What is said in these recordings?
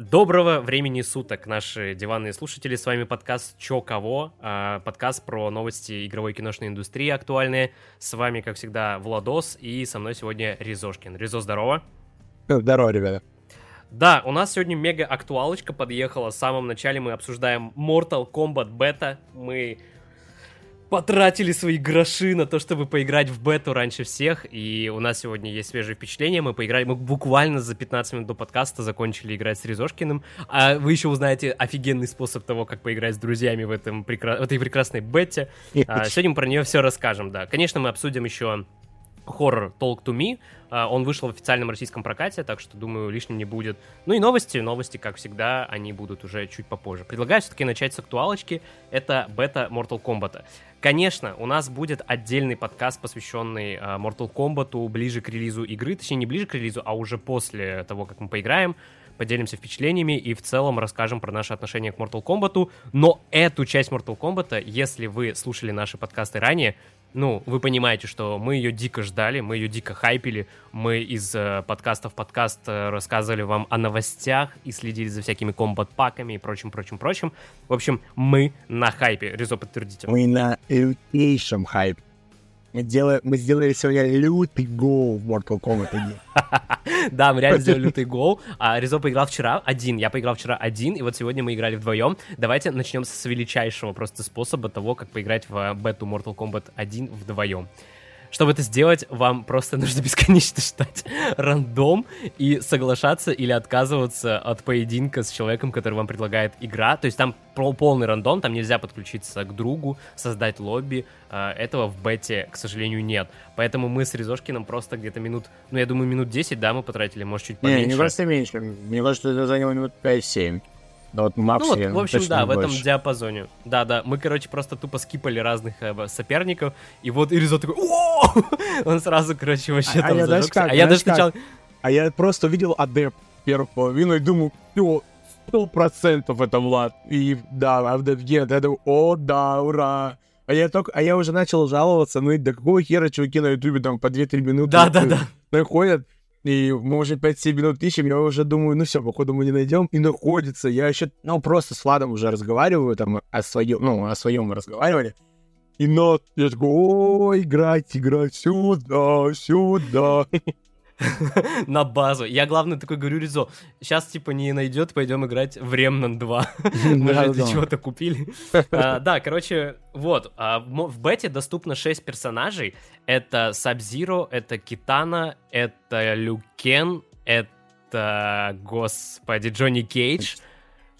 Доброго времени суток, наши диванные слушатели. С вами подкаст «Чё кого?», а, подкаст про новости игровой киношной индустрии актуальные. С вами, как всегда, Владос, и со мной сегодня Ризошкин. Ризо, здорово. Здорово, ребята. Да, у нас сегодня мега актуалочка подъехала. В самом начале мы обсуждаем Mortal Kombat Beta. Мы потратили свои гроши на то, чтобы поиграть в бету раньше всех, и у нас сегодня есть свежие впечатления, мы поиграли, мы буквально за 15 минут до подкаста закончили играть с Резошкиным, а вы еще узнаете офигенный способ того, как поиграть с друзьями в, этом, в этой прекрасной бете. А, сегодня мы про нее все расскажем, да. Конечно, мы обсудим еще хоррор Talk to Me. А, он вышел в официальном российском прокате, так что, думаю, лишним не будет. Ну и новости. Новости, как всегда, они будут уже чуть попозже. Предлагаю все-таки начать с актуалочки. Это бета Mortal Kombat. Конечно, у нас будет отдельный подкаст, посвященный uh, Mortal Kombat ближе к релизу игры. Точнее, не ближе к релизу, а уже после того, как мы поиграем поделимся впечатлениями и в целом расскажем про наши отношения к Mortal Kombat. Но эту часть Mortal Kombat, если вы слушали наши подкасты ранее, ну, вы понимаете, что мы ее дико ждали, мы ее дико хайпили, мы из э, подкаста в подкаст э, рассказывали вам о новостях и следили за всякими комбат-паками и прочим, прочим, прочим. В общем, мы на хайпе. Резо, подтвердите. Мы на лютейшем хайпе. Мы, делаем, мы сделали сегодня лютый гол в Mortal Kombat 1. Да, мы реально сделали лютый гол. А Резо поиграл вчера один, я поиграл вчера один, и вот сегодня мы играли вдвоем. Давайте начнем с величайшего просто способа того, как поиграть в бету Mortal Kombat 1 вдвоем. Чтобы это сделать, вам просто нужно бесконечно ждать рандом и соглашаться или отказываться от поединка с человеком, который вам предлагает игра. То есть там полный рандом, там нельзя подключиться к другу, создать лобби. А, этого в бете, к сожалению, нет. Поэтому мы с Резошкиным просто где-то минут, ну, я думаю, минут 10, да, мы потратили, может, чуть поменьше. Не, мне кажется, меньше. Мне кажется, это заняло минут 5-7. Да, вот Макс, ну, вот, в общем, да, в этом диапазоне. Да, да, мы, короче, просто тупо скипали разных э, соперников, и вот Иризо такой, о Он сразу, короче, вообще а, там а я даже как, А я даже сначала... А я просто увидел адеп первую половину и думаю, все, сто процентов это Влад. И да, адеп нет, я думаю, о, да, ура. А я только, а я уже начал жаловаться, ну и до какого хера чуваки на ютубе там по 2-3 минуты да, да, да. находят. И мы уже 5-7 минут ищем, я уже думаю, ну все, походу мы не найдем. И находится. Я еще, ну, просто с Владом уже разговариваю, там, о своем, ну, о своем мы разговаривали. И но я такой, о, играть, играть, сюда, сюда. на базу. Я, главное, такой говорю Ризо, сейчас, типа, не найдет, пойдем играть в Remnant 2. Мы же это чего-то купили. А, да, короче, вот, а, в бете доступно 6 персонажей. Это Сабзиро, это Китана, это Люкен, это, господи, Джонни Кейдж.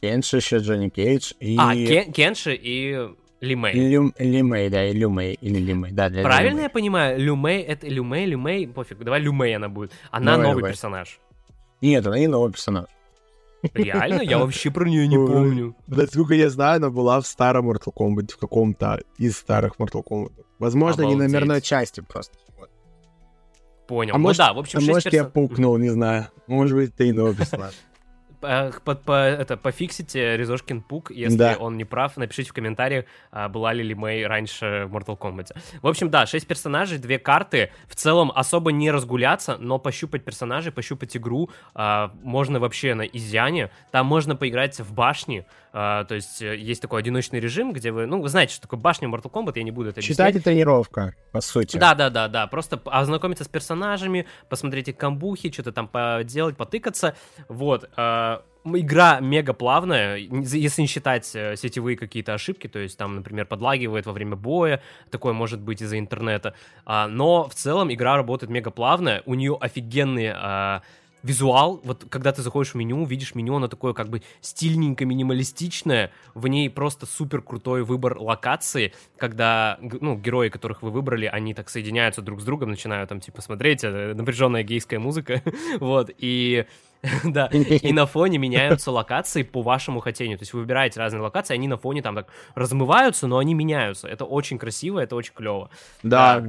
Кенши еще Джонни Кейдж и... А, Кенши и Лимей. Лю, Лимей, да, и Люмей, или Лимей, да. Для Правильно Люмей. я понимаю? Люмей, это Люмей, Люмей, пофиг, давай Люмей она будет. Она давай, новый давай. персонаж. Нет, она не новый персонаж. Реально? Я вообще про нее не помню. Насколько я знаю, она была в старом Mortal Kombat, в каком-то из старых Mortal Kombat. Возможно, не номерной части просто. Понял. А ну может, да, в общем, а может я пукнул, не знаю. Может быть, ты и новый персонаж. Э, по, по, это, пофиксите Резошкин Пук, если да. он не прав, напишите в комментариях, а, была ли Мэй раньше в Mortal Kombat. В общем, да, 6 персонажей, две карты. В целом особо не разгуляться, но пощупать персонажей, пощупать игру а, можно вообще на изяне. Там можно поиграть в башни, а, то есть э, есть такой одиночный режим, где вы, ну, вы знаете, что такое башня Mortal Kombat, я не буду это объяснять. Читать и тренировка, по сути. Да, да, да, да, просто ознакомиться с персонажами, посмотреть их камбухи, что-то там поделать, потыкаться, вот. А, игра мега плавная, если не считать э, сетевые какие-то ошибки, то есть там, например, подлагивает во время боя, такое может быть из-за интернета, а, но в целом игра работает мега плавная, у нее офигенные визуал, вот когда ты заходишь в меню, видишь меню, оно такое как бы стильненько, минималистичное, в ней просто супер крутой выбор локации, когда, ну, герои, которых вы выбрали, они так соединяются друг с другом, начинают там, типа, смотреть, э, напряженная гейская музыка, вот, и да, и на фоне меняются локации по вашему хотению. То есть вы выбираете разные локации, они на фоне там так размываются, но они меняются. Это очень красиво, это очень клево. Да,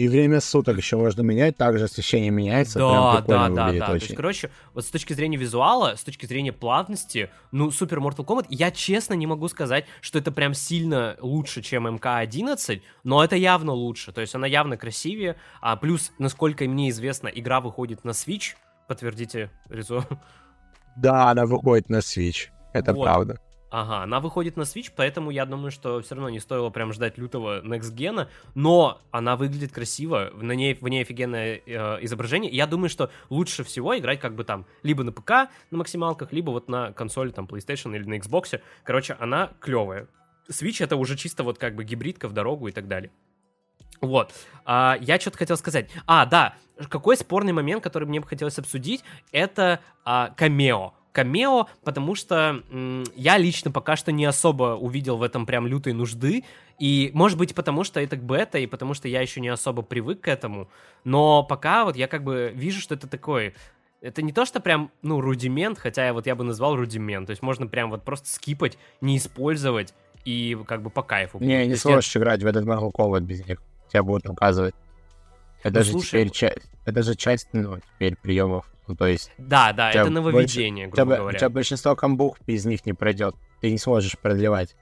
и время суток еще можно менять, также освещение меняется. Да, да, да, да. То есть, короче, вот с точки зрения визуала, с точки зрения плавности, ну, Super Mortal Kombat, я честно не могу сказать, что это прям сильно лучше, чем МК-11, но это явно лучше. То есть она явно красивее. А плюс, насколько мне известно, игра выходит на Switch. Подтвердите, Резо. Да, она выходит на Switch. Это Вот. правда. Ага, она выходит на Switch, поэтому я думаю, что все равно не стоило прям ждать лютого Next Gen, но она выглядит красиво, на ней, в ней офигенное э, изображение. Я думаю, что лучше всего играть как бы там либо на ПК на максималках, либо вот на консоли там PlayStation или на Xbox. Короче, она клевая. Switch это уже чисто вот как бы гибридка в дорогу и так далее. Вот. А, я что-то хотел сказать. А, да, какой спорный момент, который мне бы хотелось обсудить, это а, камео. Камео, потому что м, я лично пока что не особо увидел в этом прям лютой нужды. И, может быть, потому что это бета, и потому что я еще не особо привык к этому. Но пока вот я как бы вижу, что это такой... Это не то, что прям, ну, рудимент, хотя я вот я бы назвал рудимент. То есть можно прям вот просто скипать, не использовать и как бы по кайфу. Не, не я- сможешь играть в этот Mortal Kombat без них. Тебя будут указывать. Это Ну, же слушай, теперь часть, это же часть, ну, теперь приемов. Ну, то есть, Да, да, У тебя это нововведение, у тебя, грубо у говоря. тебя большинство камбух без них не пройдет. Ты не сможешь продлевать.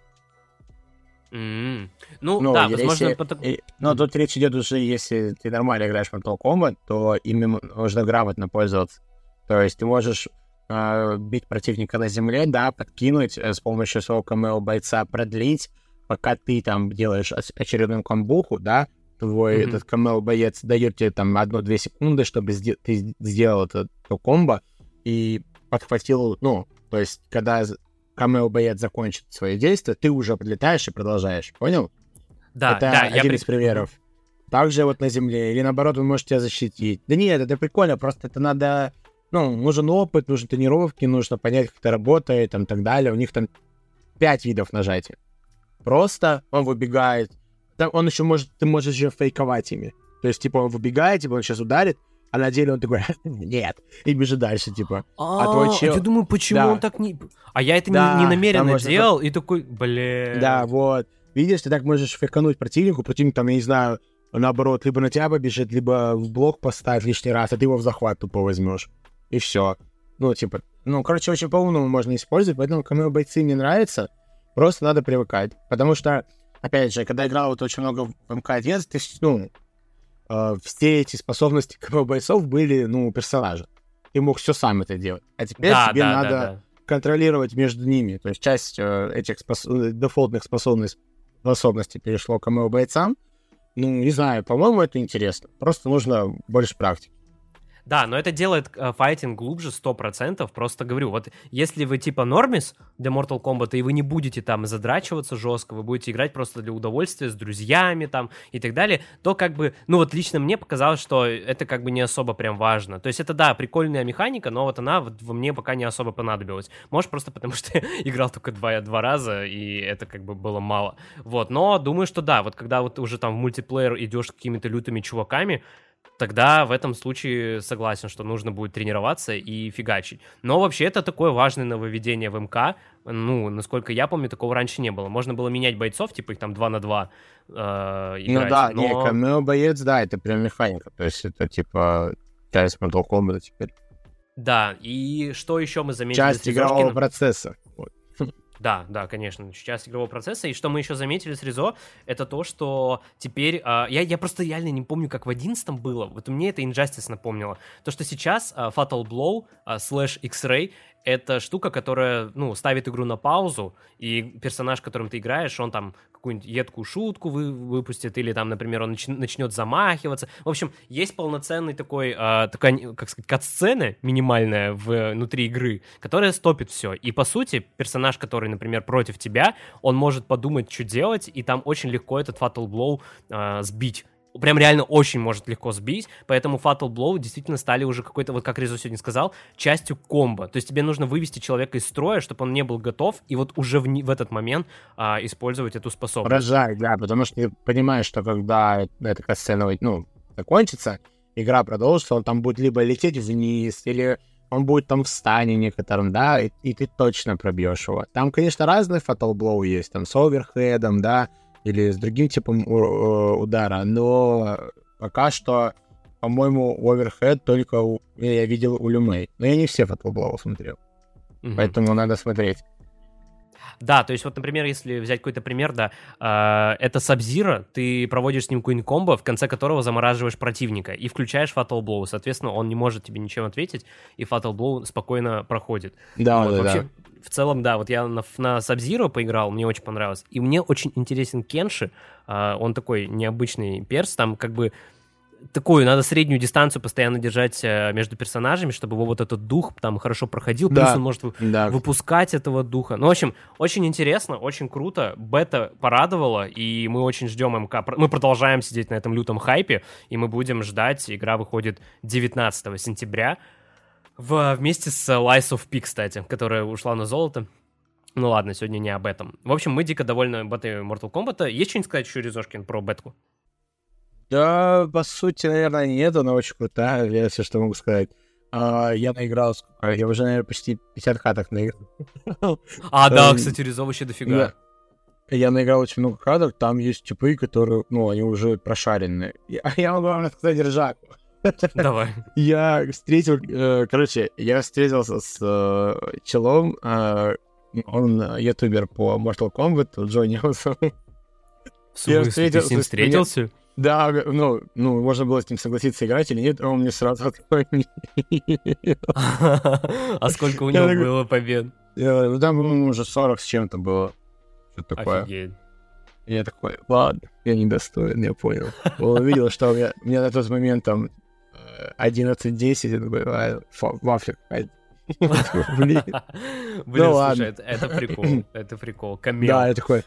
М. Ну, Ну, да, если- возможно, потом- и- но тут речь идет уже, если ты нормально играешь в Mortal Kombat, то ими нужно грамотно пользоваться. То есть ты можешь э, бить противника на земле, да, подкинуть э, с помощью своего камео бойца, продлить, пока ты там делаешь очередную камбуху, да, твой Мгм. этот камео боец дает тебе там одну-две секунды, чтобы сде- ты сделал это, то комбо и подхватил, ну, то есть когда камео боец закончит свое действие, ты уже подлетаешь и продолжаешь, понял? да, это да, я один при- из примеров. Также вот на земле, или наоборот, вы можете тебя защитить. Да нет, это прикольно, просто это надо, ну, нужен опыт, нужны тренировки, нужно понять, как это работает, там, и так далее. У них там пять видов нажатия. Просто он выбегает, там он еще может, ты можешь еще фейковать ими. То есть, типа, он выбегает, типа, он сейчас ударит, а на деле он такой, нет, и бежит дальше, типа. А, твой чел- я думаю, почему Да. он так не... А я это не- Да, не, там намеренно можно делал, и такой, бля... Да, вот. Видишь, ты так можешь феркануть противнику, противник там, я не знаю, наоборот, либо на тебя побежит, либо в блок поставить лишний раз, а ты его в захват тупо возьмешь. И все. Ну, типа, ну, короче, очень по-умному можно использовать, поэтому камео бойцы мне нравятся, просто надо привыкать. Потому что, опять же, когда играл вот очень много в МК-1, ты, ну, э, все эти способности камео бойцов были, ну, у персонажа. Ты мог все сам это делать. А теперь да, тебе да, надо да, да. контролировать между ними. То есть часть э, этих спос- э, дефолтных способностей, способностей перешло к камео бойцам. Ну, не знаю, по-моему, это интересно. Просто нужно больше практики. Да, но это делает э, файтинг глубже 100%. Просто говорю, вот если вы типа нормис для Mortal Kombat, и вы не будете там задрачиваться жестко, вы будете играть просто для удовольствия с друзьями там и так далее, то как бы, ну вот лично мне показалось, что это как бы не особо прям важно. То есть это, да, прикольная механика, но вот она вот во мне пока не особо понадобилась. Может, просто потому что играл только два, два раза, и это как бы было мало. Вот, но думаю, что да, вот когда вот уже там в мультиплеер идешь с какими-то лютыми чуваками, тогда в этом случае согласен, что нужно будет тренироваться и фигачить. Но вообще это такое важное нововведение в МК. Ну, насколько я помню, такого раньше не было. Можно было менять бойцов, типа их там 2 на 2 э, играть. ну да, но... не, камео боец, да, это прям механика. То есть это типа часть Mortal Kombat теперь. Да, и что еще мы заметили? Часть игрового процесса. Да, да, конечно, часть игрового процесса. И что мы еще заметили с Ризо, это то, что теперь... а, я, я просто реально не помню, как в 11 было. Вот мне это Injustice напомнило. То, что сейчас а, Fatal Blow а, слэш X-Ray это штука, которая, ну, ставит игру на паузу, и персонаж, которым ты играешь, он там какую-нибудь едкую шутку вы, выпустит, или там, например, он нач- начнет замахиваться. В общем, есть полноценный такой, а, такая, как сказать, кат-сцена минимальная в, внутри игры, которая стопит все. И, по сути, персонаж, который, например, против тебя, он может подумать, что делать, и там очень легко этот Fatal Blow а, сбить прям реально очень может легко сбить, поэтому Fatal Blow действительно стали уже какой-то, вот как Резо сегодня сказал, частью комбо. То есть тебе нужно вывести человека из строя, чтобы он не был готов, и вот уже в, в этот момент а, использовать эту способность. Поражает, да, потому что ты понимаешь, что когда эта сцена, ну, закончится, игра продолжится, он там будет либо лететь вниз, или он будет там в стане некотором, да, и, и ты точно пробьешь его. Там, конечно, разные Fatal Blow есть, там с оверхедом, да, или с другим типом у- у- удара, но пока что, по-моему, оверхед только у- я видел у Люмей. Но я не все Blow смотрел, Мгм. поэтому надо смотреть. Да, то есть вот, например, если взять какой-то пример, да, э, это Сабзира, ты проводишь с ним какой-нибудь комбо, в конце которого замораживаешь противника и включаешь Fatal Blow, соответственно, он не может тебе ничем ответить, и Fatal Blow спокойно проходит. Да, Вот, да, вообще, да. в целом, да, вот я на, на Sub-Zero поиграл, мне очень понравилось. И мне очень интересен Кенши. а, он такой необычный перс, там как бы такую, надо среднюю дистанцию постоянно держать э, между персонажами, чтобы его вот этот дух там хорошо проходил, плюс Да. он может Да, выпускать этого духа. Ну, в общем, очень интересно, очень круто. Бета порадовала, и мы очень ждем МК. Мы продолжаем сидеть на этом лютом хайпе, и мы будем ждать. Игра выходит 19 сентября в- вместе с Lies of P, кстати, которая ушла на золото. Ну ладно, сегодня не об этом. В общем, мы дико довольны бетой Mortal Kombat. Есть что-нибудь сказать еще, Резошкин, про бетку? Да, по сути, наверное, нет, она очень крутая, я все, что могу сказать. А, я наиграл, сколько? я уже, наверное, почти 50 каток наиграл. А, да, Эм, кстати, Резо вообще дофига. Я наиграл очень много каток, там есть типы, которые, ну, они уже прошаренные. Я, я могу вам рассказать ржаку. Давай. Я встретил, э, короче, я встретился с э, челом, э, он ютубер по Mortal Kombat, Джонни Уилсон. В смысле, ты встретился с ним встретился? Да, ну, ну, можно было с ним согласиться играть или нет, он мне сразу. А сколько у него было побед? Э, Ну, там, по-моему, уже 40 с чем-то было. Что-то такое. Я такой, ладно, я недостоин, я понял. Он увидел, что у меня, у меня на тот момент там э, 11-10, я такой, а, вафля. Блин. Блин, слушай, это прикол, это прикол. Камео. Да, я такой,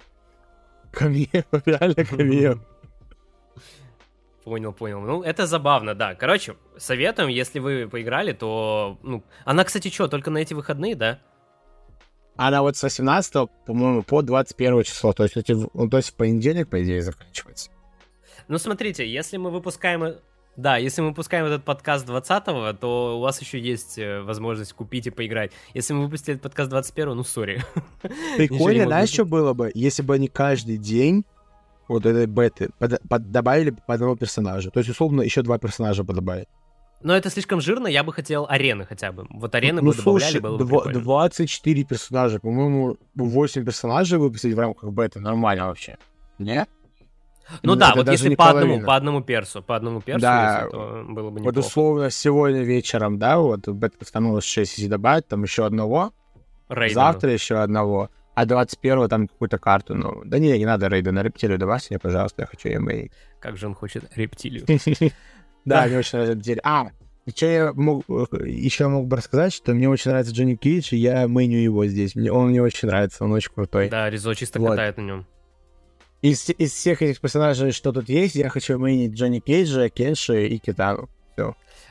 камео, реально камео. Понял, понял. Ну, это забавно, да. Короче, советуем, если вы поиграли, то... Ну, она, кстати, что, только на эти выходные, да? Она вот с 18, по-моему, по 21 число, то есть, эти- ну, то есть в понедельник, по идее, заканчивается. Ну, смотрите, если мы выпускаем... Да, если мы выпускаем этот подкаст 20-го, то у вас еще есть э, возможность купить и поиграть. Если мы выпустили этот подкаст 21-го, ну, сори. Прикольно, сказать. что было бы, если бы они каждый день вот этой беты под- под- добавили по одному персонажу. То есть, условно, еще два персонажа бы добавить. Но это слишком жирно, я бы хотел арены хотя бы. Вот арены ну, бы добавляли, слушай, было бы дво- прикольно. 24 персонажа, по-моему, 8 персонажей выпустить в рамках беты нормально вообще. Не? Ну да, это вот если по одному, половина. по одному персу, по одному персу, Да. если, то было бы Вот неплохо. условно сегодня вечером, да, вот бета становилось 6, если добавить, там еще одного, Рейдена. завтра еще одного, а 21 там какую-то карту, ну, да не, не надо рейда на рептилию, давайте мне, пожалуйста, я хочу EMA. Как же он хочет рептилию. Да, мне очень нравится серия. А, что я мог, еще мог бы рассказать, что мне очень нравится Джонни Кейдж, и я мэню его здесь. Мне, он мне очень нравится, он очень крутой. Да, Ризо чисто Вот. катает на нем. Из, из всех этих персонажей, что тут есть, я хочу мэнить Джонни Кейджа, Кенши и Китану.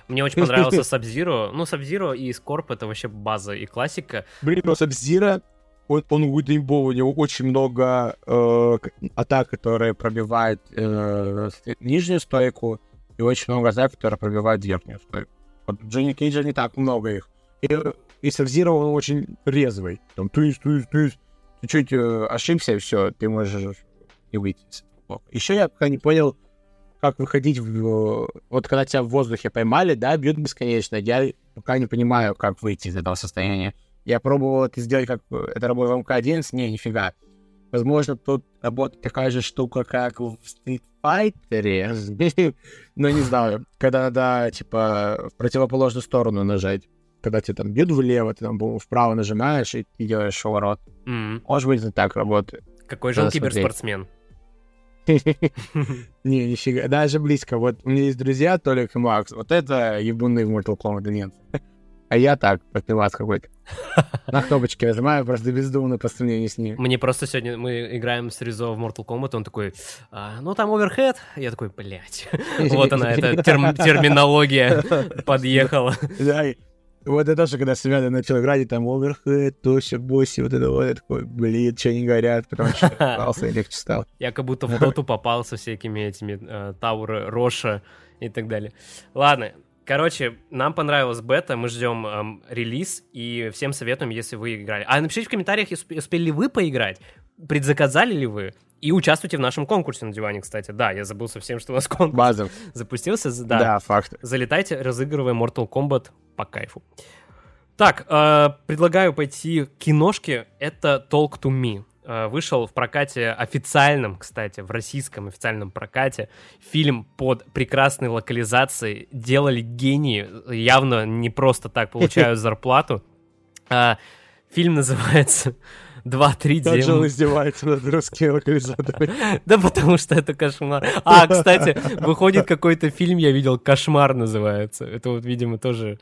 Мне очень понравился Сабзиро. Ну, Сабзиро и Скорп это вообще база и классика. Блин, но Сабзира, он, он имбовый, у него очень много э, атак, которые пробивают э, нижнюю стойку, и очень много атак, которые пробивают верхнюю стойку. Вот Джонни Кейджа не так много их. И, и Сабзира, он очень резвый. Там тысь, тысь, тысь. Ты чуть э, ошибся, и все, ты можешь не выйти. Еще я пока не понял, как выходить в... Вот когда тебя в воздухе поймали, да, бьют бесконечно. Я пока не понимаю, как выйти из этого состояния. Я пробовал это сделать, как э, это работает в МК-11, не, нифига. Возможно, тут работает такая же штука, как в Street Fighter, но не знаю. Когда надо, типа, в противоположную сторону нажать. Когда тебе там бьют влево, ты там вправо нажимаешь и, и делаешь поворот. М, Может быть, это так работает. Какой же он киберспортсмен. Не, нифига, даже близко. Вот у меня есть друзья, Толик и Макс. Вот это ебуны в Mortal Kombat нет. А я так, подпивас какой-то. На кнопочки нажимаю, просто бездумно по сравнению с ним. Мне просто сегодня мы играем с Ризо в Mortal Kombat, он такой, «А, ну там оверхед. Я такой, блядь. Вот она, эта терм- терминология подъехала. Да, вот это тоже, когда с ребятами начал играть, и там оверхед, тося, босси, вот это вот, я такой, блин, что они говорят, потому что остался и легче стал. Я как будто в доту попал со всякими этими э, Тауры, Роша и так далее. Ладно, короче, нам понравилась бета, мы ждем эм, релиз, и всем советуем, если вы играли. А напишите в комментариях, усп- успели ли вы поиграть, предзаказали ли вы, и участвуйте в нашем конкурсе на диване, кстати. Да, я забыл совсем, что у нас конкурс Базов. запустился. Да. Да, факт. Залетайте, разыгрывая Mortal Kombat по кайфу. Так, э, предлагаю пойти к киношке. Это Talk to Me. Э, вышел в прокате официальном, кстати, в российском официальном прокате. Фильм под прекрасной локализацией. Делали гении. Явно не просто так получают зарплату. Э, фильм называется 2-3 Как же демона. он издевается над русскими локализаторами. Да потому что это кошмар. А, кстати, выходит какой-то фильм, я видел, «Кошмар» называется. Это вот, видимо, тоже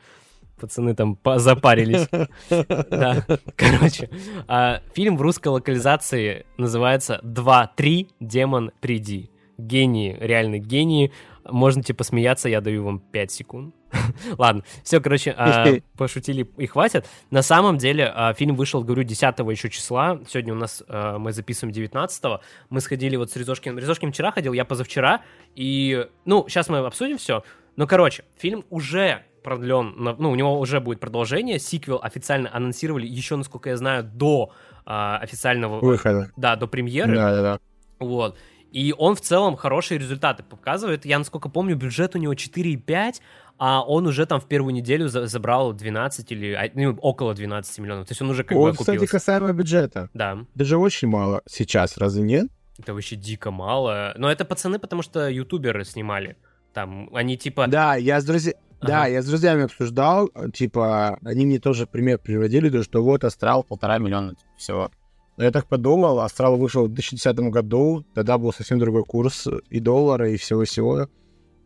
пацаны там запарились. Да, короче. а, фильм в русской локализации называется «2-3. Демон, приди». Гении, реально гении. Можете посмеяться, я даю вам 5 секунд. Ладно, все, короче, а, пошутили и хватит. На самом деле, а, фильм вышел, говорю, 10 еще числа. Сегодня у нас а, мы записываем 19 -го. Мы сходили вот с Резошкиным. Резошкин вчера ходил, я позавчера. И, ну, сейчас мы обсудим все. Но, короче, фильм уже продлен, на- ну, у него уже будет продолжение. Сиквел официально анонсировали еще, насколько я знаю, до а, официального... Выхода. Да, до премьеры. Да-да-да. Вот. И он в целом хорошие результаты показывает. Я, насколько помню, бюджет у него 4,5, а он уже там в первую неделю за- забрал 12 или а, ну, около 12 миллионов. То есть он уже как бы Он, кстати, окупился. касаемо бюджета. Да, Даже очень мало сейчас, разве нет? это вообще дико мало. Но это пацаны, потому что ютуберы снимали. Там они типа... Да, я с друзьями... Да, Ага. я с друзьями обсуждал, э, типа, они мне тоже пример приводили, то, что вот Астрал полтора миллиона всего. Но я так подумал, Астрал вышел в 2010 году, тогда был совсем другой курс и доллара, и всего-всего.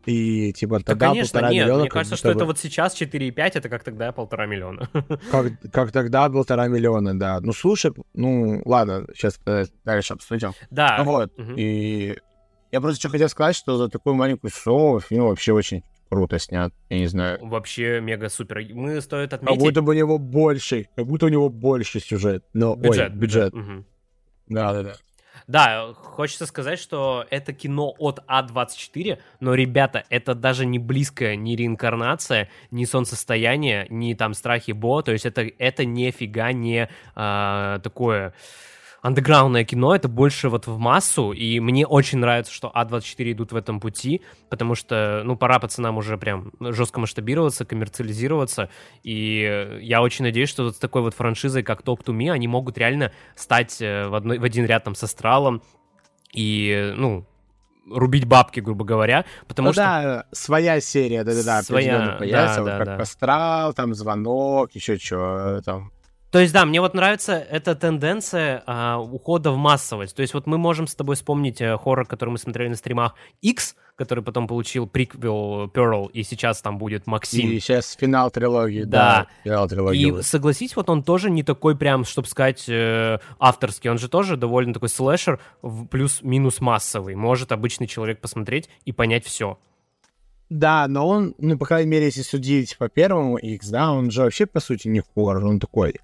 И, типа, Да, тогда конечно, полтора нет. миллиона... Мне кажется, что это вот сейчас 4,5, это как тогда полтора миллиона. Как, как тогда полтора миллиона, да. Ну, слушай, ну, ладно, сейчас дальше обсудим. Да. Ну вот, Мгм. и я просто что хотел сказать, что за такую маленькую сумму фильм вообще очень круто снят, я не знаю. Вообще мега супер. Мы стоит Как отметить... будто бы у него больше, как будто у него больше сюжет. Но, Бюджет. ой, бюджет. Да-да-да. Да, хочется сказать, что это кино от А24, но, ребята, это даже не близкая ни реинкарнация, ни солнцестояние, ни там страхи Бо, то есть это, это нифига не а, такое андеграундное кино, это больше вот в массу, и мне очень нравится, что А24 идут в этом пути, потому что, ну, пора пацанам уже прям жестко масштабироваться, коммерциализироваться, и я очень надеюсь, что вот с такой вот франшизой, как Talk to Me, они могут реально стать э, в, одной, в один ряд там с Астралом и, ну, рубить бабки, грубо говоря, потому Ну что... да, своя серия, да-да-да, Своя, появится, да, вот да, как да. Астрал, там Звонок, еще что там. То есть, да, мне вот нравится эта тенденция а, ухода в массовость. То есть, вот мы можем с тобой вспомнить э, хоррор, который мы смотрели на стримах X, который потом получил приквел Pearl, и сейчас там будет Максим. И сейчас финал трилогии, Да. да, финал трилогии. И будет. согласись, вот он тоже не такой прям, чтобы сказать, э, авторский. Он же тоже довольно такой слэшер, плюс-минус массовый. Может обычный человек посмотреть и понять все. Да, но он, ну, по крайней мере, если судить по первому X, да, он же вообще, по сути, не хоррор, он такой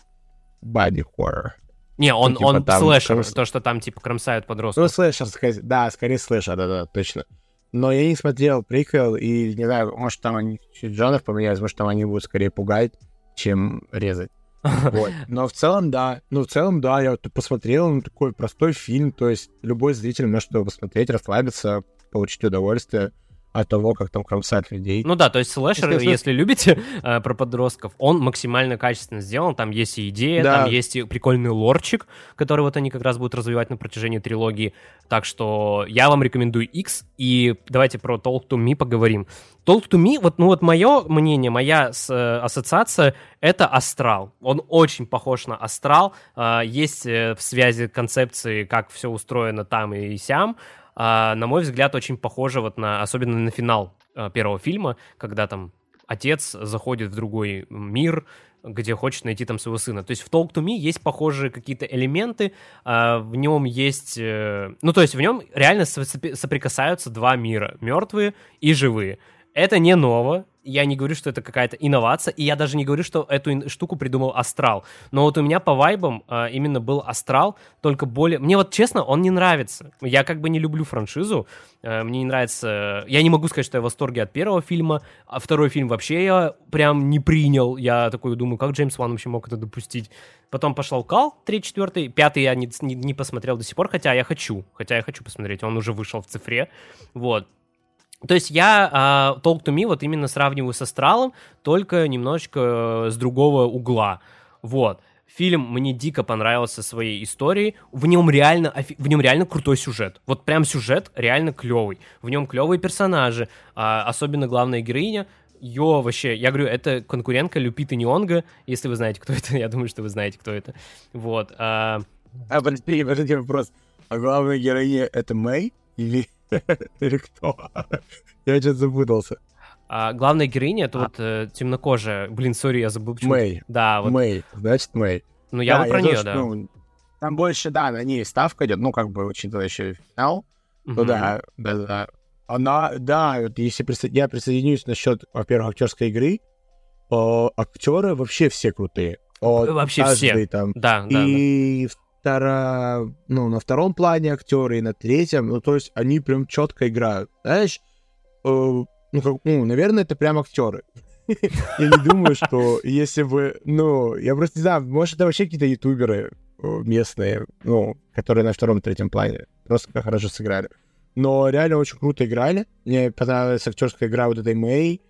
body horror. Не, он, типа он там слэшер, крас- то, что там типа кромсают Ну, подростков. слэшер, скорее- да, скорее слэшер, да-да, точно. Но я не смотрел приквел, и не знаю, может, там они чуть жанр поменялись, может, там они будут скорее пугать, чем резать. Вот. Но в целом, да. Ну, в целом, да, я вот посмотрел, ну, такой простой фильм, то есть любой зритель может его посмотреть, расслабиться, получить удовольствие от того, как там кромсать людей. Ну да, то есть слэшер, Естественно. если любите э, про подростков, он максимально качественно сделан. Там есть и идея, Да. там есть и прикольный лорчик, который вот они как раз будут развивать на протяжении трилогии. Так что я вам рекомендую X. И давайте про Talk to Me поговорим. Talk to Me, вот, ну вот мое мнение, моя с- э, ассоциация, это Астрал. Он очень похож на Астрал. А, есть э, в связи концепции, как все устроено там и сям. А, на мой взгляд, очень похоже вот на, особенно на финал э, первого фильма, когда там отец заходит в другой мир, где хочет найти там своего сына. То есть в Talk to Me есть похожие какие-то элементы, а, в нем есть... э, Ну, то есть в нем реально соприкасаются два мира, мертвые и живые. Это не ново, я не говорю, что это какая-то инновация, и я даже не говорю, что эту штуку придумал Астрал. Но вот у меня по вайбам а, именно был Астрал, только более... Мне вот честно, он не нравится. Я как бы не люблю франшизу, э, мне не нравится... Я не могу сказать, что я в восторге от первого фильма, а второй фильм вообще я прям не принял. Я такой думаю, как Джеймс Ван вообще мог это допустить? Потом пошел Кал, третий, четвертый, пятый я не, не, не посмотрел до сих пор, хотя я хочу, хотя я хочу посмотреть, он уже вышел в цифре, вот. То есть я uh, Talk to Me вот именно сравниваю с Астралом, только немножечко э, с другого угла. Вот. Фильм мне дико понравился своей историей. В нем реально, в нем реально крутой сюжет. Вот прям сюжет реально клевый. В нем клевые персонажи, а, особенно главная героиня. Ее вообще, я говорю, это конкурентка Люпиты Нионга, если вы знаете, кто это. Я думаю, что вы знаете, кто это. Вот. А, а подожди, подожди, вопрос. А главная героиня это Мэй или, или кто? я что-то запутался. А главная героиня это а. вот э, темнокожая. Блин, сори, я забыл. Почему Мэй. Да, вот. Мэй, значит Мэй. Ну, я да, вот про я нее, да. Ну, там больше, да, на ней ставка идет, ну, как бы, учитывая еще финал. Ну, да, да, да. Она, да, вот если присо... я присоединюсь насчет, во-первых, актерской игры, о, актеры вообще все крутые. О, вообще все. Там. Да, да. И да. Втора... ну, на втором плане актеры, и на третьем, ну, то есть они прям четко играют. Знаешь, э, ну, как, ну, наверное, это прям актеры. Я не думаю, что если бы, ну, я просто не знаю, может, это вообще какие-то ютуберы местные, ну, которые на втором-третьем плане просто хорошо сыграли. Но реально очень круто играли. Мне понравилась актерская игра вот этой Мэй,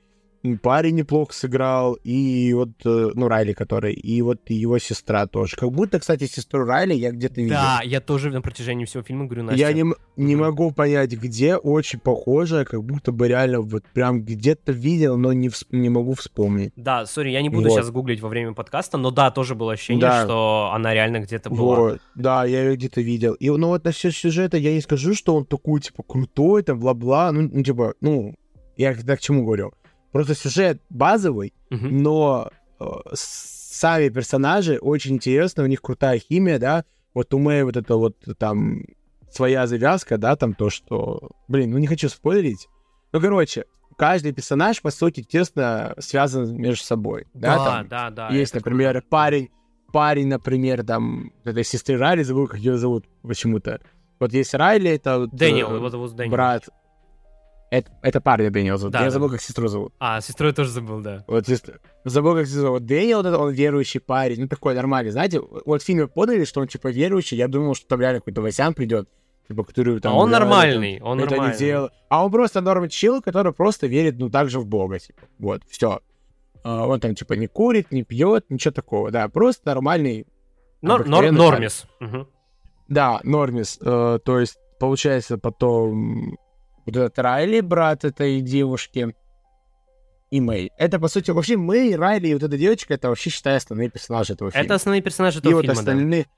парень неплохо сыграл, и вот, э, ну, Райли, который, и вот его сестра тоже. Как будто, кстати, сестру Райли я где-то видел. Да, я тоже на протяжении всего фильма говорю, Настя. Я не, не могу понять, где, очень похоже, как будто бы реально вот прям где-то видел, но не, всп- не могу вспомнить. Да, сори, я не буду вот. сейчас гуглить во время подкаста, но да, тоже было ощущение, да. что она реально где-то была. Вот, да, я ее где-то видел. И, ну, вот на все сюжета я не скажу, что он такой, типа, крутой, там, бла-бла, ну, ну типа, ну, я когда к чему говорю? Просто сюжет базовый, uh-huh. но э, сами персонажи очень интересны, у них крутая химия, да. Вот у Мэй вот это вот там своя завязка, да, там то, что... Блин, ну не хочу спойлерить. Ну, короче, каждый персонаж, по сути, тесно связан между собой. Да, да, там да. да есть, например, круто. парень, парень, например, там, этой сестры Райли, забыл, как ее зовут почему-то. Вот есть Райли, это вот, Дэниел, э, его зовут Дэниел. брат, это, это парня Дэниел зовут. Да, я да. забыл, как сестру зовут. А, сестру я тоже забыл, да. Вот сестру. Забыл, как сестру зовут. Дэниел, вот он верующий парень. Ну, такой нормальный. Знаете, вот в фильме подали, что он, типа, верующий. Я думал, что там реально какой-то Васян придет. Типа, который там... А он нормальный, там, он это нормальный. Не делал. А он просто норм чил, который просто верит, ну, также в Бога, типа. Вот, все. А, он там, типа, не курит, не пьет, ничего такого. Да, просто нормальный... Нор- нор- нормис. Угу. Да, нормис. Э, то есть, получается, потом вот этот Райли, брат этой девушки, и Мэй. Это, по сути, вообще Мэй, Райли и вот эта девочка, это вообще, считаю, основные персонажи этого фильма. Это основные персонажи этого и фильма, вот остальные, да.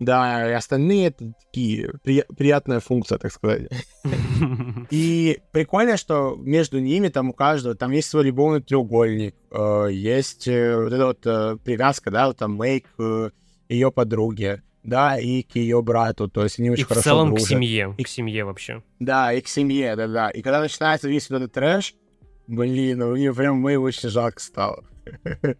Да, и остальные это такие при... приятная функция, так сказать. И прикольно, что между ними там у каждого там есть свой любовный треугольник, э, есть э, вот эта вот э, привязка, да, вот там Мэй к ее подруге да, и к ее брату, то есть они очень и хорошо в целом дружат. к семье, и к семье вообще. Да, и к семье, да-да. И когда начинается весь вот этот трэш, блин, ну мне прям мы очень жалко стало.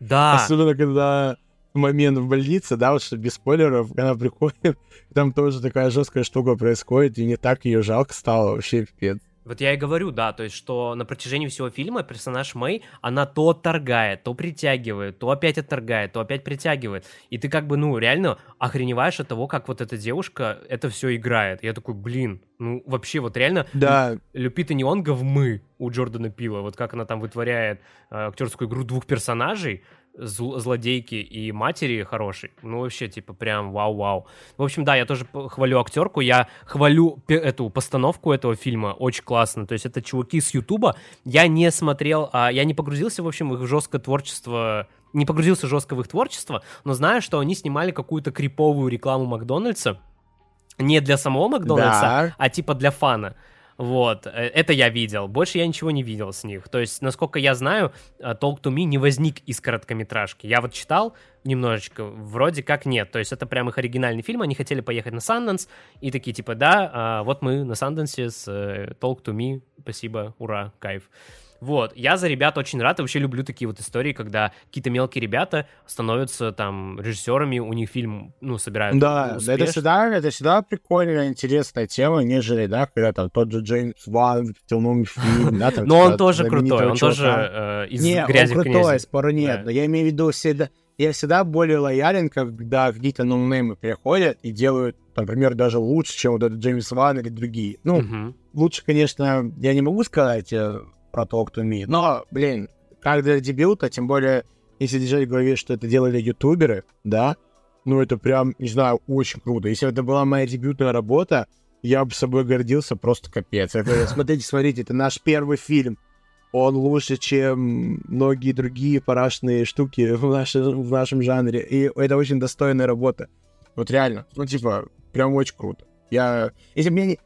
Да. Особенно, когда момент в больнице, да, вот что без спойлеров, она приходит, там тоже такая жесткая штука происходит, и не так ее жалко стало, вообще пипец. Вот я и говорю, да, то есть, что на протяжении всего фильма персонаж Мэй, она то отторгает, то притягивает, то опять отторгает, то опять притягивает. И ты как бы, ну, реально охреневаешь от того, как вот эта девушка это все играет. Я такой, блин, ну, вообще вот реально да. Люпита Неонга в «Мы» у Джордана Пила, вот как она там вытворяет э, актерскую игру двух персонажей, зл- злодейки и матери хорошей. Ну, вообще, типа, прям вау-вау. В общем, да, я тоже хвалю актерку, я хвалю эту постановку этого фильма, очень классно. То есть это чуваки с Ютуба. Я не смотрел, а, я не погрузился, в общем, в их жесткое творчество не погрузился жестко в их творчество, но знаю, что они снимали какую-то криповую рекламу Макдональдса, не для самого Макдональдса, да. а типа для фана. Вот, э, это я видел. Больше я ничего не видел с них. То есть, насколько я знаю, э, Talk to Me не возник из короткометражки. Я вот читал немножечко, вроде как нет. То есть, это прям их оригинальный фильм. Они хотели поехать на Санденс и такие типа, да, а вот мы на Санденсе с э, Talk to Me. Спасибо, ура, кайф. Вот, я за ребят очень рад, и вообще люблю такие вот истории, когда какие-то мелкие ребята становятся там режиссерами, у них фильм, ну, собирают Да, успеш. это всегда, это всегда прикольная, интересная тема, нежели, да, когда там тот же Джеймс Ван в темном фильме, да, там... Но он тоже крутой, он тоже э, из грязи он крутой, спору нет, но я имею в виду всегда... я всегда более лоялен, когда какие-то ноунеймы приходят и делают, например, даже лучше, чем вот этот Джеймс Ван или другие. Ну, лучше, конечно, я не могу сказать э, про то, кто умеет, но, блин, как для дебюта, тем более, если держать в голове, что это делали ютуберы, да, ну, это прям, не знаю, очень круто. Если бы это была моя дебютная работа, я бы собой гордился просто капец. Это, смотрите, смотрите, это наш первый фильм. Он лучше, чем многие другие парашные штуки в, нашем- в нашем жанре. И это очень достойная работа. Вот реально. Ну, типа, прям очень круто. Я... Если бы я не...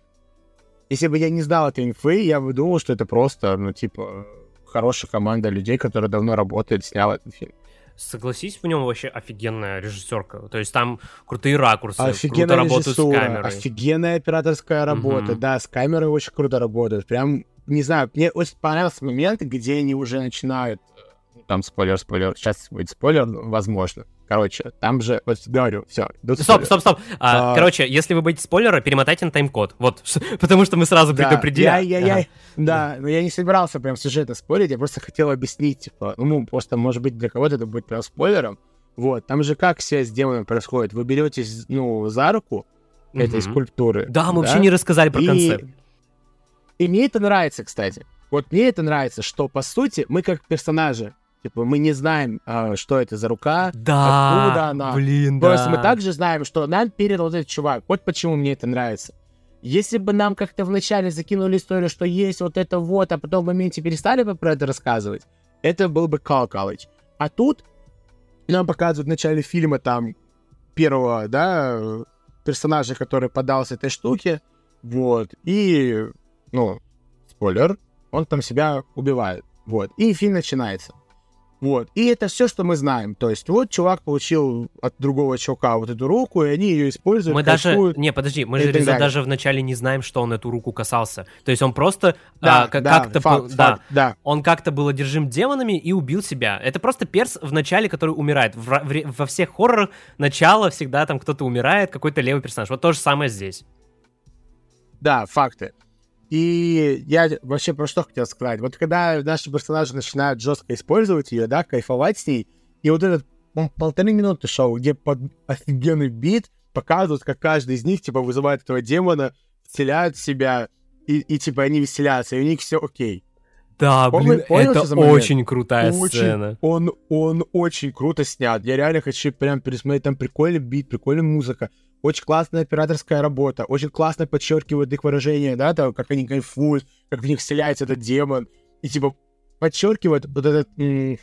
Если бы я не знал этой инфы, я бы думал, что это просто, ну, типа, хорошая команда людей, которая давно работает, сняла этот фильм. Согласись, в нем вообще офигенная режиссерка. То есть там крутые ракурсы, круто Офигенная работают с камерой. офигенная операторская работа. Мгм. Да, с камерой очень круто работают. Прям, не знаю, мне очень понравился момент, где они уже начинают... э, Там спойлер, спойлер. Сейчас будет спойлер, возможно. Короче, там же... Вот говорю, все. Стоп, стоп, стоп. А, А. Короче, если вы боитесь спойлера, перемотайте на тайм-код. Вот, потому что мы сразу Да, предупредили. я, я, я- Ага. да, но я не собирался прям сюжета спорить, я просто хотел объяснить, типа, ну, просто, может быть, для кого-то это будет прям спойлером. Вот, там же как связь с демоном происходит? Вы беретесь, ну, за руку этой Мгм. скульптуры. Да, мы вообще не рассказали про и... концепт. И мне это нравится, кстати. Вот мне это нравится, что, по сути, мы как персонажи, типа, мы не знаем, а, что это за рука, Да, откуда она. блин, да. Просто мы также знаем, что нам передал вот этот чувак. Вот почему мне это нравится. Если бы нам как-то вначале закинули историю, что есть вот это вот, а потом в моменте перестали бы про это рассказывать, это был бы Call College. А тут нам показывают в начале фильма там первого, да, персонажа, который подался этой штуке, вот, и, ну, спойлер, он там себя убивает, вот, и фильм начинается. Вот. И это все, что мы знаем. То есть, вот чувак получил от другого чувака вот эту руку, и они ее используют. Мы даже... Не, подожди, мы же Реза, даже вначале не знаем, что он эту руку касался. То есть он просто Да, а, как- да, как-то... факт, да, факт, да. он как-то был одержим демонами и убил себя. Это просто перс в начале, который умирает. В в во всех хоррорах начало всегда там кто-то умирает, какой-то левый персонаж. Вот то же самое здесь. Да, факты. И я вообще про что хотел сказать. Вот когда наши персонажи начинают жестко использовать ее, да, кайфовать с ней, и вот этот по-моему, полторы минуты шоу, где под офигенный бит показывают, как каждый из них, типа, вызывает этого демона, вселяют в себя, и, и типа, они веселятся, и у них все окей. Да, Понял- блин, понял, это очень крутая очень, сцена. Он, он очень круто снят. Я реально хочу прям пересмотреть. Там прикольный бит, прикольная музыка. Очень классная операторская работа. Очень классно подчеркивают их выражения, да, там, как они кайфуют, как в них вселяется этот демон. И типа подчеркивают вот этот м,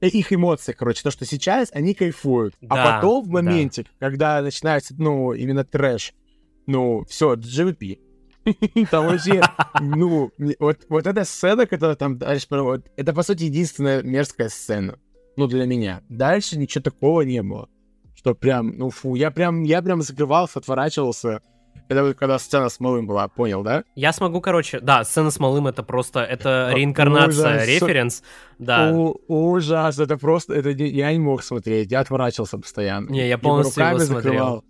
их эмоции, короче, то, что сейчас они кайфуют. Да, а потом в да. моменте, когда начинается, ну, именно трэш, ну, все, GVP. Там вообще, ну, вот, вот эта сцена, которая там дальше это, по сути, единственная мерзкая сцена. Ну, для меня. Дальше ничего такого не было. Что прям, ну, фу, я прям, я прям закрывался, отворачивался. Это вот когда сцена с малым была, понял, да? Я смогу, короче, да, сцена с малым это просто, это реинкарнация, ужас. референс, да. У- ужас, это просто, это я не мог смотреть, я отворачивался постоянно. Не, я полностью его смотрел. закрывал.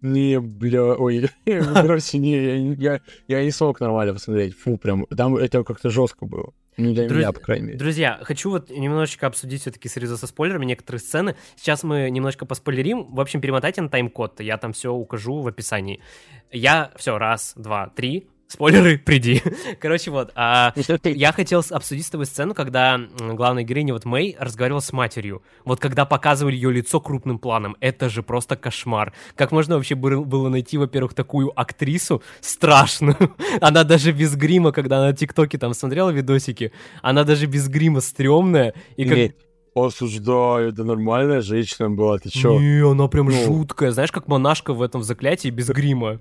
Не, бля, ой, короче, не, я, я, я не смог нормально посмотреть. Фу, прям, там это как-то жестко было. Ну, для Друз- меня, по крайней мере. Друзья, хочу вот немножечко обсудить все-таки среза со спойлерами некоторые сцены. Сейчас мы немножко поспойлерим. В общем, перемотайте на тайм-код, я там все укажу в описании. Я, все, раз, два, три, спойлеры, приди. Короче, вот, а, я хотел обсудить с тобой сцену, когда главная героиня, вот Мэй, разговаривала с матерью. Вот когда показывали ее лицо крупным планом, это же просто кошмар. Как можно вообще был- было найти, во-первых, такую актрису страшную? Она даже без грима, когда она в ТикТоке там смотрела видосики, она даже без грима стрёмная. И как... Не, осуждаю, это нормальная женщина была, ты чё? Не, она прям Ну. жуткая. Знаешь, как монашка в этом заклятии без грима.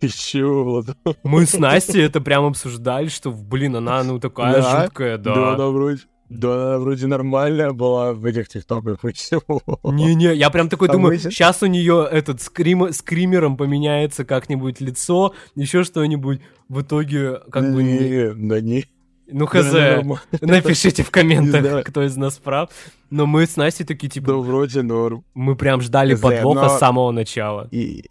Ты чё, Влад? Мы с Настей это прям обсуждали, что, блин, она, ну, такая Да? жуткая, Да, да. она вроде, да, она вроде нормальная была в этих тиктоках и всего. Не-не, я прям такой А думаю, щас- сейчас у нее этот скрим, скримером поменяется как-нибудь лицо, еще что-нибудь. В итоге, как бы, не- Не, да не. ну, да, хз, нормально. напишите в Не комментах, кто из нас прав. Но мы с Настей такие, Да, типа, вроде норм. мы прям ждали подвоха но- с самого начала. И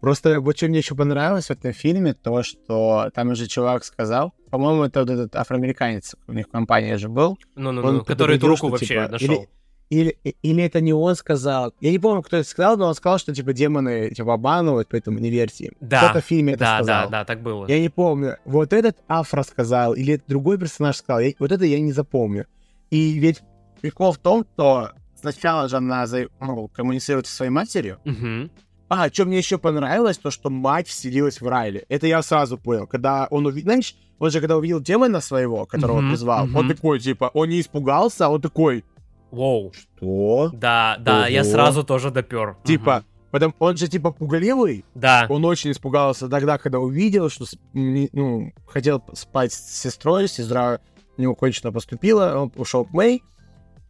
просто вот что мне еще понравилось в этом фильме, то, что там уже чувак сказал, по-моему, это вот этот афроамериканец у них в компании же был, Ну-ну-ну, который эту руку что, вообще типа, нашел. или- или, или это не он сказал. Я не помню, кто это сказал, но он сказал, что, типа, демоны, типа, обманывают, поэтому не верьте им. Да, Кто-то в фильме это Да, сказал. да, да, так было. Я не помню. Вот этот Афра сказал, или другой персонаж сказал. Я- вот это я не запомню. И ведь прикол в том, что сначала же она за- ну, коммуницирует со своей матерью. Мгм. А, что мне еще понравилось, то, что мать вселилась в Райли. Это я сразу понял. Когда он увидел, знаешь, он же когда увидел демона своего, которого Мгм, призвал, он мгм. такой, типа, он не испугался, а он такой, Воу. что? Да, да, я Ого. сразу тоже допер. Типа, потом, он же, типа, пугливый, Да. Он очень испугался тогда, когда увидел, что ну, хотел спать с сестрой, сестра у него кончено поступила, он ушел к Мэй,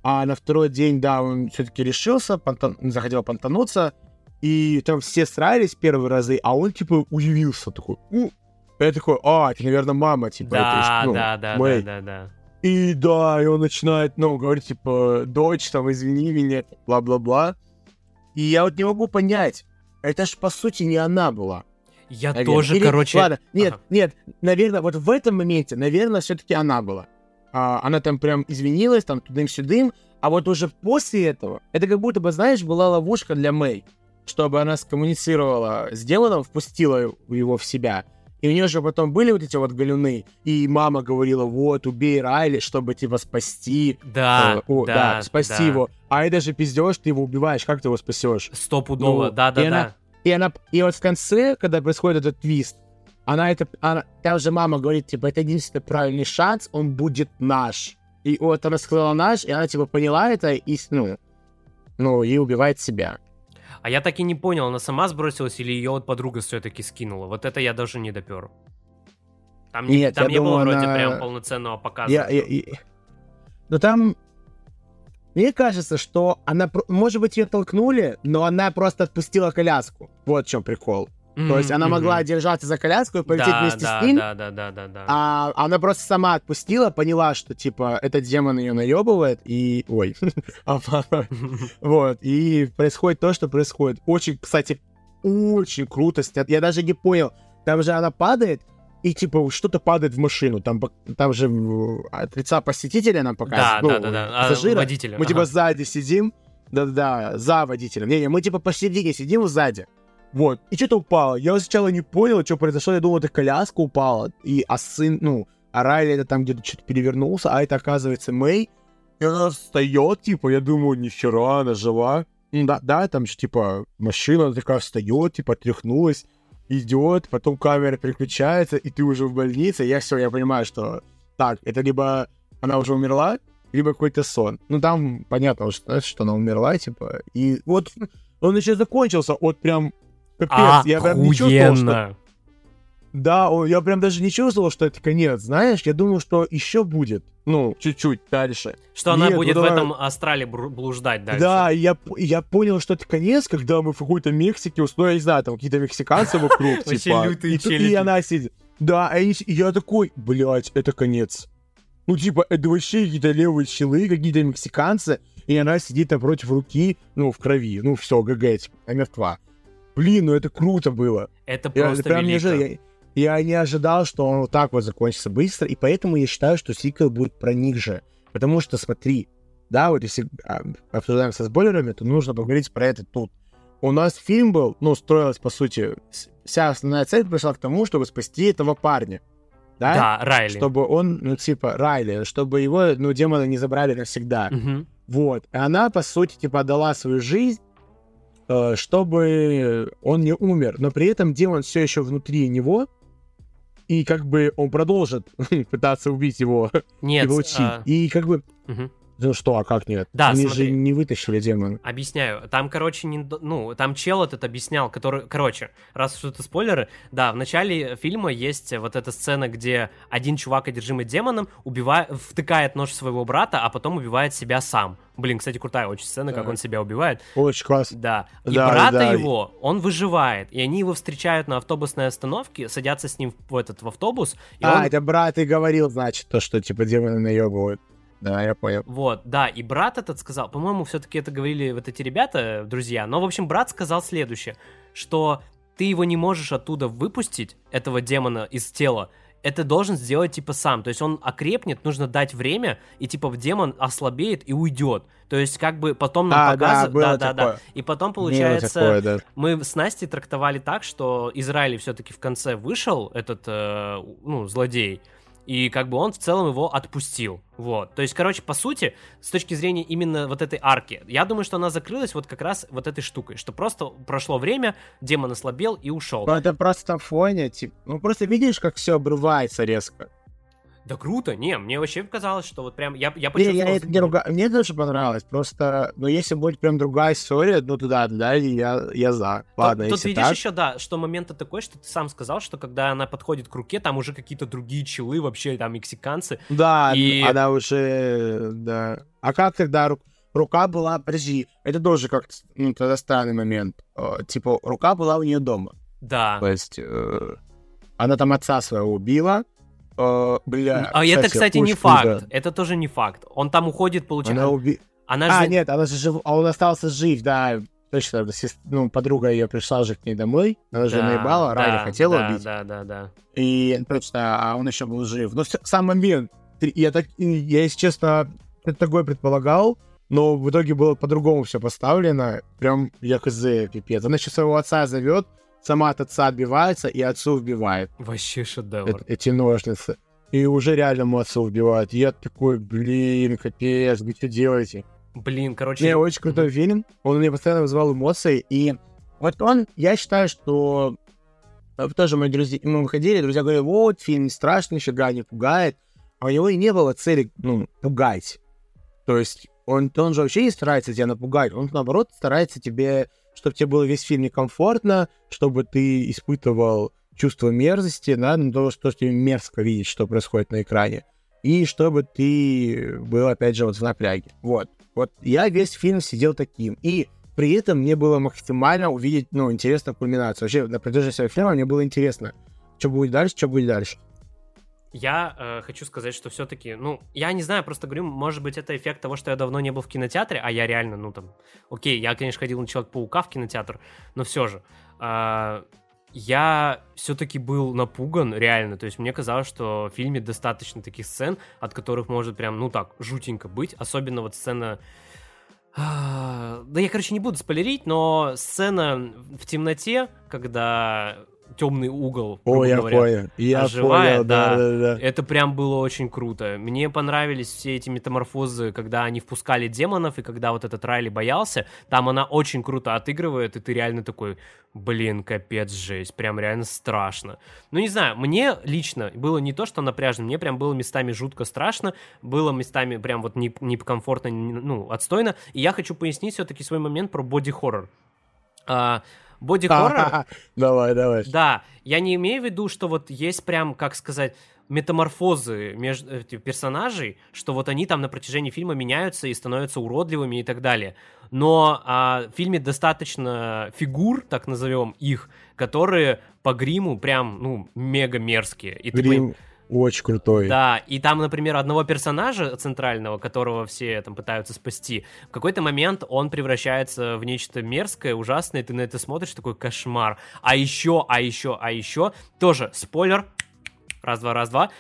а на второй день, да, он все-таки решился, понтан- захотел понтануться, и там все срались первые разы, а он, типа, удивился, такой, «У». я такой, а, это, наверное, мама, типа, это, Да, ну, да, да, Мэй». да, да, да. И да, и он начинает, ну, говорить, типа, дочь, там, извини меня, бла-бла-бла. И я вот не могу понять, это ж, по сути, не она была. Я Наверное. тоже, Или- короче... Ладно, нет, Ага. нет, наверное, вот в этом моменте, наверное, все-таки она была. А, она там прям извинилась, там тудым-сюдым, а вот уже после этого, это как будто бы, знаешь, была ловушка для Мэй, чтобы она скоммуницировала с демоном, впустила его в себя. И у нее же потом были вот эти вот галюны, и мама говорила, вот, убей Райли, чтобы, типа, спасти. Да, э, о, да, спасти да. его. А это же пиздешь, ты его убиваешь, как ты его спасешь? Стопудово, Ну, да, да, и да. она- И она, и вот в конце, когда происходит этот твист, она это, она, там же мама говорит, типа, это единственный правильный шанс, он будет наш. И вот она сказала наш, и она, типа, поняла это, и, ну, ну, и убивает себя. А я так и не понял, она сама сбросилась или ее вот подруга все-таки скинула. Вот это я даже не допер. Там не, Нет, там я не было думаю, вроде она- прям полноценного показа. Я, я- я- Но там, мне кажется, что она, может быть, ее толкнули, но она просто отпустила коляску. Вот в чем прикол. То есть она могла мгм. держаться за коляску и полететь да, вместе да, с ним, Да, да, да, да, да. А она просто сама отпустила, поняла, что, типа, этот демон ее наебывает, и... Ой. Вот. И происходит то, что происходит. Очень, кстати, очень круто снят. Я даже не понял. Там же она падает, и, типа, что-то падает в машину. Там, там же от лица посетителя нам Да, показывают. да, ну, да, да. А, пассажира. водителя, Мы, типа, ага. сзади сидим. Да-да, за водителем. Не-не, мы, типа, посередине сидим сзади. Вот. И что-то упало. Я сначала не понял, что произошло. Я думал, это коляска упала. И, а сын, ну, а Райли это там где-то что-то перевернулся, а это, оказывается, Мэй. И она встает, типа, я думаю, нихера, она жива. Ну Да, да, там же, типа, машина такая встает, типа, тряхнулась, идет, потом камера переключается, и ты уже в больнице. Я все, я понимаю, что так, это либо она уже умерла, либо какой-то сон. Ну, там понятно, что, что она умерла, типа. И вот он еще закончился, вот прям капец. Я прям не чувствовал, что... Да, я прям даже не чувствовал, что это конец, знаешь? Я думал, что еще будет. Ну, чуть-чуть дальше. Что она Нет, будет ну в этом астрале блуждать дальше. Да, я, я понял, что это конец, когда мы в какой-то Мексике, ну, я не знаю, там какие-то мексиканцы вокруг, типа. и, тут- и она сидит. Да, и, с- и я такой, блядь, это конец. Ну, типа, это вообще какие-то левые челы, какие-то мексиканцы, и она сидит напротив руки, ну, в крови. Ну, все, ГГ, типа, она мертва. Блин, ну это круто было. Это Я просто прям не велико. ожидал. Я, я не ожидал, что он вот так вот закончится быстро, и поэтому я считаю, что сиквел будет про них же. Потому что, смотри, да, вот если а, обсуждаем со спойлерами, то нужно поговорить про это тут. У нас фильм был, ну, строилась, по сути, вся основная цель пришла к тому, чтобы спасти этого парня. Да? Да, Райли. Чтобы он, ну, типа, Райли, чтобы его, ну, демоны не забрали навсегда. Мгм. Вот. И она, по сути, типа, отдала свою жизнь, чтобы он не умер. Но при этом демон все еще внутри него, и как бы он продолжит пытаться убить его Нет, и а, И как бы... мгм. Ну что, а как нет? Да, Они смотри. же не вытащили демона. Объясняю. Там, короче, не... ну, там чел этот объяснял, который... Короче, раз что это спойлеры, да, в начале фильма есть вот эта сцена, где один чувак, одержимый демоном, убивает, втыкает нож своего брата, а потом убивает себя сам. Блин, кстати, крутая очень сцена, как Да. он себя убивает. Очень классно. Да. И Да, брата да. его, он выживает. И они его встречают на автобусной остановке, садятся с ним в этот в автобус, а, он это брат и говорил, значит, то, что типа демоны наебывают. Да, я понял. Вот, да, и брат этот сказал, по-моему, все-таки это говорили вот эти ребята, друзья, но, в общем, брат сказал следующее, что ты его не можешь оттуда выпустить, этого демона, из тела, это должен сделать, типа, сам. То есть он окрепнет, нужно дать время, и, типа, демон ослабеет и уйдет. То есть, как бы потом нам А, да, показывают... Да, да, да. такое. И потом, Было получается, такое, да. мы с Настей трактовали так, что Израиль все-таки в конце вышел, этот, э, ну, злодей, и как бы он в целом его отпустил. Вот. То есть, короче, по сути, с точки зрения именно вот этой арки, я думаю, что она закрылась вот как раз вот этой штукой, что просто прошло время, демон ослабел и ушел. Ну, это просто фоне, типа, ну, просто видишь, как все обрывается резко. Да круто, не, мне вообще показалось, что вот прям я, я Не, почувствовал... я это не ругаю. Мне тоже понравилось, просто, ну, если будет прям другая история, ну, туда, да, я, я за. Тут- Ладно, Тут, если видишь так. еще, да, что момент такой, что ты сам сказал, что когда она подходит к руке, там уже какие-то другие челы, вообще там мексиканцы. Да, И- она уже, да. А как тогда ру- рука была, подожди, это тоже как ну, тогда странный момент. Э, Типа, рука была у нее дома. Да. То есть, э, она там отца своего убила. Э, Бля, А это, кстати, не факт. Это тоже не факт. Он там уходит, получается. Она уби... Она А, же... нет, она же жив... а он остался жив, да. Точно, ну, подруга ее пришла же к ней домой, она же Да, наебала, да, Райли хотела да, убить. Да, да, да. И точно, а он еще был жив. Но сам момент, я так, я, если честно, это такое предполагал, но в итоге было по-другому все поставлено. Прям я хз, пипец. Она еще своего отца зовет, сама от отца отбивается и отцу вбивает Вообще шедевр. э- эти ножницы. И уже реально ему отцу вбивает. И я такой, блин, капец, вы что делаете? Блин, короче... Не, очень крутой фильм. Он меня постоянно вызывал эмоции. И вот он, я считаю, что э, тоже мои друзья, мы выходили, друзья говорили, вот, фильм не страшный, нифига не пугает. А у него и не было цели, ну, пугать. То есть он, он же вообще не старается тебя напугать. Он, наоборот, старается тебе, чтобы тебе было весь фильм некомфортно, чтобы ты испытывал чувство мерзости, да, ну, то, что тебе мерзко видеть, что происходит на экране. И чтобы ты был, опять же, вот в напряге. Вот. Вот я весь фильм сидел таким. И при этом мне было максимально увидеть, ну, интересную кульминацию. Вообще, на протяжении всего фильма мне было интересно, что будет дальше, что будет дальше. Я э, хочу сказать, что все-таки, ну, я не знаю, просто говорю, может быть, это эффект того, что я давно не был в кинотеатре, а я реально, ну, там, окей, я, конечно, ходил на Человек-паука в кинотеатр, но все же, а, я все-таки был напуган, реально, то есть мне казалось, что в фильме достаточно таких сцен, от которых может прям, ну, так, жутенько быть, особенно вот сцена... а, Да я, короче, не буду спойлерить, но сцена в темноте, когда темный угол, О, я говоря, понял. Я оживает, понял, да, да. да, да. это прям было очень круто. Мне понравились все эти метаморфозы, когда они впускали демонов, и когда вот этот Райли боялся. Там она очень круто отыгрывает, и ты реально такой, блин, капец, жесть. Прям реально страшно. Ну, не знаю, мне лично было не то, что напряжно, мне прям было местами жутко страшно, было местами прям вот не- некомфортно, не- ну, отстойно. И я хочу пояснить все-таки свой момент про боди-хоррор. А, Боди-хоррор... Давай, давай. Да, я не имею в виду, что вот есть прям, как сказать, метаморфозы между этих персонажей, что вот они там на протяжении фильма меняются и становятся уродливыми и так далее. Но а, в фильме достаточно фигур, так назовем их, которые по гриму прям, ну, мега мерзкие. И ты Грим очень крутой. да, и там, например, одного персонажа центрального, которого все там пытаются спасти, в какой-то момент он превращается в нечто мерзкое, ужасное, и ты на это смотришь, такой кошмар. А еще, а еще, а еще, тоже спойлер, раз-два, раз-два,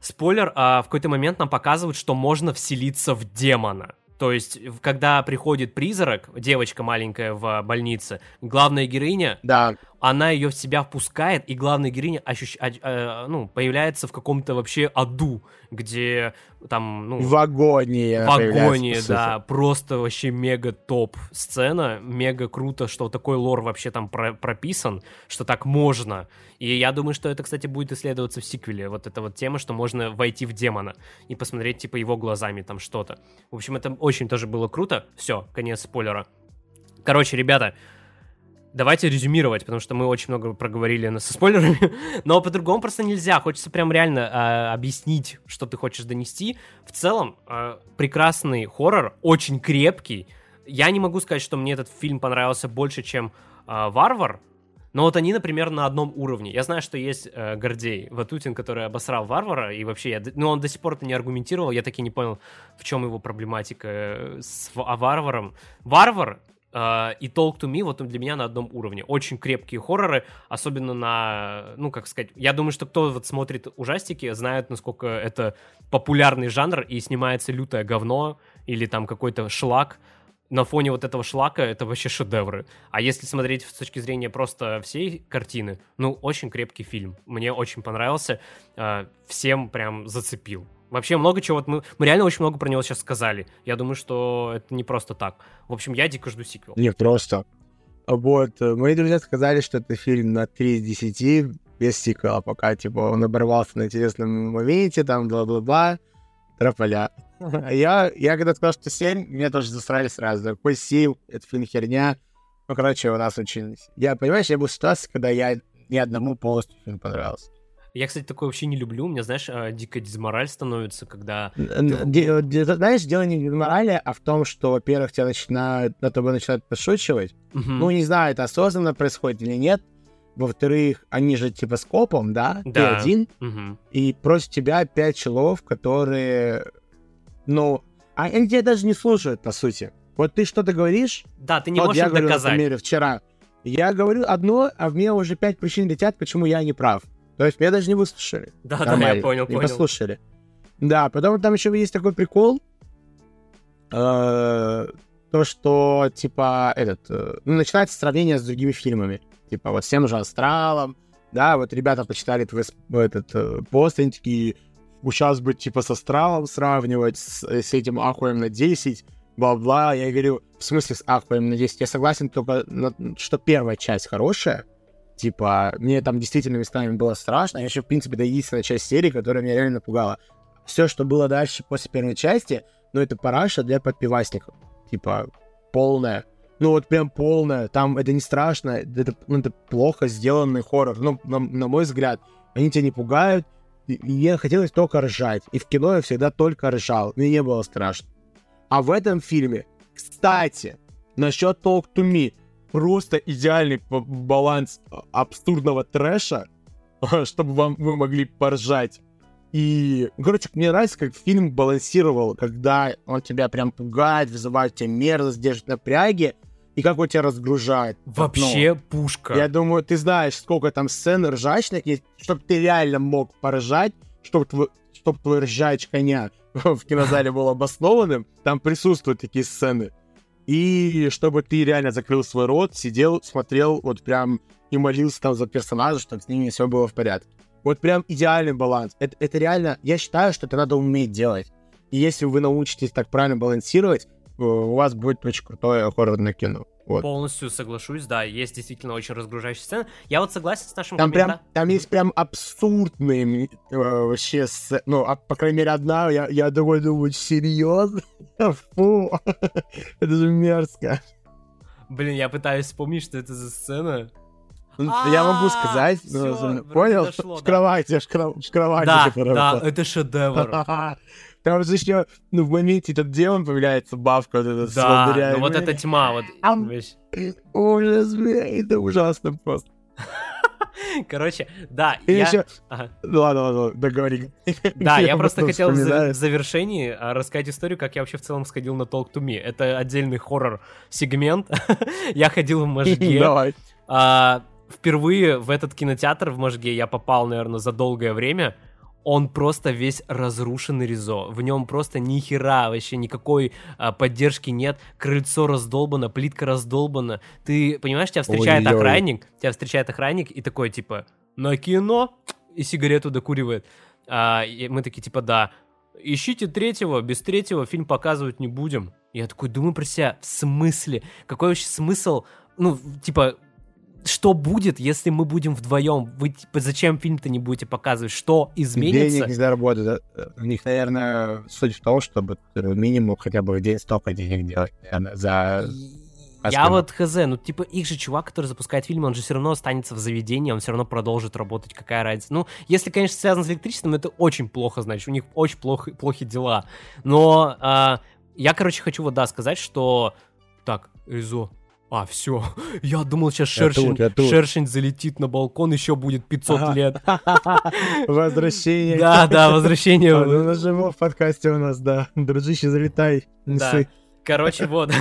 спойлер, а, в какой-то момент нам показывают, что можно вселиться в демона. То есть, когда приходит призрак, девочка маленькая в больнице, главная героиня, Да, она ее в себя впускает, и главная героиня ощущ... а- э, ну, появляется в каком-то вообще аду, где там, ну, в агонии. в агонии, да, просто вообще мега топ сцена, мега круто, что такой лор вообще там про- прописан, что так можно. И я думаю, что это, кстати, будет исследоваться в сиквеле, вот эта вот тема, что можно войти в демона и посмотреть, типа, его глазами там что-то. В общем, это очень тоже было круто. Все, конец спойлера. Короче, ребята, давайте резюмировать, потому что мы очень много проговорили со спойлерами, но по-другому просто нельзя. Хочется прям реально а, объяснить, что ты хочешь донести. В целом, а, прекрасный хоррор, очень крепкий. Я не могу сказать, что мне этот фильм понравился больше, чем а, «Варвар», но вот они, например, на одном уровне. Я знаю, что есть э, Гордей Ватутин, который обосрал Варвара, и вообще, я, ну, он до сих пор это не аргументировал, я таки не понял, в чем его проблематика э, с а Варваром. Варвар, Uh, и Talk to Me вот для меня на одном уровне. Очень крепкие хорроры, особенно на, ну, как сказать, я думаю, что кто вот смотрит ужастики, знает, насколько это популярный жанр, и снимается лютое говно или там какой-то шлак. На фоне вот этого шлака это вообще шедевры. А если смотреть с точки зрения просто всей картины, ну, очень крепкий фильм. Мне очень понравился. Uh, всем прям зацепил. Вообще много чего, вот мы, мы реально очень много про него сейчас сказали. Я думаю, что это не просто так. В общем, я дико жду сиквел. Не просто. Вот, э, мои друзья сказали, что это фильм на 3 из 10, без сиквела, пока, типа, он оборвался на интересном моменте, там, бла-бла-бла, трополя. Я, я когда сказал, что 7, меня тоже засрали сразу. Какой 7? Это фильм херня. Ну, короче, у нас очень... Я, понимаешь, я был в ситуации, когда я ни одному полностью фильм понравился. Я, кстати, такое вообще не люблю. У меня, знаешь, а, дикая дизмораль становится, когда... Знаешь, дело не в дизморали, а в том, что, во-первых, тебя начинают, на тобой начинают подшучивать. Угу. Ну, не знаю, это осознанно происходит или нет. Во-вторых, они же типа с копом, да? Да. Ты один. Угу. И против тебя пять челов, которые... Ну, а они тебя даже не слушают, по сути. Вот ты что-то говоришь... Да, ты не вот можешь я говорю, доказать. Например, вчера. Я говорю одно, а в меня уже пять причин летят, почему я не прав. То есть меня даже не выслушали. Да, да, я понял, не понял. послушали. Да, потом там еще есть такой прикол, э, то, что, типа, этот, э, ну, начинается сравнение с другими фильмами. Типа, вот с тем же «Астралом», да, вот ребята почитали твой этот э, пост, они такие, сейчас бы, типа, с «Астралом» сравнивать, с, с этим «Ахуем на 10», бла-бла. Я говорю, в смысле с «Ахуем на 10»? Я согласен только, что первая часть хорошая, Типа, мне там действительно местами было страшно. Я еще, в принципе, до единственной часть серии, которая меня реально напугала. Все, что было дальше после первой части, ну, это параша для подпивасников. Типа, полная. Ну, вот прям полная. Там это не страшно, это, ну, это плохо сделанный хоррор. Ну, на, на мой взгляд, они тебя не пугают. И мне хотелось только ржать. И в кино я всегда только ржал. Мне не было страшно. А в этом фильме, кстати, насчет Talk to Me, просто идеальный баланс абсурдного трэша, чтобы вам вы могли поржать. И, короче, мне нравится, как фильм балансировал, когда он тебя прям пугает, вызывает тебя мерзость, держит напряги, и как он тебя разгружает. Вообще ну, пушка. Я думаю, ты знаешь, сколько там сцен ржачных есть, чтобы ты реально мог поржать, чтобы твой, чтобы твой ржач коня в кинозале был обоснованным, там присутствуют такие сцены и чтобы ты реально закрыл свой рот, сидел, смотрел вот прям и молился там за персонажа, чтобы с ними все было в порядке. Вот прям идеальный баланс. Это, это реально, я считаю, что это надо уметь делать. И если вы научитесь так правильно балансировать, э, у вас будет очень крутое хоррорное кино. Вот. Полностью соглашусь, да, есть действительно очень разгружающая сцена. Я вот согласен с нашим там. Прям, там есть прям абсурдные э, вообще, сцены. ну, а, по крайней мере, одна, я, я такой думаю, серьезно? Фу, это же мерзко. Блин, я пытаюсь вспомнить, что это за сцена. Ну, я могу сказать, но, понял? В кровати, в кровати. Да, да, это шедевр. Там же еще, ну, в моменте этот демон появляется, бабка вот эта Да, ну вот эта тьма, вот. Ужас, это ужасно просто. Короче, да, И я... еще... Ага. Ладно, ладно, договори. Да, я, я просто хотел в завершении а, рассказать историю, как я вообще в целом сходил на Talk to Me. Это отдельный хоррор-сегмент. я ходил в Можге. Давай. А, впервые в этот кинотеатр в Можге я попал, наверное, за долгое время он просто весь разрушенный Ризо. В нем просто ни хера вообще никакой а, поддержки нет. Крыльцо раздолбано, плитка раздолбана. Ты понимаешь, тебя встречает Ой-ой. охранник, тебя встречает охранник и такой типа на кино и сигарету докуривает. А, и мы такие типа да. Ищите третьего, без третьего фильм показывать не будем. Я такой думаю про себя, в смысле? Какой вообще смысл? Ну, типа, что будет, если мы будем вдвоем? Вы типа зачем фильм-то не будете показывать? Что изменится? Денег не заработают. У них, наверное, суть в том, чтобы минимум хотя бы в день столько денег делать, наверное, за... Я вот хз, ну типа их же чувак, который запускает фильм, он же все равно останется в заведении, он все равно продолжит работать, какая разница. Ну, если, конечно, связано с электричеством, это очень плохо, значит, у них очень плохо, плохи дела. Но а, я, короче, хочу вот, да, сказать, что... Так, Изо, а, все. Я думал, сейчас шершень, я тут, я тут. шершень залетит на балкон, еще будет 500 ага. лет. Возвращение. Да, да, возвращение. А, ну, нажимо в подкасте у нас, да. Дружище, залетай. Да. Короче, вот.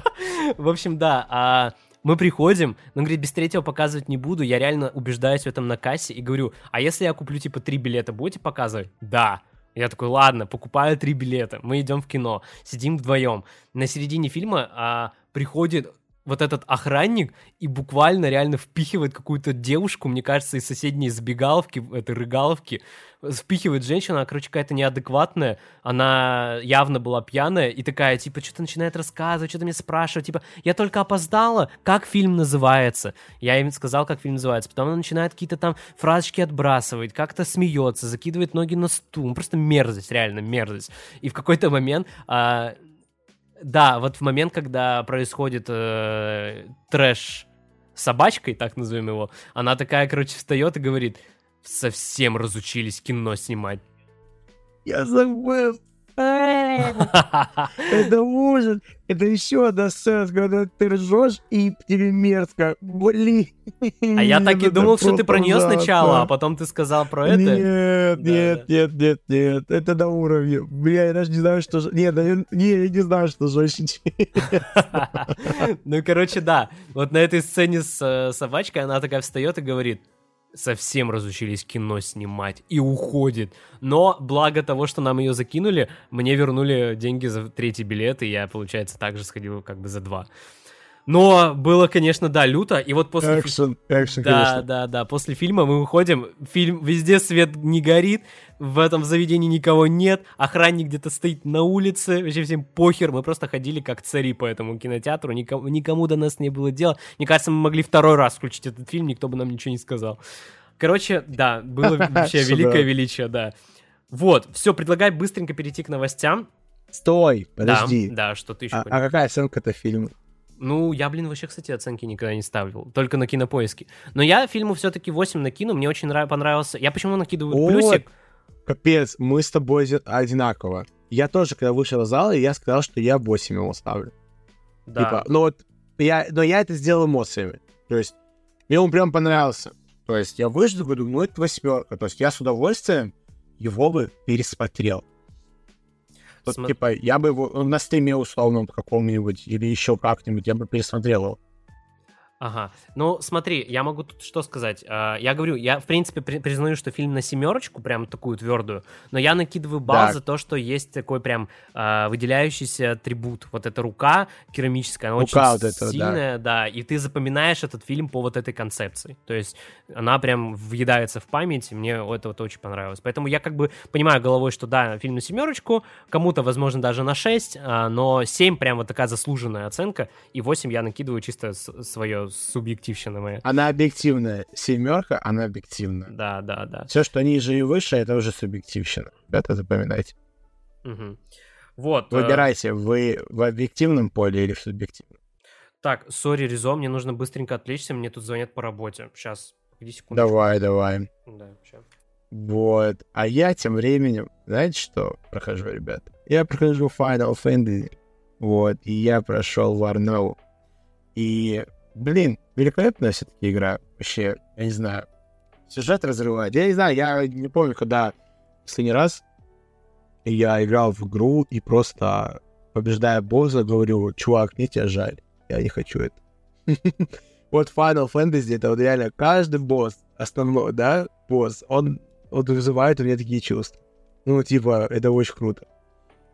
В общем, да. А мы приходим, но, говорит, без третьего показывать не буду, я реально убеждаюсь в этом на кассе и говорю, а если я куплю, типа, три билета, будете показывать? Да. Я такой, ладно, покупаю три билета, мы идем в кино, сидим вдвоем. На середине фильма а, приходит вот этот охранник и буквально реально впихивает какую-то девушку, мне кажется, из соседней забегаловки, этой рыгаловки, впихивает женщину, она, короче, какая-то неадекватная, она явно была пьяная и такая, типа, что-то начинает рассказывать, что-то меня спрашивает, типа, я только опоздала, как фильм называется? Я им сказал, как фильм называется, потом она начинает какие-то там фразочки отбрасывать, как-то смеется, закидывает ноги на стул, просто мерзость, реально мерзость. И в какой-то момент а, да, вот в момент, когда происходит э, трэш с собачкой, так назовем его, она такая, короче, встает и говорит, совсем разучились кино снимать. Я забыл. Это ужас. Это еще одна сцена, когда ты ржешь и тебе мерзко. Блин. А я так и думал, что ты про нее сначала, а потом ты сказал про это. Нет, нет, нет, нет, нет. Это на уровне. Бля, я даже не знаю, что... Нет, не, я не знаю, что жестче. Ну, короче, да. Вот на этой сцене с э, собачкой она такая встает и говорит, совсем разучились кино снимать и уходит. Но благо того, что нам ее закинули, мне вернули деньги за третий билет, и я, получается, также сходил как бы за два. Но было, конечно, да, люто. И вот после... Экшен, экшен, да, конечно. да, да. После фильма мы выходим, фильм, везде свет не горит, в этом заведении никого нет, охранник где-то стоит на улице, вообще всем похер, мы просто ходили как цари по этому кинотеатру, никому, никому до нас не было дела. Мне кажется, мы могли второй раз включить этот фильм, никто бы нам ничего не сказал. Короче, да, было вообще великое величие, да. Вот, все, предлагаю быстренько перейти к новостям. Стой, подожди. Да, да что ты еще А, а какая оценка-то фильма? Ну, я, блин, вообще, кстати, оценки никогда не ставил. Только на кинопоиске. Но я фильму все-таки 8 накину. Мне очень нрав- понравился. Я почему накидываю Вот. плюсик? Капец, мы с тобой одинаково. Я тоже, когда вышел из зала, я сказал, что я 8 его ставлю. Да. Типа, ну вот, я, но я это сделал эмоциями. То есть, мне он прям понравился. То есть, я вышел, думаю, ну, это восьмерка. То есть, я с удовольствием его бы пересмотрел. Вот, Смо- типа, я бы его ну, на стриме условном каком-нибудь или еще как-нибудь, я бы пересмотрел его. Ага. Ну, смотри, я могу тут что сказать. А, Я говорю, я, в принципе, при- признаю, что фильм на семерочку, прям такую твердую, но я накидываю бал Да. за то, что есть такой прям а, выделяющийся атрибут. Вот эта рука керамическая, она Рука очень вот да. сильная, да. и ты запоминаешь этот фильм по вот этой концепции. То есть она прям въедается в память, и мне это вот очень понравилось. Поэтому я как бы понимаю головой, что да, фильм на семерочку, кому-то, возможно, даже на 6, а, но 7 прям вот такая заслуженная оценка, и 8 я накидываю чисто свое субъективщина моя. Она объективная. Семерка, она объективная. Да, да, да. Все, что ниже и выше, это уже субъективщина. Ребята, запоминайте. Мгм. Вот. э, Выбирайте, вы в объективном поле или в субъективном. Так, сори, Резо, мне нужно быстренько отвлечься, мне тут звонят по работе. Сейчас, погоди секунду. Давай, давай. Да. Вот. А я тем временем, знаете что прохожу, ребята? Я прохожу Final Fantasy. Вот. И я прошел Warnow. И, блин, великолепная все-таки игра. Вообще, я не знаю. Сюжет разрывает. Я не знаю, я не помню, когда последний раз я играл в игру и просто, побеждая босса, говорю, чувак, мне тебя жаль. Я не хочу это. Вот Final Fantasy, это вот реально каждый босс, основной, да, босс, он, он вызывает у меня такие чувства. Ну, типа, это очень круто.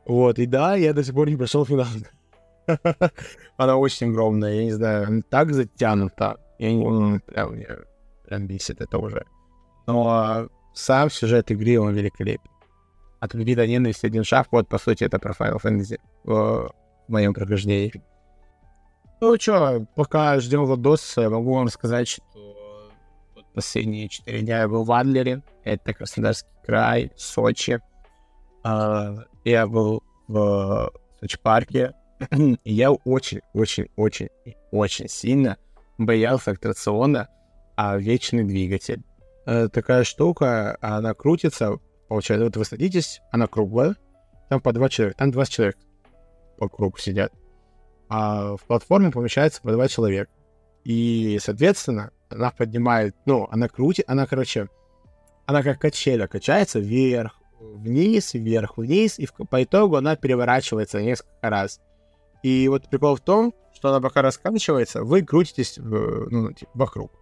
Вот, и да, я до сих пор не прошел финал. Она очень огромная, я не знаю, так затянута. Я не, ну, прям, меня прям бесит это уже. Но сам сюжет игры, он великолепен. От любви до ненависти один шаг, вот, по сути, это про Final Fantasy в, в моем прохождении. Ну что, пока ждем Владоса, могу вам сказать, что последние четыре дня я был в Адлере, это Краснодарский край, Сочи. А, Я был в Сочи-парке, я очень-очень-очень очень сильно боялся аттракциона а вечный двигатель. Э, Такая штука, она крутится, получается, вот вы садитесь, она круглая, там по два человека, там 20 человек кругу сидят а в платформе помещается по два человека. И, соответственно, она поднимает, ну, она крутит, она, короче, она как качеля качается вверх, вниз, вверх, вниз, и в- по итогу она переворачивается несколько раз. И вот прикол в том, что она пока расканчивается, вы крутитесь ну, типа, вокруг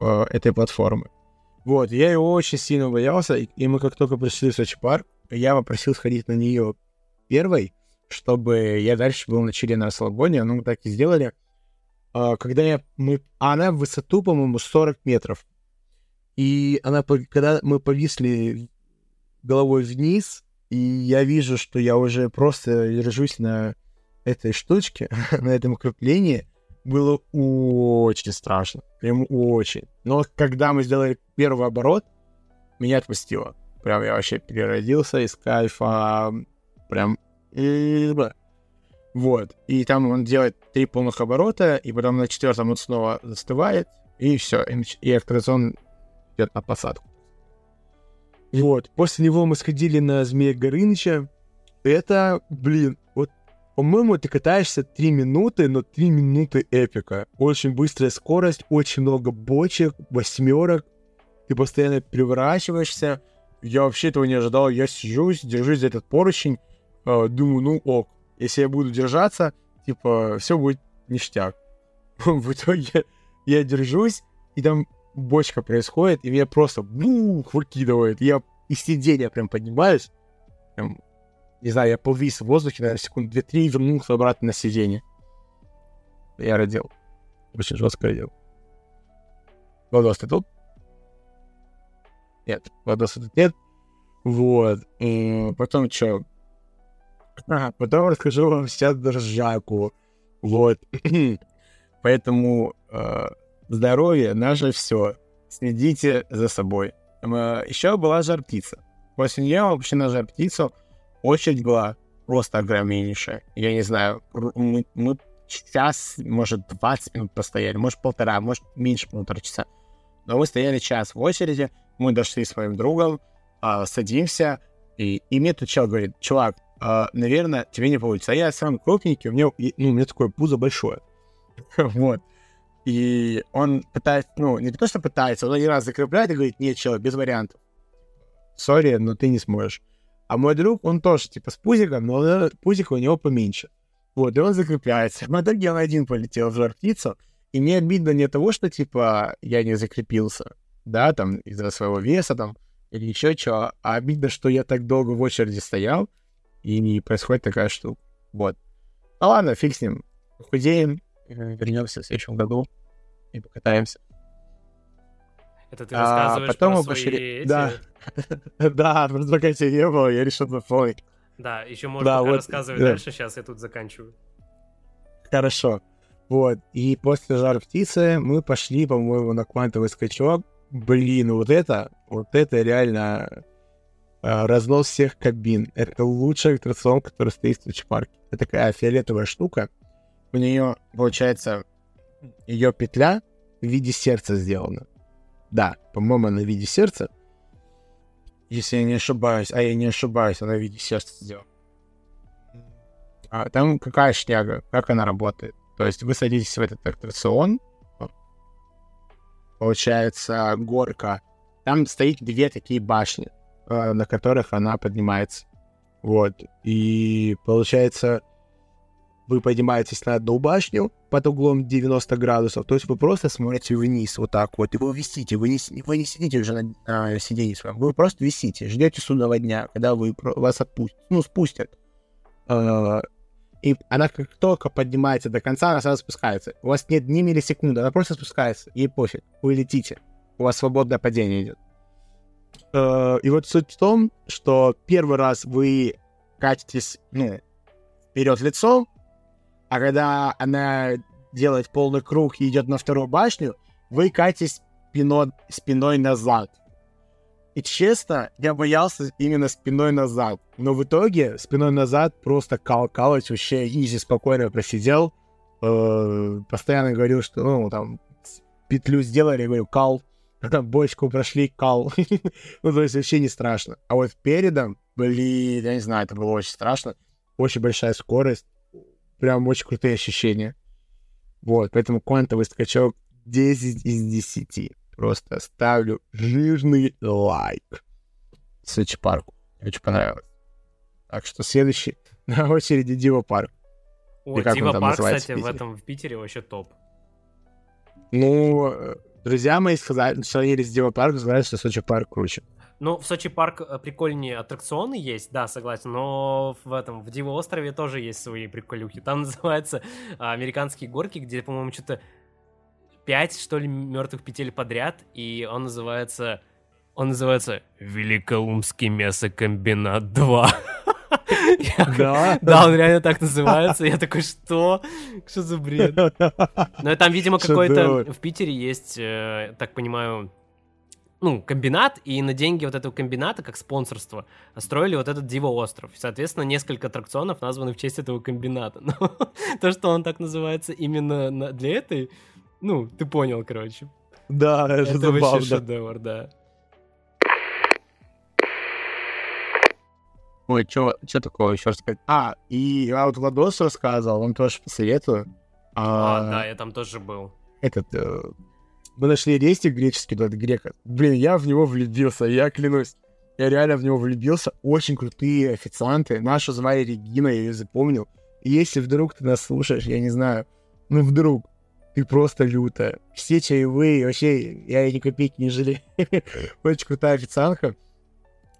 э, этой платформы. Вот, я ее очень сильно боялся, и мы как только пришли в Сочи парк, я попросил сходить на нее первой, чтобы я дальше был на Чили на расслабоне, ну, мы так и сделали. А, когда я... Мы, а она в высоту, по-моему, 40 метров. И она, когда мы повисли головой вниз, и я вижу, что я уже просто держусь на этой штучке, на этом укреплении, было очень страшно. Прям очень. Но когда мы сделали первый оборот, меня отпустило. Прям я вообще переродился из кайфа. Прям... Вот. И там он делает три полных оборота, и потом на четвертом он снова застывает, и все. И, и аттракцион идет на посадку. Вот. После него мы сходили на Змея Горыныча. Это, блин, по-моему, ты катаешься 3 минуты, но 3 минуты эпика. Очень быстрая скорость, очень много бочек, восьмерок. Ты постоянно переворачиваешься. Я вообще этого не ожидал. Я сижусь, держусь за этот поручень. Э, думаю, ну ок. Если я буду держаться, типа, все будет ништяк. В итоге я держусь, и там бочка происходит, и меня просто бух, выкидывает. Я из сиденья прям поднимаюсь. Прям не знаю, я повис в воздухе, наверное, секунд 2-3 и вернулся обратно на сиденье. Я родил. Очень жестко родил. Владос, ты тут? Нет, Владоса тут нет. Вот. И потом что? А, потом расскажу вам сейчас ржаку. Вот. Поэтому э, здоровье наше все. Следите за собой. Э, еще была жар птица. После нее вообще на жар птицу очередь была просто огромнейшая. Я не знаю, мы, мы час, может, 20 минут постояли, может, полтора, может, меньше полтора часа. Но мы стояли час в очереди, мы дошли с моим другом, э, садимся, и, и мне тут чел говорит, чувак, э, наверное, тебе не получится. А я сам крупненький, у меня, ну, у меня такое пузо большое. вот. И он пытается, ну, не то, что пытается, он один раз закрепляет и говорит, нет, чел, без вариантов. Сори, но ты не сможешь. А мой друг, он тоже, типа, с пузиком, но пузик у него поменьше. Вот, и он закрепляется. В итоге он один полетел в жар птицу, и мне обидно не того, что, типа, я не закрепился, да, там, из-за своего веса, там, или еще что, а обидно, что я так долго в очереди стоял, и не происходит такая штука. Вот. Ну ладно, фиг с ним. Похудеем, вернемся в следующем году и покатаемся. Это ты рассказываешь а потом про мы пошли... эти... Да, да, просто пока тебя не было, я решил запомнить. Да, еще можно да, вот, рассказывать да. дальше, сейчас я тут заканчиваю. Хорошо. Вот, и после жар птицы мы пошли, по-моему, на квантовый скачок. Блин, вот это, вот это реально э, разнос всех кабин. Это лучший аттракцион, который стоит в Лучпарке. Это такая фиолетовая штука. У нее, получается, ее петля в виде сердца сделана. Да, по-моему, она в виде сердца. Если я не ошибаюсь, а я не ошибаюсь, она в виде сердца сделана. А там какая шняга, как она работает? То есть вы садитесь в этот аттракцион, получается горка. Там стоит две такие башни, э, на которых она поднимается. Вот. И получается, вы поднимаетесь на одну башню под углом 90 градусов, то есть вы просто смотрите вниз вот так вот, и вы висите, вы не, вы не сидите уже на а, сиденье своем, вы просто висите, ждете судного дня, когда вы, вас отпустят, ну, спустят. А, и она как только поднимается до конца, она сразу спускается. У вас нет ни миллисекунды, она просто спускается, ей пофиг, вы летите, у вас свободное падение идет. А, и вот суть в том, что первый раз вы катитесь, ну, вперед лицом, а когда она делает полный круг и идет на вторую башню, вы катитесь спиной, спиной назад. И честно, я боялся именно спиной назад. Но в итоге спиной назад просто кал калать вообще изи спокойно просидел. Э, постоянно говорил, что ну там петлю сделали, я говорю, кал. Там бочку прошли, кал. ну, то есть вообще не страшно. А вот передом, блин, я не знаю, это было очень страшно. Очень большая скорость прям очень крутые ощущения. Вот, поэтому квантовый скачок 10 из 10. Просто ставлю жирный лайк. Сочи парку. Очень понравилось. Так что следующий на очереди Дива парк. О, Дива Парк, кстати, в, в этом в Питере вообще топ. Ну, э, друзья мои сказали, что они с Дива Парк, сказали, что Сочи Парк круче. Ну, в Сочи парк э, прикольнее аттракционы есть, да, согласен, но в этом, в Диво острове тоже есть свои приколюхи. Там называется а, американские горки, где, по-моему, что-то 5, что ли, мертвых петель подряд, и он называется... Он называется Великолумский мясокомбинат 2. Да? Да, он реально так называется. Я такой, что? Что за бред? Ну, там, видимо, какой-то... В Питере есть, э, так понимаю, ну, комбинат, и на деньги вот этого комбината, как спонсорство, строили вот этот Диво остров. Соответственно, несколько аттракционов названы в честь этого комбината. Но то, что он так называется именно для этой, ну, ты понял, короче. Да, это, это забавно. вообще шедевр, да. Ой, что такого еще рассказать? А, и я вот Владос рассказывал, он тоже посоветую. А, а, да, я там тоже был. Этот, э, мы нашли рестик греческий, тот грека. Блин, я в него влюбился, я клянусь. Я реально в него влюбился. Очень крутые официанты. Нашу звали Регина, я ее запомнил. И если вдруг ты нас слушаешь, я не знаю, ну вдруг, ты просто лютая. Все чаевые, вообще, я ни копейки не жалею. Очень крутая официантка.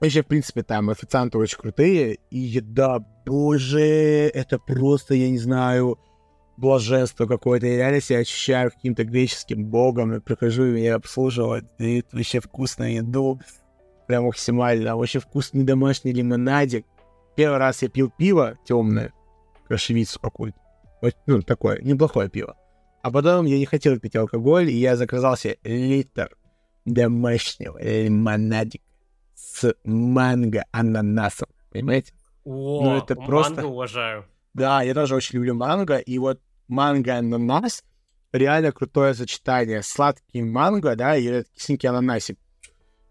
Вообще, в принципе, там официанты очень крутые. И еда, боже, это просто, я не знаю, блаженство какое-то. Я реально себя ощущаю каким-то греческим богом. Я прихожу, и меня обслуживают, дают вообще вкусную еду. Прям максимально. Вообще вкусный домашний лимонадик. Первый раз я пил пиво темное, кашевицу какую-то. Ну, такое, неплохое пиво. А потом я не хотел пить алкоголь, и я заказал себе литр домашнего лимонадика с манго-ананасом. Понимаете? О, ну, это просто... манго уважаю. Да, я тоже очень люблю манго, и вот манго ананас реально крутое сочетание. Сладкий манго, да, и кисленький ананасик.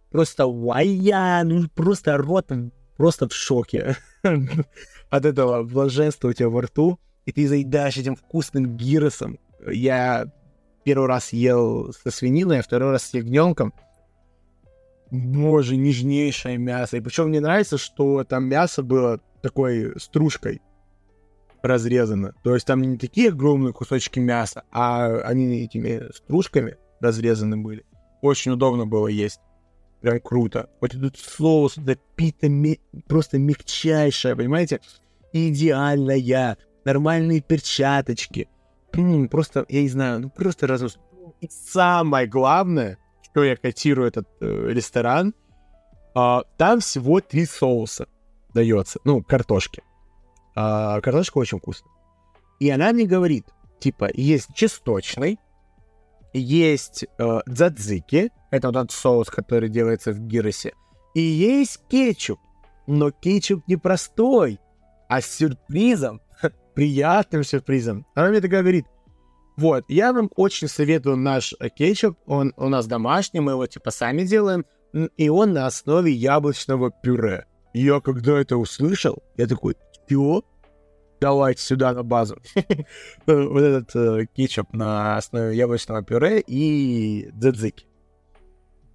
Просто вая, ну просто рот просто в шоке от этого блаженства у тебя во рту, и ты заедаешь этим вкусным гиросом. Я первый раз ел со свининой, а второй раз с ягненком. Боже, нежнейшее мясо. И причем мне нравится, что там мясо было такой стружкой разрезано. То есть там не такие огромные кусочки мяса, а они этими стружками разрезаны были. Очень удобно было есть. Прям круто. Вот этот соус, ми... просто мягчайшая, понимаете? Идеальная. Нормальные перчаточки. Просто, я не знаю, ну просто разнос. И самое главное, что я котирую этот э, ресторан, э, там всего три соуса дается. Ну, картошки а, картошка очень вкусная. И она мне говорит, типа, есть чесночный, есть э, дзадзики, это вот этот соус, который делается в гиросе, и есть кетчуп. Но кетчуп не простой, а с сюрпризом, приятным сюрпризом. Она мне такая говорит, вот, я вам очень советую наш э, кетчуп, он у нас домашний, мы его типа сами делаем, и он на основе яблочного пюре. Я когда это услышал, я такой, чё? Давайте сюда на базу. вот этот э, кетчуп на основе яблочного пюре и дзадзики.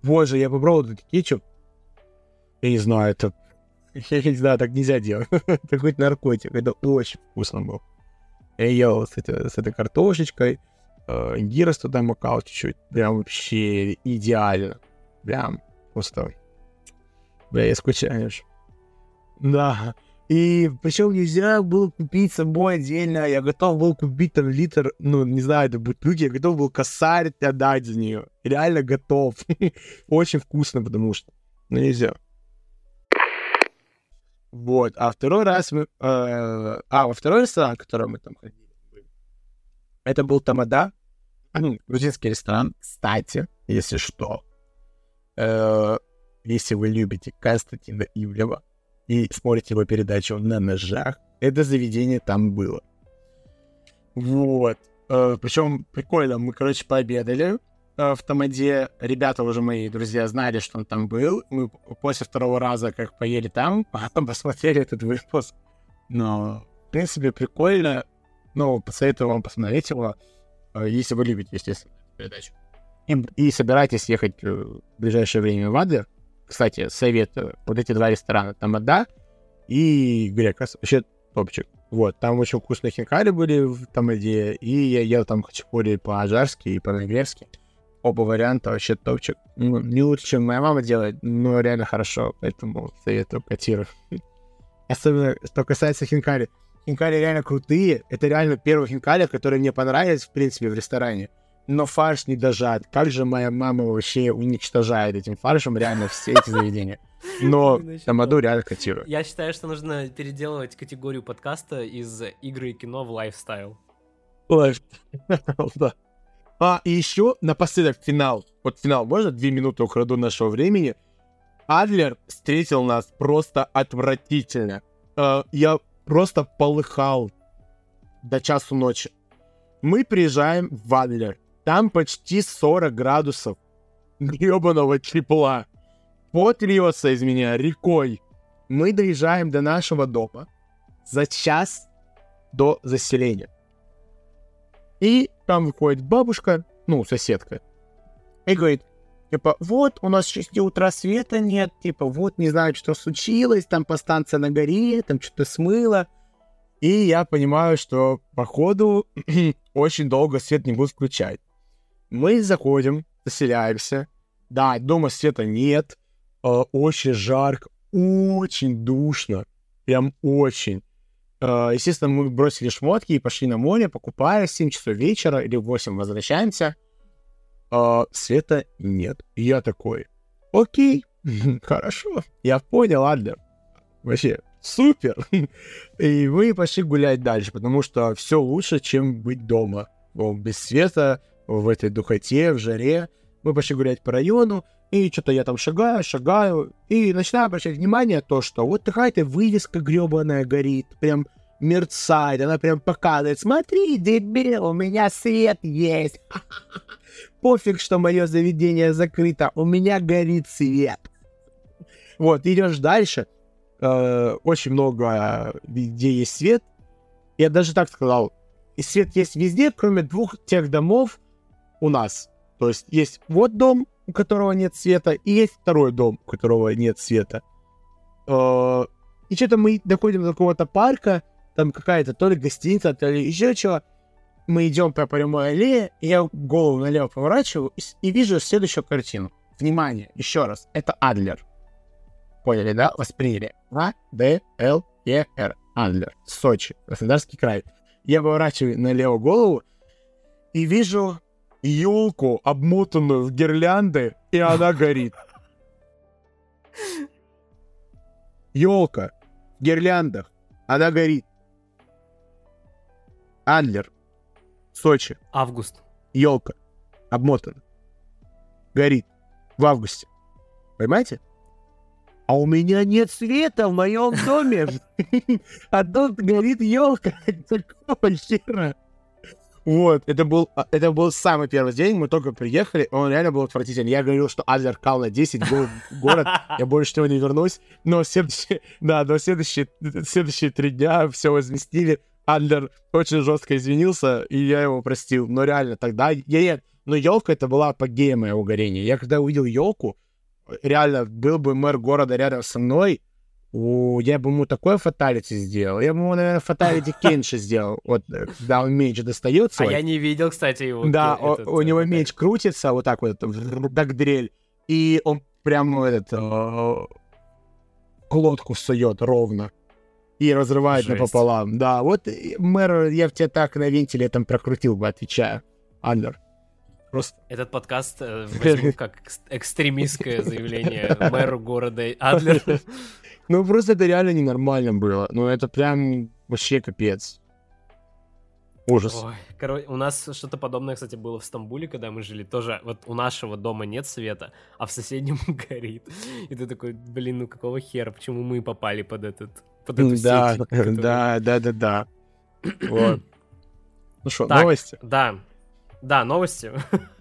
Боже, я попробовал этот кетчуп. Я не знаю, это... Я не знаю, так нельзя делать. это хоть наркотик. Это очень вкусно было. Я ел с, этой, с этой картошечкой. Э, гирос туда макал чуть-чуть. Прям вообще идеально. Прям просто... Бля, я скучаешь. Да. И причем нельзя было купить собой отдельно. Я готов был купить там литр, ну, не знаю, это бутылки. Я готов был косарь отдать за нее. Реально готов. Очень вкусно, потому что. Ну, нельзя. Вот. А второй раз мы... Э, а, во второй ресторан, в который мы там ходили, это был Тамада. Грузинский ресторан. Кстати, если что, э, если вы любите Константина Ивлева, и смотрите его передачу на ножах, это заведение там было. Вот. Э, Причем прикольно, мы, короче, пообедали э, в Тамаде. Ребята уже мои друзья знали, что он там был. Мы после второго раза, как поели там, посмотрели этот выпуск. Но, в принципе, прикольно. Ну, посоветую вам посмотреть его, э, если вы любите, естественно, передачу. И, и собираетесь ехать в ближайшее время в Адлер, кстати, советую. Вот эти два ресторана, Тамада и Грекос. Вообще топчик. Вот, там очень вкусные хинкали были в Тамаде, и я ел там хачапури по-ажарски и по-венгерски. Оба варианта вообще топчик. Ну, не лучше, чем моя мама делает, но реально хорошо, поэтому советую котиру. Особенно, что касается хинкали. Хинкали реально крутые. Это реально первые хинкали, которые мне понравились, в принципе, в ресторане. Но фарш не дожат. Как же моя мама вообще уничтожает этим фаршем реально все эти заведения. Но Тамаду реально котирую. Я считаю, что нужно переделывать категорию подкаста из игры и кино в лайфстайл. Да. А, и еще напоследок финал. Вот финал, можно две минуты украду нашего времени? Адлер встретил нас просто отвратительно. Э, я просто полыхал до часу ночи. Мы приезжаем в Адлер. Там почти 40 градусов гребаного тепла. Пот льется из меня рекой. Мы доезжаем до нашего дома за час до заселения. И там выходит бабушка, ну, соседка, и говорит, типа, вот, у нас с 6 утра света нет, типа, вот, не знаю, что случилось, там по станции на горе, там что-то смыло. И я понимаю, что, походу, очень долго свет не будут включать. Мы заходим, заселяемся. Да, дома света нет, э, очень жарко, очень душно, прям очень. Э, естественно, мы бросили шмотки и пошли на море, покупали в 7 часов вечера или в 8 возвращаемся. Э, света нет. Я такой, окей, хорошо, я понял, Адлер. Вообще, супер. И мы пошли гулять дальше, потому что все лучше, чем быть дома. Без света, в этой духоте, в жаре. Мы пошли гулять по району, и что-то я там шагаю, шагаю, и начинаю обращать внимание то, что вот какая-то вывеска гребаная горит, прям мерцает, она прям показывает, смотри, дебил, у меня свет есть. Пофиг, что мое заведение закрыто, у меня горит свет. Вот, идешь дальше, э, очень много где есть свет. Я даже так сказал, и свет есть везде, кроме двух тех домов у нас. То есть есть вот дом, у которого нет света, и есть второй дом, у которого нет света. Э, и что-то мы доходим до какого-то парка, там какая-то то ли гостиница, то ли еще чего. Мы идем по прямой аллее, и я голову налево поворачиваю и, и вижу следующую картину. Внимание, еще раз, это Адлер. Поняли, да? Восприняли. А, Д, Л, Е, Р. Адлер. Сочи. Краснодарский край. Я поворачиваю налево голову и вижу елку, обмотанную в гирлянды, и она горит. Елка в гирляндах, она горит. Адлер, Сочи. Август. Елка, обмотана. Горит в августе. Понимаете? А у меня нет света в моем доме. А тут горит елка. Какого хера? Вот, это был, а, это был самый первый день, мы только приехали, он реально был отвратительный. Я говорил, что Адлер кал на 10, был город, я больше того не вернусь. Но следующие, да, но следующие, следующие три дня все возместили. Адлер очень жестко извинился, и я его простил. Но реально тогда, я нет, но елка это была апогея моего горения. Я когда увидел елку, реально был бы мэр города рядом со мной, у, я бы ему такое фаталити сделал. Я бы ему, наверное, фаталити Кенши сделал. Вот, э, когда он меч достается. А я не видел, кстати, его. Да, этот, у, у него этот, меч крутится вот так вот, так дрель. И он прям этот э, глотку сует ровно. И разрывает Жесть. напополам. Да, вот мэр, я в тебя так на вентиле там прокрутил бы, отвечаю. Андер. Просто... Этот подкаст э, возьмут как экстремистское заявление мэру города Адлер. Ну, просто это реально ненормально было. Ну, это прям вообще капец. Ужас. Ой, короче, у нас что-то подобное, кстати, было в Стамбуле, когда мы жили. Тоже вот у нашего дома нет света, а в соседнем горит. И ты такой, блин, ну какого хера, почему мы попали под этот, под эту да, сеть? Который... Да, да, да, да. Вот. Ну что, новости? Да, да, новости.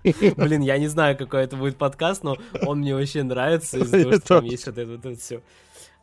Блин, я не знаю, какой это будет подкаст, но он мне вообще нравится из-за того, что там есть вот это, вот все.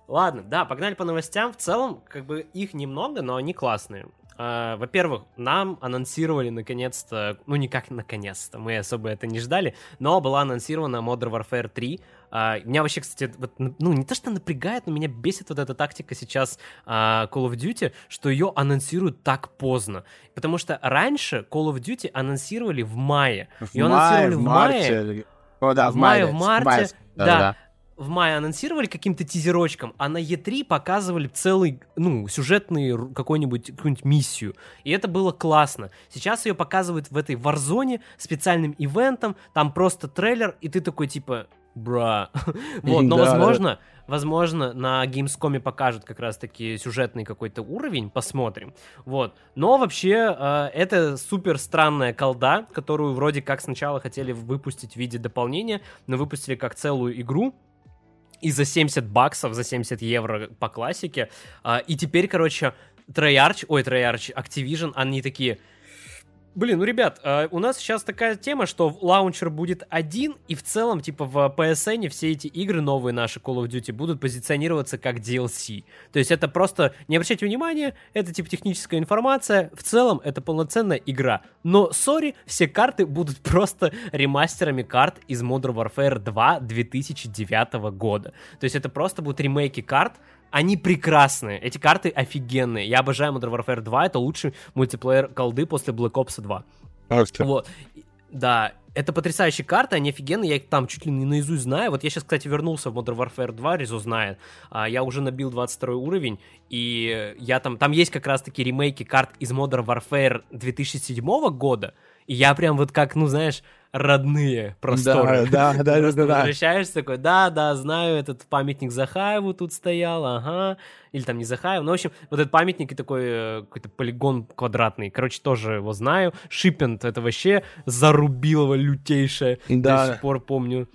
Ладно, да, погнали по новостям. В целом, как бы их немного, но они классные. А, во-первых, нам анонсировали наконец-то, ну никак наконец-то, мы особо это не ждали, но была анонсирована Modern Warfare 3. А, меня вообще, кстати, вот, ну не то что напрягает, но меня бесит вот эта тактика сейчас а, Call of Duty, что ее анонсируют так поздно. Потому что раньше Call of Duty анонсировали в мае. В Ее мае, анонсировали в в мае. марте. О, да, В мае, в да, марте, мае, да. да-да-да. В мае анонсировали каким-то тизерочком, а на E3 показывали целый, ну, сюжетный какой-нибудь, какую-нибудь миссию. И это было классно. Сейчас ее показывают в этой Warzone специальным ивентом, там просто трейлер, и ты такой типа, бра. Вот, но Да, да. возможно, возможно, на Gamescom покажут как раз-таки сюжетный какой-то уровень, посмотрим. Вот. Но вообще, э, это супер странная колда, которую вроде как сначала хотели выпустить в виде дополнения, но выпустили как целую игру, и за 70 баксов, за 70 евро по классике. А, и теперь, короче, Treyarch, ой, Treyarch, Activision, они такие... Блин, ну, ребят, а, у нас сейчас такая тема, что лаунчер будет один, и в целом, типа, в PSN все эти игры новые наши Call of Duty будут позиционироваться как DLC. То есть это просто, не обращайте внимания, это, типа, техническая информация, в целом это полноценная игра. Но, сори, все карты будут просто ремастерами карт из Modern Warfare 2 2009 года. То есть это просто будут ремейки карт, они прекрасные, эти карты офигенные. Я обожаю Modern Warfare 2, это лучший мультиплеер колды после Black Ops 2. Так что, Вот. Да, это потрясающие карты, они офигенные, я их там чуть ли не наизусть знаю. Вот я сейчас, кстати, вернулся в Modern Warfare 2, Резо знает. А, я уже набил 22 уровень, и я там... Там есть как раз-таки ремейки карт из Modern Warfare 2007 года, и я прям вот как, ну, знаешь, родные просторы. Да, да, да, да, да. возвращаешься такой, да, да, знаю, этот памятник Захаеву тут стоял, ага, или там не Захаеву, ну, в общем, вот этот памятник и такой э, какой-то полигон квадратный, короче, тоже его знаю, Шиппент, это вообще зарубилово лютейшее, Да. до сих пор помню.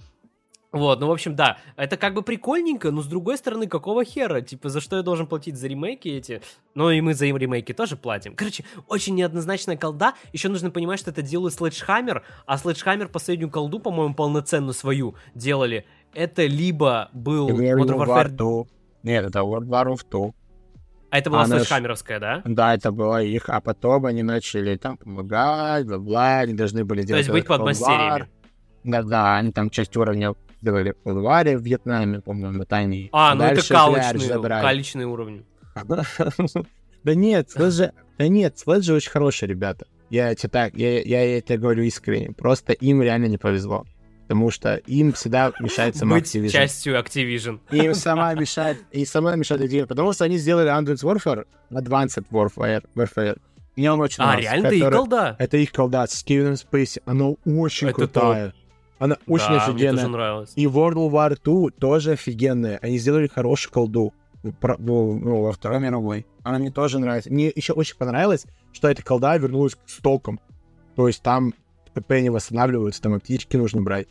Вот, ну, в общем, да, это как бы прикольненько, но с другой стороны, какого хера? Типа, за что я должен платить за ремейки эти? Ну, и мы за ремейки тоже платим. Короче, очень неоднозначная колда. Еще нужно понимать, что это делает Sledgehammer, а Sledgehammer последнюю колду, по-моему, полноценную свою делали. Это либо был Modern Warfare... 2. Нет, это World War 2. А это была Она Sledgehammer'овская, да? Да, это было их, а потом они начали там помогать, бла-бла, они должны были То делать... есть быть War. подмастерьями. Да-да, они там часть уровня сделали в War в Вьетнаме, помню, мы тайный. А, ну это Дальше Pledge калочные, калечные уровни. Да нет, Sledge... Да нет, Sledge очень хорошие ребята. Я тебе так, я, я это говорю искренне. Просто им реально не повезло. Потому что им всегда мешает сама Быть Activision. частью Activision. Им сама мешает, и сама мешает Activision, потому что они сделали Advanced Warfare, Advanced Warfare, Warfare. Мне он очень А, нравится. реально, это и который- колда? Это их колда с Кевином Спейси. Она очень Это крутая. Она очень да, мне офигенная. тоже нравилось. И World War 2 тоже офигенная. Они сделали хорошую колду. Про- ну, во Второй мировой. Она мне тоже нравится. Мне еще очень понравилось, что эта колда вернулась к стокам. То есть там ПП не восстанавливаются, там аптечки нужно брать.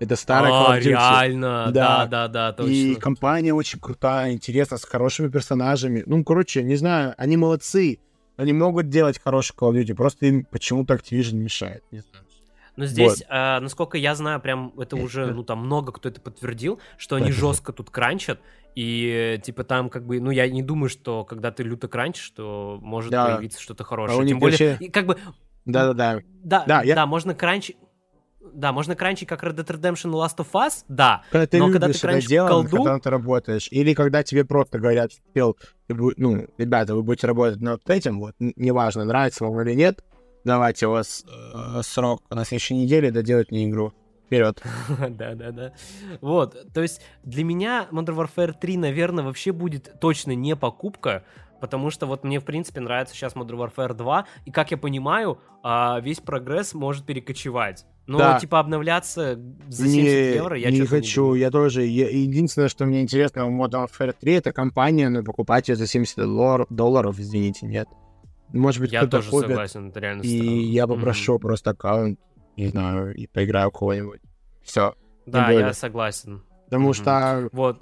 Это старая А, реально, да, Да. да, да, точно. И компания очень крутая, интересная, с хорошими персонажами. Ну, короче, не знаю, они молодцы. Они могут делать хороший Call of Duty, просто им почему-то Activision мешает. Не знаю. Но здесь, а, насколько я знаю, прям это уже, ну там много кто это подтвердил, что они жестко тут кранчат, и типа там как бы, ну я не думаю, что когда ты люто кранчишь, что может Да. появиться что-то А хорошее. них Тем более, вообще- как бы, Да-да-да. да, Да, я- да, можно кранчить, да, можно кранчить как Red Dead Redemption и Last of Us, да, Когда ты Но когда ты кранчишь дело, колду- когда ты работаешь, или когда тебе просто говорят, «Фил, ты бу- ну, ребята, вы будете работать над этим, вот, неважно, нравится вам или нет, давайте у вас э, срок на следующей неделе доделать мне игру. Вперед. Да, да, да. Вот, то есть для меня Modern Warfare 3, наверное, вообще будет точно не покупка, потому что вот мне, в принципе, нравится сейчас Modern Warfare 2, и, как я понимаю, а, весь прогресс может перекочевать. Но, Да. типа, обновляться за 70 не, евро я не хочу, думаю. я тоже. я- единственное, что мне интересно в Modern Warfare 3, это компания, но покупать ее за 70 доллар- долларов, извините, нет. Может быть, Я тоже купит, согласен, это реально и странно. я попрошу просто аккаунт, не знаю, и поиграю кого-нибудь. Все. Да, я согласен. Потому Мгм. что Вот.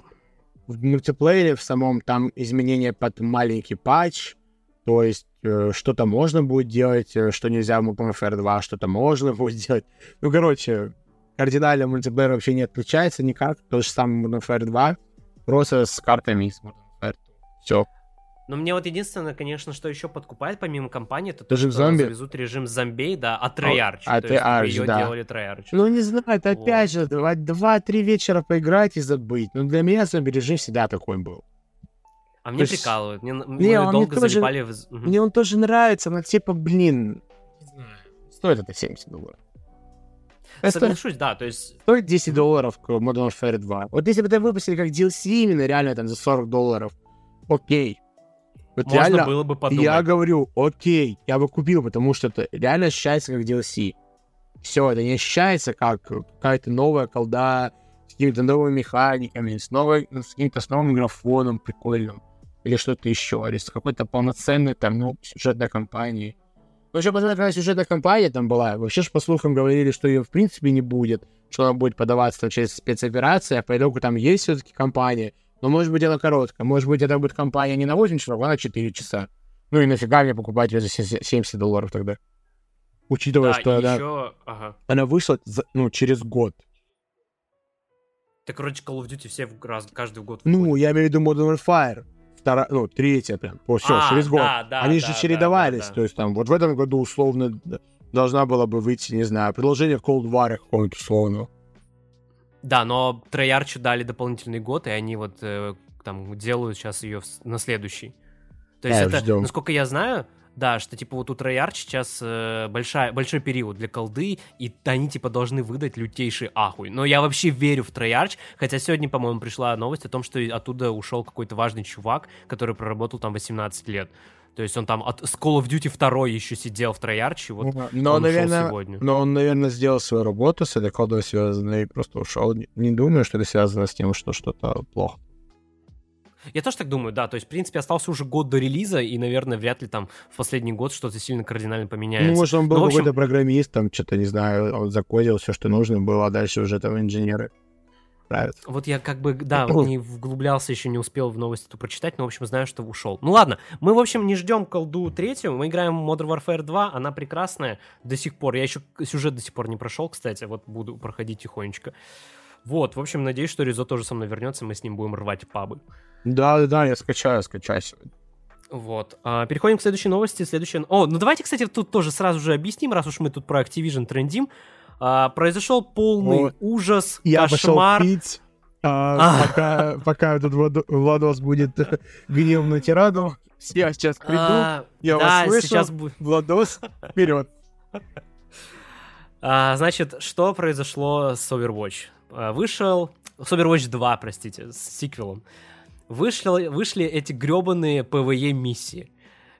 в мультиплеере в самом там изменения под маленький патч, то есть э, что-то можно будет делать, э, что нельзя в Modern Warfare 2, что-то можно будет делать. Ну, короче, кардинально мультиплеер вообще не отличается никак, то же самое Modern Warfare 2, просто с картами из Modern Warfare. Все. Но мне вот единственное, конечно, что еще подкупает, помимо компании, это Режим что зомби? завезут режим зомбей, да, от Treyarch. а То есть, Treyarch, ее да. делали Treyarch. Ну, не знаю, это Вот. опять же, два- два-три вечера поиграть и забыть. Но для меня зомби-режим всегда такой был. а мне то есть- прикалывают. Мне, Не, мы он мне долго тоже- залипали в... Мне он тоже нравится, но типа, блин, не знаю, стоит это 70 долларов. Это Соглашусь, да, то есть... стоит 10 долларов Modern Warfare 2. Вот если бы это выпустили как DLC именно реально там за 40 долларов, окей. Вот Можно реально, было бы подумать. я говорю, окей, я бы купил, потому что это реально ощущается как DLC. Все, это не ощущается как какая-то новая колда с какими-то новыми механиками, с, новой, с каким-то с новым графоном прикольным, или что-то еще, или с какой-то полноценной там, ну, сюжетной кампанией. Ну, еще посмотреть, какая сюжетная кампания там была. Вообще ж по слухам говорили, что ее в принципе не будет, что она будет подаваться там через спецоперации, а по итогу там есть все-таки кампания, но может быть она короткая, может быть это будет кампания не на 8 часов, а на 4 часа. Ну и нафига мне покупать ее за се- 70 долларов тогда? Учитывая, Да, что она, еще... Ага. она вышла за- ну, через год. Так, короче, Call of Duty все раз, каждый год Ну, выходят. я имею в виду Modern Warfare. Вторая, ну, третья прям. Все, А, через год. да, да, Они да, же да, чередовались. да, да. То есть там вот в этом году условно должна была бы выйти, не знаю, продолжение Cold War какого-нибудь условного. Да, но Treyarch дали дополнительный год, и они вот э, там делают сейчас ее на следующий. То есть Да, это, ждем. насколько я знаю, да, что типа вот у Treyarch сейчас э, большая, большой период для колды, и они типа должны выдать лютейший ахуй. Но я вообще верю в Treyarch, хотя сегодня, по-моему, пришла новость о том, что оттуда ушел какой-то важный чувак, который проработал там 18 лет. То есть он там от, с Call of Duty 2 еще сидел в и вот но, он наверное, сегодня. но он, наверное, сделал свою работу с этой колдой связанной и просто ушел. Не, думаю, что это связано с тем, что что-то плохо. Я тоже так думаю, да. То есть, в принципе, остался уже год до релиза, и, наверное, вряд ли там в последний год что-то сильно кардинально поменяется. Ну, может, он был Ну, в общем- какой-то программист, там что-то, не знаю, он закодил все, что нужно было, а дальше уже там инженеры правят. Вот я как бы, да, вот не вглублялся, еще не успел в новость эту прочитать, но, в общем, знаю, что ушел. Ну ладно, мы, в общем, не ждем колду третью, мы играем в Modern Warfare 2, она прекрасная до сих пор. Я еще сюжет до сих пор не прошел, кстати, вот буду проходить тихонечко. Вот, в общем, надеюсь, что Ризо тоже со мной вернется, мы с ним будем рвать пабы. Да-да-да, я скачаю, скачаю сегодня. Вот. А, переходим к следующей новости. Следующая... О, ну давайте, кстати, тут тоже сразу же объясним, раз уж мы тут про Activision трендим. А, произошел полный О, ужас, Я кошмар. пошел пить, а, А. пока, пока этот Владо- Владос будет гнев на тираду. Я сейчас приду, А, я да, вас слышу. сейчас. Владос, вперед. А, значит, что произошло с Overwatch? А, Вышел... С Overwatch 2, простите, с сиквелом. Вышли, вышли эти гребаные PvE миссии,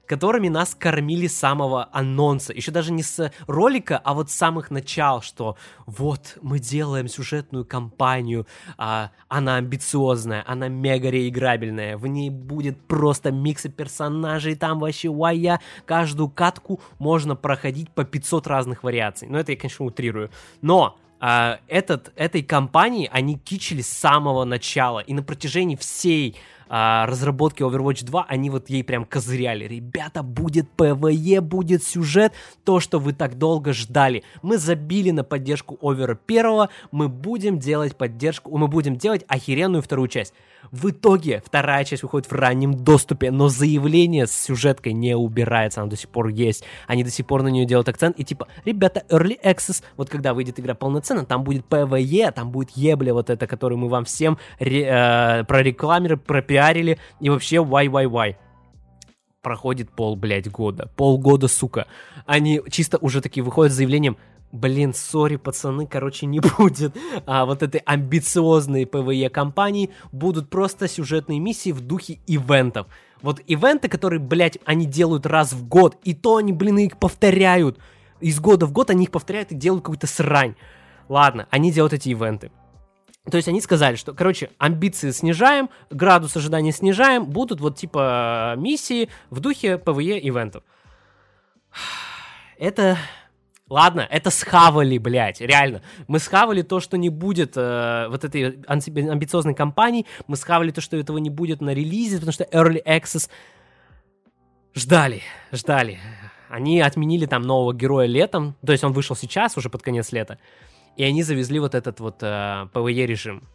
которыми нас кормили с самого анонса. Еще даже не с ролика, а вот с самых начал, что вот мы делаем сюжетную кампанию, а, она амбициозная, она мега реиграбельная, в ней будет просто миксы персонажей, там вообще вая, каждую катку можно проходить по 500 разных вариаций. Ну, это я, конечно, утрирую. Но а, этот, этой компании они кичили с самого начала. И на протяжении всей а, разработки Overwatch 2 они вот ей прям козыряли. Ребята, будет PvE, будет сюжет, то, что вы так долго ждали. Мы забили на поддержку Овера первого, мы будем делать поддержку, мы будем делать охеренную вторую часть. В итоге вторая часть выходит в раннем доступе, но заявление с сюжеткой не убирается, она до сих пор есть. Они до сих пор на нее делают акцент, и типа, ребята, Early Access, вот когда выйдет игра полноценно, там будет PvE, там будет ебля вот это, которую мы вам всем ре- э, прорекламировали, пропиарили, и вообще why-why-why проходит пол, блядь, года. Полгода, сука. Они чисто уже такие выходят с заявлением, блин, сори, пацаны, короче, не будет. А вот этой амбициозной PvE компании будут просто сюжетные миссии в духе ивентов. Вот ивенты, которые, блядь, они делают раз в год, и то они, блин, их повторяют. Из года в год они их повторяют и делают какую-то срань. Ладно, они делают эти ивенты. То есть они сказали, что, короче, амбиции снижаем, градус ожидания снижаем, будут вот типа миссии в духе PvE ивентов. Это... Ладно, это схавали, блядь, реально. Мы схавали то, что не будет э, вот этой амбициозной кампании, мы схавали то, что этого не будет на релизе, потому что Early Access ждали, ждали. Они отменили там нового героя летом, то есть он вышел сейчас, уже под конец лета, и они завезли вот этот вот э, PvE режим.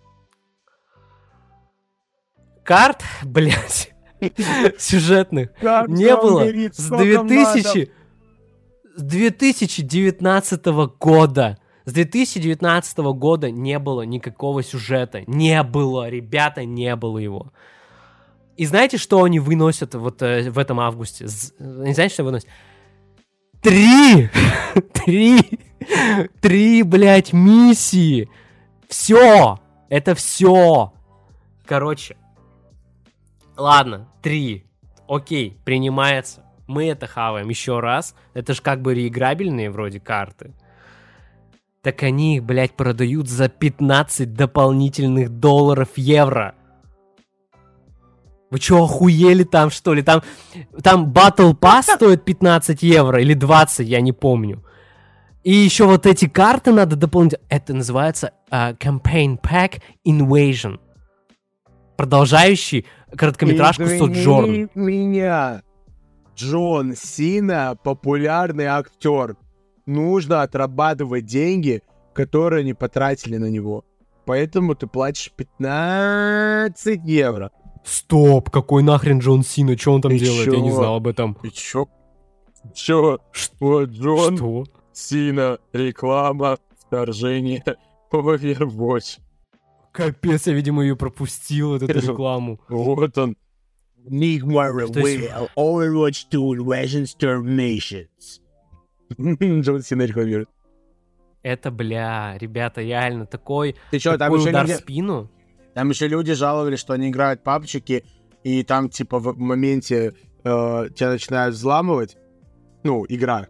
Карт, блядь, сюжетных не было с сколько надо. 2000 с 2019 года. С 2019 года не было никакого сюжета. Не было, ребята, не было его. И знаете, что они выносят вот э, в этом августе? З- Не знаете, что выносят? Три! Три! Три, блядь, миссии! Все! Это все! Короче. Ладно, три. Окей, принимается. Мы это хаваем еще раз. Это ж как бы реиграбельные вроде карты. Так они их, блядь, продают за 15 дополнительных долларов евро. Вы что, охуели там, что ли? Там, там Battle Pass стоит 15 евро или 20, я не помню. И еще вот эти карты надо дополнить. Это называется а, Campaign Pack Invasion. Продолжающий короткометражку Соджорн. Извини меня. Джон Сина популярный актер. Нужно отрабатывать деньги, которые они потратили на него. Поэтому ты платишь 15 евро. Стоп, какой нахрен Джон Сина? Что он там Ты делает? Я не чё? знал об этом. Ты чё? Чё? Вот Джон Что? Сина, реклама, вторжение Overwatch. Капец, я, видимо, ее пропустил, эту рекламу. Вот он. Что есть? Will, Overwatch 2 Invasion Terminations. Джон Сина рекламирует. Это, бля, ребята, реально, такой, Ты чё, там такой еще, удар люди, в спину. там еще люди жаловались, что они играют папчики, и там, типа, в моменте э, тебя начинают взламывать, ну, игра,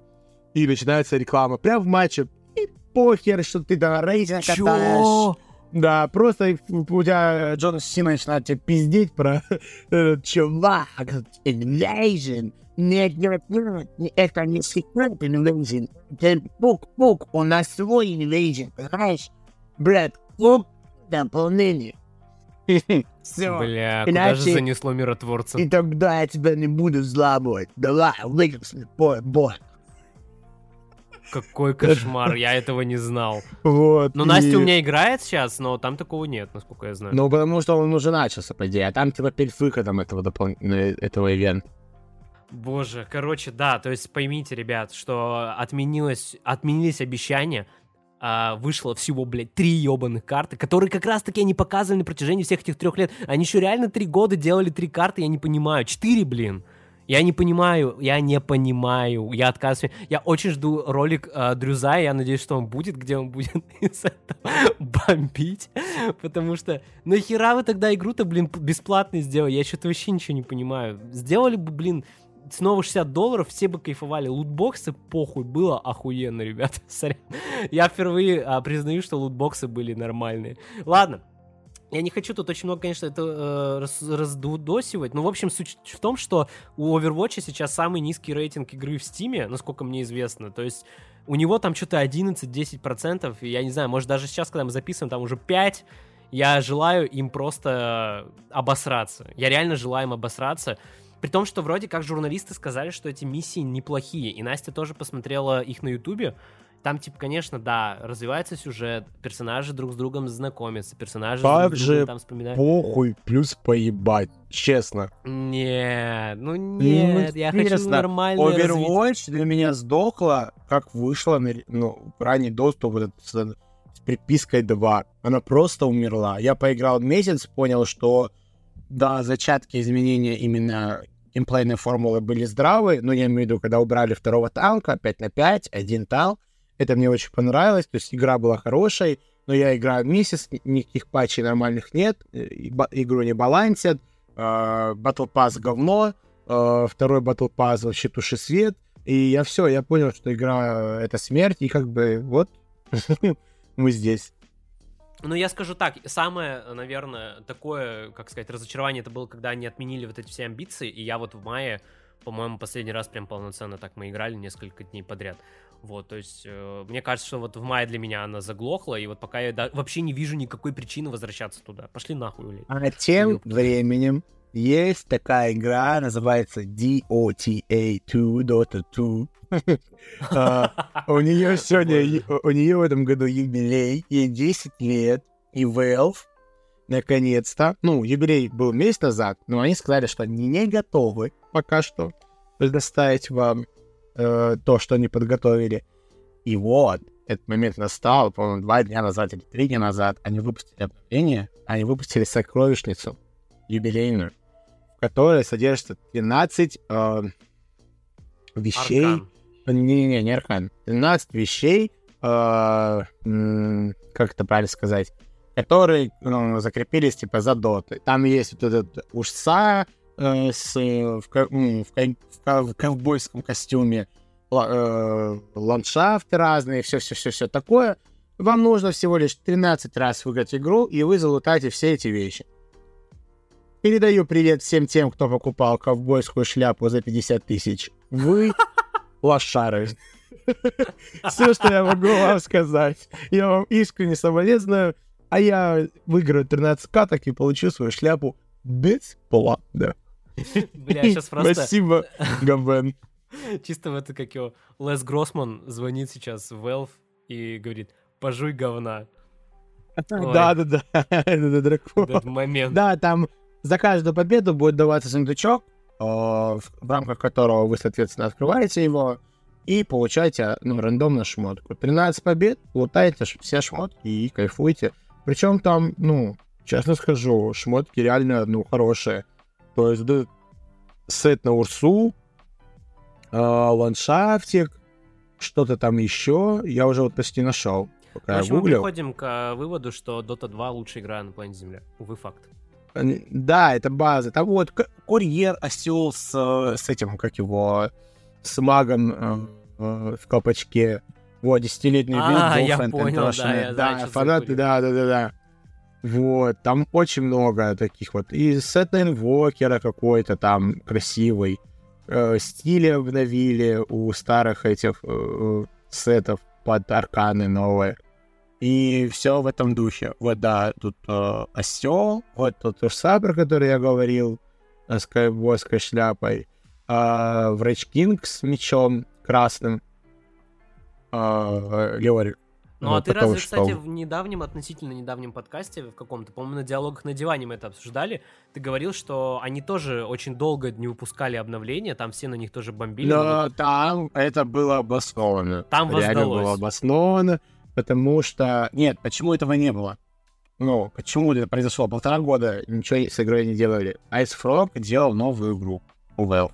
и начинается реклама прям в матче. И похер, что ты там рейтинг катаешь. Да, просто у тебя Джон Сина начинает тебе пиздеть про этот чувак, Invasion. Нет, нет, нет, не- это не секрет Invasion. Это пук-пук, у нас свой Invasion, понимаешь? Брат, пук, дополнение. Все. Бля, куда Иначе- же занесло миротворца? И тогда я тебя не буду взламывать. Давай, выиграй, бой, бой. Какой кошмар, я этого не знал. Вот. Ну, и- Настя у меня играет сейчас, но там такого нет, насколько я знаю. Ну, потому что он уже начался, по идее. А там, типа, перед выходом этого, допол... э, этого ивента. Боже, короче, да, то есть поймите, ребят, что отменилось, отменились обещания, а, вышло всего, блядь, три ебаных карты, которые как раз-таки они показывали на протяжении всех этих трех лет. Они еще реально три года делали три карты, я не понимаю. Четыре, блин. Я не понимаю, я не понимаю, я отказываюсь. Я очень жду ролик э, Дрюза, я надеюсь, что он будет, где он будет из этого бомбить, потому что нахера вы тогда игру-то, блин, п- бесплатно сделали? Я что-то вообще ничего не понимаю. Сделали бы, блин, снова 60 долларов, все бы кайфовали. Лутбоксы, похуй, было охуенно, ребята. Сорян. Я впервые а, признаю, что лутбоксы были нормальные. Ладно. Я не хочу тут очень много, конечно, это э, раз- раздудосивать. Но, в общем, суть в том, что у Overwatch сейчас самый низкий рейтинг игры в Steam, насколько мне известно. То есть у него там что-то 11-10%. И я не знаю, может даже сейчас, когда мы записываем, там уже 5%. Я желаю им просто обосраться. Я реально желаю им обосраться. При том, что вроде как журналисты сказали, что эти миссии неплохие. И Настя тоже посмотрела их на Ютубе. Там, типа, конечно, да, развивается сюжет, персонажи друг с другом знакомятся, персонажи Как друг с другом там вспоминают. Похуй, плюс поебать. Честно. Нет, ну нет, я хочу нормально. Overwatch для меня сдохла, как вышла на ну, ранний доступ вот с, с припиской 2. Она просто умерла. Я поиграл месяц, понял, что да, зачатки изменения именно геймплейной формулы были здравы, но я имею в виду, когда убрали второго танка, 5 на 5, один танк, это мне очень понравилось, то есть игра была хорошей, но я играю месяц, ни- никаких патчей нормальных нет, э, игру не балансят, э, Battle Pass говно, э, второй Battle Pass вообще туши свет, и я все, я понял, что игра это смерть, и как бы вот мы здесь. Ну, я скажу так, самое, наверное, такое, как сказать, разочарование это было, когда они отменили вот эти все амбиции, и я вот в мае, по-моему, последний раз прям полноценно так мы играли несколько дней подряд. Вот, то есть, э, мне кажется, что вот в мае для меня она заглохла, и вот пока я да- вообще не вижу никакой причины возвращаться туда. Пошли нахуй, блядь. А тем Ёпта. временем есть такая игра, называется DOTA 2, Dota 2. А, У нее сегодня, у нее в этом году юбилей, ей 10 лет, и Valve наконец-то, ну, юбилей был месяц назад, но они сказали, что они не готовы пока что предоставить вам э, то, что они подготовили. И вот, этот момент настал, по-моему, два дня назад или три дня назад, они выпустили обновление, они выпустили сокровищницу юбилейную, в которой содержится 12 э, вещей. Аркан. Не-не-не, не аркан. 12 вещей, э, как это правильно сказать, которые ну, закрепились типа за доты. Там есть вот этот ушса э, с, э, в, в, в в ковбойском костюме, э, ландшафты разные, все-все-все-все такое. Вам нужно всего лишь 13 раз выиграть игру, и вы залутаете все эти вещи. Передаю привет всем тем, кто покупал ковбойскую шляпу за 50 тысяч. Вы лошары. Все, что я могу вам сказать. Я вам искренне соболезную, а я выиграю 13 каток и получу свою шляпу бесплатно. Бля, сейчас просто Спасибо, Габен. чисто в это, как его, Лес Гроссман звонит сейчас в Valve и говорит, пожуй говна. Да-да-да, это дракон. Этот момент. Да, там за каждую победу будет даваться сундучок, э, в рамках которого вы, соответственно, открываете его и получаете, ну, рандомно шмотку. 13 побед, лутаете все шмотки и кайфуете. Причем там, ну, честно скажу, шмотки реально, ну, хорошие. То есть, да, сет на Урсу, э, ландшафтик, что-то там еще, я уже вот почти нашел. В Пока я общем, мы гуглил. приходим к э, выводу, что Dota 2 лучшая игра на планете Земля. Увы, факт. Да, это база. Там вот курьер осел с, с этим, как его, с магом э, в колпачке. Вот, десятилетний А, я понял, да, я да, фанаты, да, да, да, да. Вот, там очень много таких вот. И сет инвокера какой-то там красивый. Э, стили обновили у старых этих э, сетов под арканы новые. И все в этом духе. Вот да, тут э, осел, вот тут Урса, про который я говорил, э, с ковбойской шляпой, э, Врэч Кинг с мечом красным, э, Леорик. Ну, а Вот ты разве, что? кстати, в недавнем, относительно недавнем подкасте, в каком-то, по-моему, на диалогах на диване мы это обсуждали, ты говорил, что они тоже очень долго не выпускали обновления, там все на них тоже бомбили. но Но там это было обосновано. Там Реально воздалось. было обосновано, потому что... Нет, почему этого не было? Ну, почему это произошло? Полтора года ничего с игрой не делали. Ice Frog делал новую игру Valve,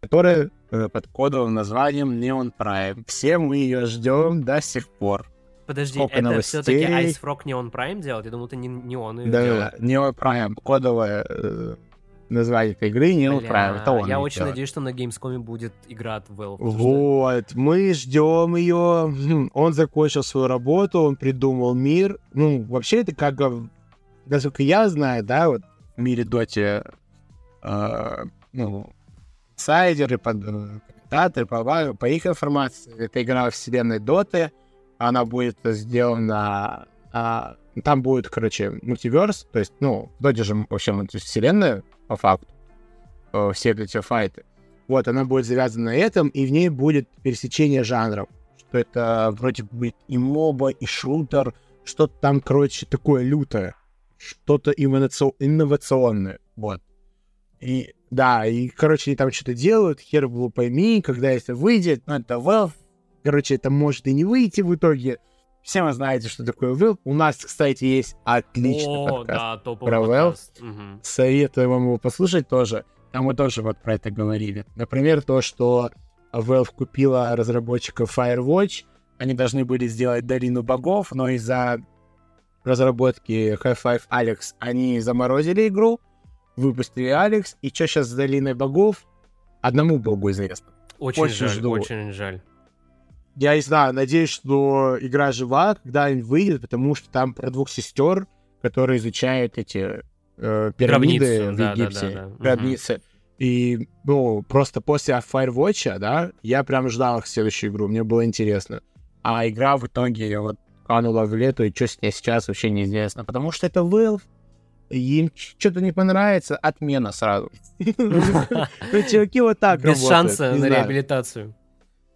которая под кодовым названием Neon Prime. Все мы ее ждем до сих пор. Подожди, сколько это новостей. все-таки Ice Frog Neon Prime делает? Я думал, это не, не он ее Да, делает. Neon Prime. Кодовое э, название этой игры Neon Бля, Prime. Это он Я очень делает. надеюсь, что на Gamescom будет игра от Valve. потому что- Вот, мы ждем ее. Он закончил свою работу, он придумал мир. Ну, вообще, это как, э, насколько я знаю, да, вот в мире Доти, э, ну, сайдеры, под, э, комментаторы, по, по их информации, это игра вселенной Доты, она будет сделана... а, там будет, короче, мультиверс, то есть, ну, в Доте же вообще мультивселенная, по факту, э, все эти файты. Вот, она будет завязана на этом, и в ней будет пересечение жанров. Что это вроде будет и моба, и шутер, что-то там, короче, такое лютое. Что-то инноваци- инновационное. Вот. И да, и, короче, они там что-то делают, хер было пойми, когда это выйдет, ну, это Valve. Короче, это может и не выйти в итоге. Все вы знаете, что такое Valve. У нас, кстати, есть отличный О, подкаст. да, топовый про подкаст. Мгм. Советую вам его послушать тоже. Там мы тоже вот про это говорили. Например, то, что Valve купила разработчиков Firewatch. Они должны были сделать Долину богов, но из-за разработки High-Five Alex они заморозили игру, выпустили Алекс, и что сейчас с Долиной богов, одному богу известно. Очень, Очень жаль, жду. очень жаль. Я не знаю, надеюсь, что игра жива, когда она выйдет, потому что там про двух сестер, которые изучают эти э, пирамиды Гробницы, в да, да, Египте, да, да. Мгм. гробницы. И, ну, просто после Firewatch, да, я прям ждал их следующую игру, мне было интересно. А игра в итоге вот канула в лету, и что с ней сейчас вообще неизвестно. Потому что это Valve, им что-то не понравится, отмена сразу. Ну, чуваки вот так Без работают, шанса не на реабилитацию.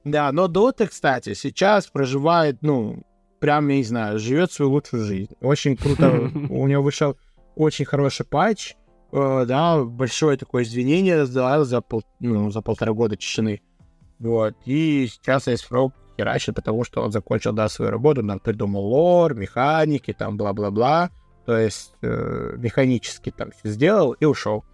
Да, но Dota, кстати, сейчас проживает, ну, прям, я не знаю, живет свою лучшую жизнь. Очень круто. У него вышел очень хороший патч, э, да, большое такое извинение да, за, пол, ну, за полтора года тишины. Вот. И сейчас есть Фрог херачит, потому что он закончил, да, свою работу, там придумал лор, механики, там, бла-бла-бла. То есть э, механически там все сделал и ушел.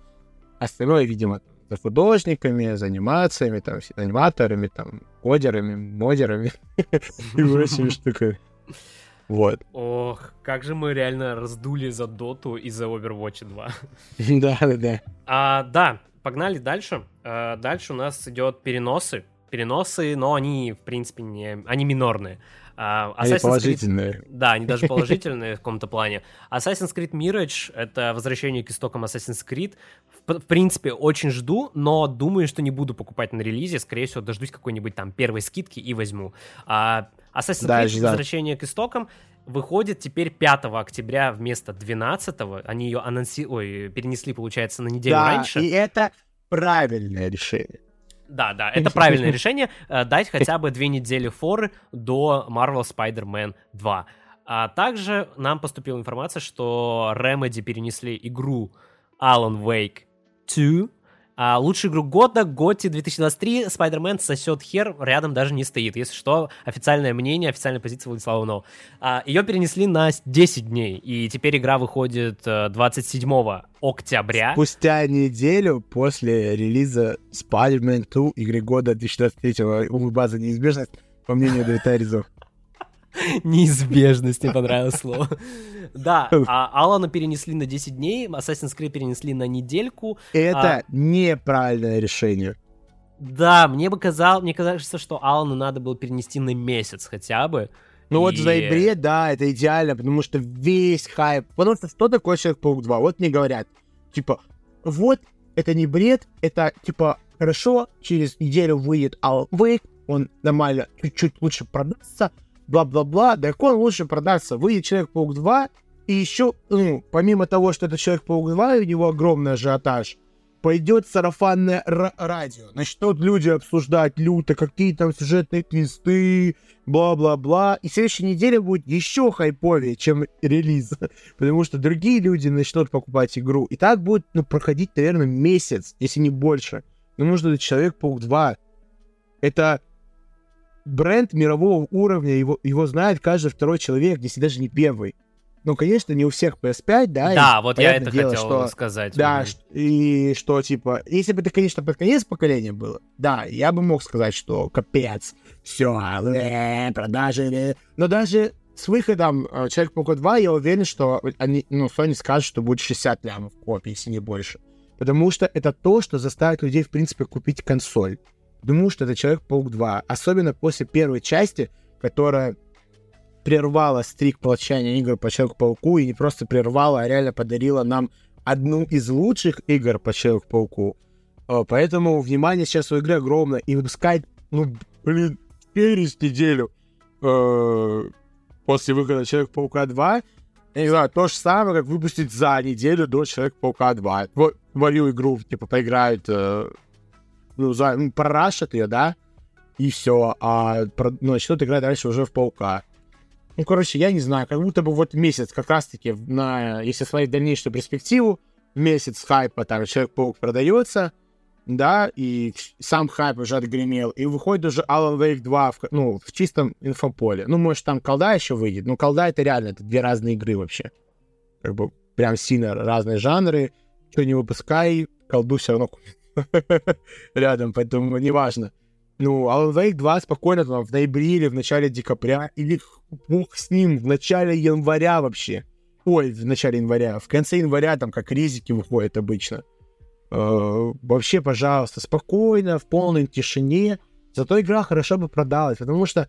Остальное, видимо, за художниками, за анимациями, там, с аниматорами, там, кодерами, модерами и прочими штуками. Вот. Ох, как же мы реально раздули за Доту и за Overwatch 2. Да, да, да. А, да, погнали дальше. А, дальше у нас идет переносы. Переносы, но они, в принципе, не... Они минорные. Uh, они положительные. Creed, да, они даже положительные в каком-то плане. Assassin's Creed Mirage — это возвращение к истокам Assassin's Creed. В, в принципе, очень жду, но думаю, что не буду покупать на релизе. Скорее всего, дождусь какой-нибудь там первой скидки и возьму. Uh, Assassin's Creed да, возвращение к истокам выходит теперь 5 октября вместо 12 Они ее анонси... Ой, перенесли, получается, на неделю да, раньше. и это правильное решение. Да, да, это правильное решение. Э, дать хотя бы две недели форы до Marvel Spider-Man 2. А также нам поступила информация, что Remedy перенесли игру Alan Wake 2 а лучшую игру года, Готи 2023, Spider-Man сосет хер, рядом даже не стоит. Если что, официальное мнение, официальная позиция Владислава Нова. А, ее перенесли на 10 дней, и теперь игра выходит 27 э, октября. Спустя неделю после релиза Spider-Man 2 игры года 2023, увы, база неизбежность, по мнению Давида Резов. Неизбежность, мне понравилось слово. Да, а Алана перенесли на 10 дней, Assassin's Creed перенесли на недельку. Это а... неправильное решение. Да, мне бы казалось, мне кажется, что Алану надо было перенести на месяц хотя бы. Ну и... вот в ноябре, да, это идеально, потому что весь хайп... Потому что что такое Человек-паук 2? Вот мне говорят, типа, вот, это не бред, это, типа, хорошо, через неделю выйдет Alan Wake, он нормально, чуть-чуть лучше продастся, бла-бла-бла, Дракон лучше продаться. Выйдет Человек-паук 2, и еще, ну, помимо того, что это Человек-паук 2, и у него огромный ажиотаж, пойдет сарафанное радио. Начнут люди обсуждать люто, какие там сюжетные твисты, бла-бла-бла. И следующей неделе будет еще хайповее, чем релиз. Потому что другие люди начнут покупать игру. И так будет ну, проходить, наверное, месяц, если не больше. Но нужно Человек-паук 2. Это бренд мирового уровня, его, его знает каждый второй человек, если даже не первый. Ну, конечно, не у всех PS5, да. Да, вот я это дело, хотел что, сказать. Да, и что, типа, если бы это, конечно, под конец поколения было, да, я бы мог сказать, что капец, все, э, продажи, э. но даже с выходом э, Человек-паука 2 я уверен, что они, ну, Sony скажет, что будет 60 лямов копий, если не больше. Потому что это то, что заставит людей, в принципе, купить консоль. Думаю, что это Человек-паук 2. Особенно после первой части, которая прервала стрик молчания игр по Человеку-пауку и не просто прервала, а реально подарила нам одну из лучших игр по Человеку-пауку. Э, поэтому внимание сейчас у игры огромное. И выпускать, ну, блин, через неделю э, после выхода Человек-паука 2, я не знаю, то же самое, как выпустить за неделю до Человека-паука 2. Вот мою игру, типа, поиграют э, ну, за, ну, прорашат ее, да, и все, а ну, начнут играть дальше уже в Паука. Ну, короче, я не знаю, как будто бы вот месяц как раз-таки, на, если смотреть дальнейшую перспективу, месяц хайпа, там, Человек-паук продается, да, и сам хайп уже отгремел, и выходит уже Alan Wake 2 в, ну, в чистом инфополе. Ну, может, там колда еще выйдет, но колда это реально, это две разные игры вообще. Как бы прям сильно разные жанры, что не выпускай, колду все равно рядом, поэтому неважно. Ну, Alan Wake 2 спокойно там в ноябре или в начале декабря, или бог с ним, в начале января вообще. Ой, в начале января. В конце января там как ризики выходят обычно. Э, вообще, пожалуйста, спокойно, в полной тишине. Зато игра хорошо бы продалась, потому что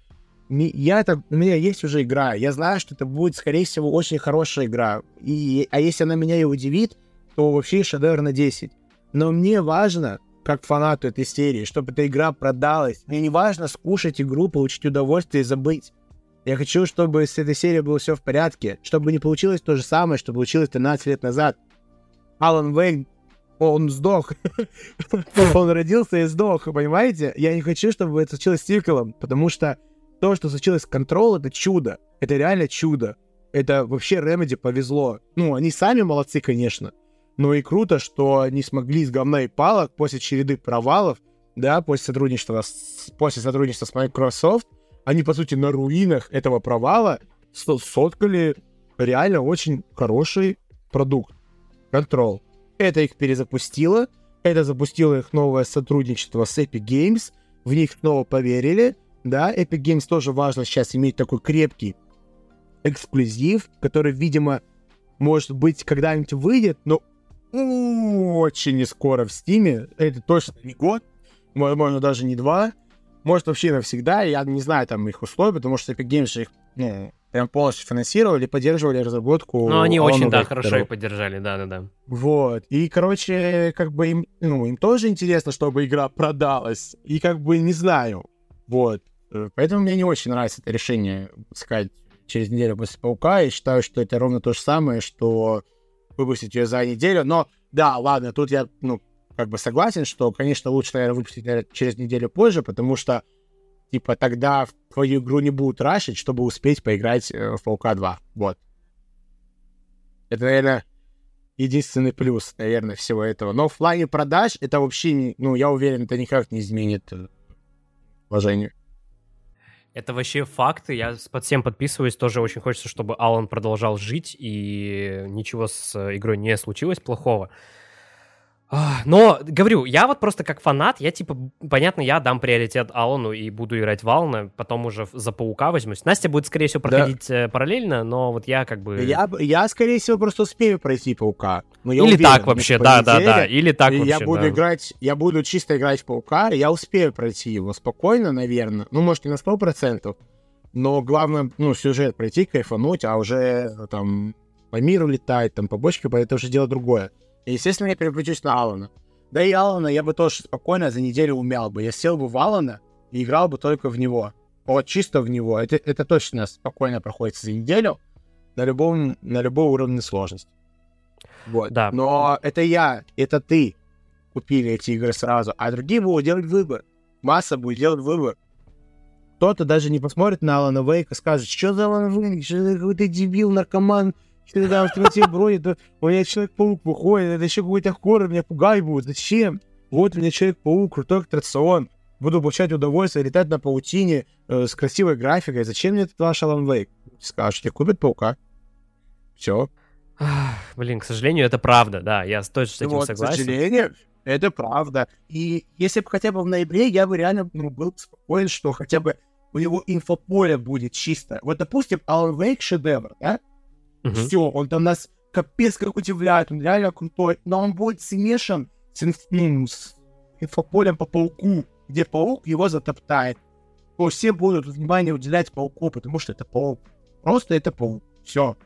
я это, у меня есть уже игра. Я знаю, что это будет, скорее всего, очень хорошая игра. И, а если она меня и удивит, то вообще шедевр на 10. Но мне важно, как фанату этой серии, чтобы эта игра продалась. Мне не важно скушать игру, получить удовольствие и забыть. Я хочу, чтобы с этой серией было все в порядке, чтобы не получилось то же самое, что получилось 13 лет назад. Алан Вейк, он сдох. он родился и сдох, понимаете? Я не хочу, чтобы это случилось с сиквелом, потому что то, что случилось с Control, это чудо. Это реально чудо. Это вообще Remedy повезло. Ну, они сами молодцы, конечно. Но и круто, что они смогли из говна и палок после череды провалов, да, после сотрудничества с, после сотрудничества с Microsoft, они, по сути, на руинах этого провала соткали реально очень хороший продукт. Control. Это их перезапустило, это запустило их новое сотрудничество с Epic Games, в них снова поверили, да, Epic Games тоже важно сейчас иметь такой крепкий эксклюзив, который, видимо, может быть, когда-нибудь выйдет, но очень не скоро в Стиме. Это точно не год, возможно, даже не два. Может, вообще навсегда. Я не знаю там их условий, потому что Epic Games их ну, прям полностью финансировали, поддерживали разработку. Ну, они очень, да, хорошо их поддержали, да-да-да. Вот. И, короче, как бы им, ну, им тоже интересно, чтобы игра продалась. И как бы не знаю. Вот. Э, поэтому мне не очень нравится это решение, сказать, через неделю после Паука. Я считаю, что это ровно то же самое, что выпустить ее за неделю. Но да, ладно, тут я, ну, как бы согласен, что, конечно, лучше, наверное, выпустить наверное, через неделю позже, потому что, типа, тогда твою игру не будут рашить, чтобы успеть поиграть э, в Паука 2. Вот. Это, наверное, единственный плюс, наверное, всего этого. Но в плане продаж это вообще, ну, я уверен, это никак не изменит э, положение. Это вообще факты. Я под всем подписываюсь. Тоже очень хочется, чтобы Алан продолжал жить, и ничего с игрой не случилось плохого. Но, говорю, я вот просто как фанат, я типа, понятно, я дам приоритет Алану и буду играть в Алана, потом уже за Паука возьмусь. Настя будет, скорее всего, проходить да. Э, параллельно, но вот я как бы... Я, я скорее всего, просто успею пройти Паука. Но я Или уверен, так вообще, да-да-да, или так вообще, Я буду да. играть, я буду чисто играть в Паука, я успею пройти его спокойно, наверное. Ну, может, не на 100%, но главное, ну, сюжет пройти, кайфануть, а уже там по миру летать, там побочки, это уже дело другое. Естественно, я переключусь на Алана. Да и Алана я бы тоже спокойно за неделю умял бы. Я сел бы в Алана и играл бы только в него. Вот чисто в него. Это, это точно спокойно проходит за неделю на любом, на любом уровне сложности. Вот. Да. Но это я, это ты купили эти игры сразу, а другие будут делать выбор. Масса будет делать выбор. Кто-то даже не посмотрит на Алана Вейка, скажет, что за Алан Вейк, что ты какой-то дебил, наркоман, что там темноте бродит, у меня Человек-паук выходит, это еще какой-то хоррор, меня пугай будет. Зачем? Вот у меня Человек-паук, крутой аттракцион. Буду получать удовольствие, летать на паутине э, с красивой графикой. Зачем мне этот ваш Алан Вейк? Скажете, купит паука. Все. Блин, к сожалению, это правда, да, я точно с этим вот, согласен. К сожалению, это правда. И если бы хотя бы в ноябре, я бы реально ну, был спокоен, что хотя бы у него инфополе будет чисто. Вот, допустим, Alan Wake шедевр, да? Угу. Все, он там нас капец как удивляет, он реально крутой, но он будет смешан с, инф, с инфополем по пауку, где паук его затоптает. То все будут внимание уделять пауку, потому что это паук. Просто это паук. Все.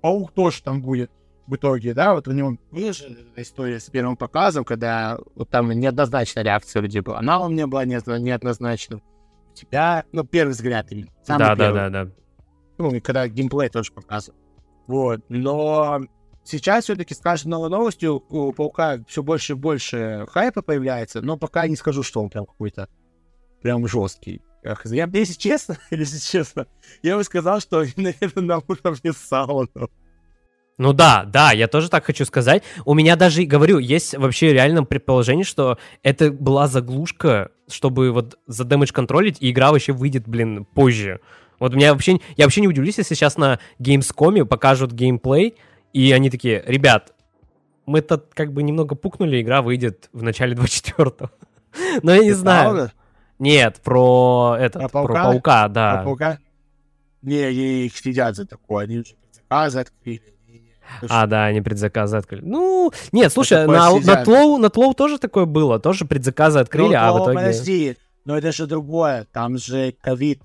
Паук тоже там будет в итоге, да, вот у него выше история с первым показом, когда вот там неоднозначная реакция людей была. Она у меня была неоднозначна. У тебя, ну, первый взгляд именно. да, да, да, да. Ну, и когда геймплей тоже показывал. Вот. Но сейчас все-таки с каждой новой новостью у Паука все больше и больше хайпа появляется, но пока не скажу, что он прям какой-то прям жесткий. Я, если честно, если честно, я бы сказал, что, наверное, на уровне сауна. Ну да, да, я тоже так хочу сказать. У меня даже, говорю, есть вообще реально предположение, что это была заглушка, чтобы вот за дэмэдж контролить, и игра вообще выйдет, блин, позже. Вот меня вообще, я вообще не удивлюсь, если сейчас на Gamescom покажут геймплей, и они такие, ребят, мы тут как бы немного пукнули, игра выйдет в начале 24-го. Но я не знаю. Нет, про этот, про паука, про паука да. Про паука? Не, их сидят за такое, они уже предзаказы открыли. А, да, они предзаказы открыли. Ну, нет, слушай, на, на, Тлоу, на Тлоу тоже такое было, тоже предзаказы открыли, ну, а в итоге... подожди, но это же другое, там же ковид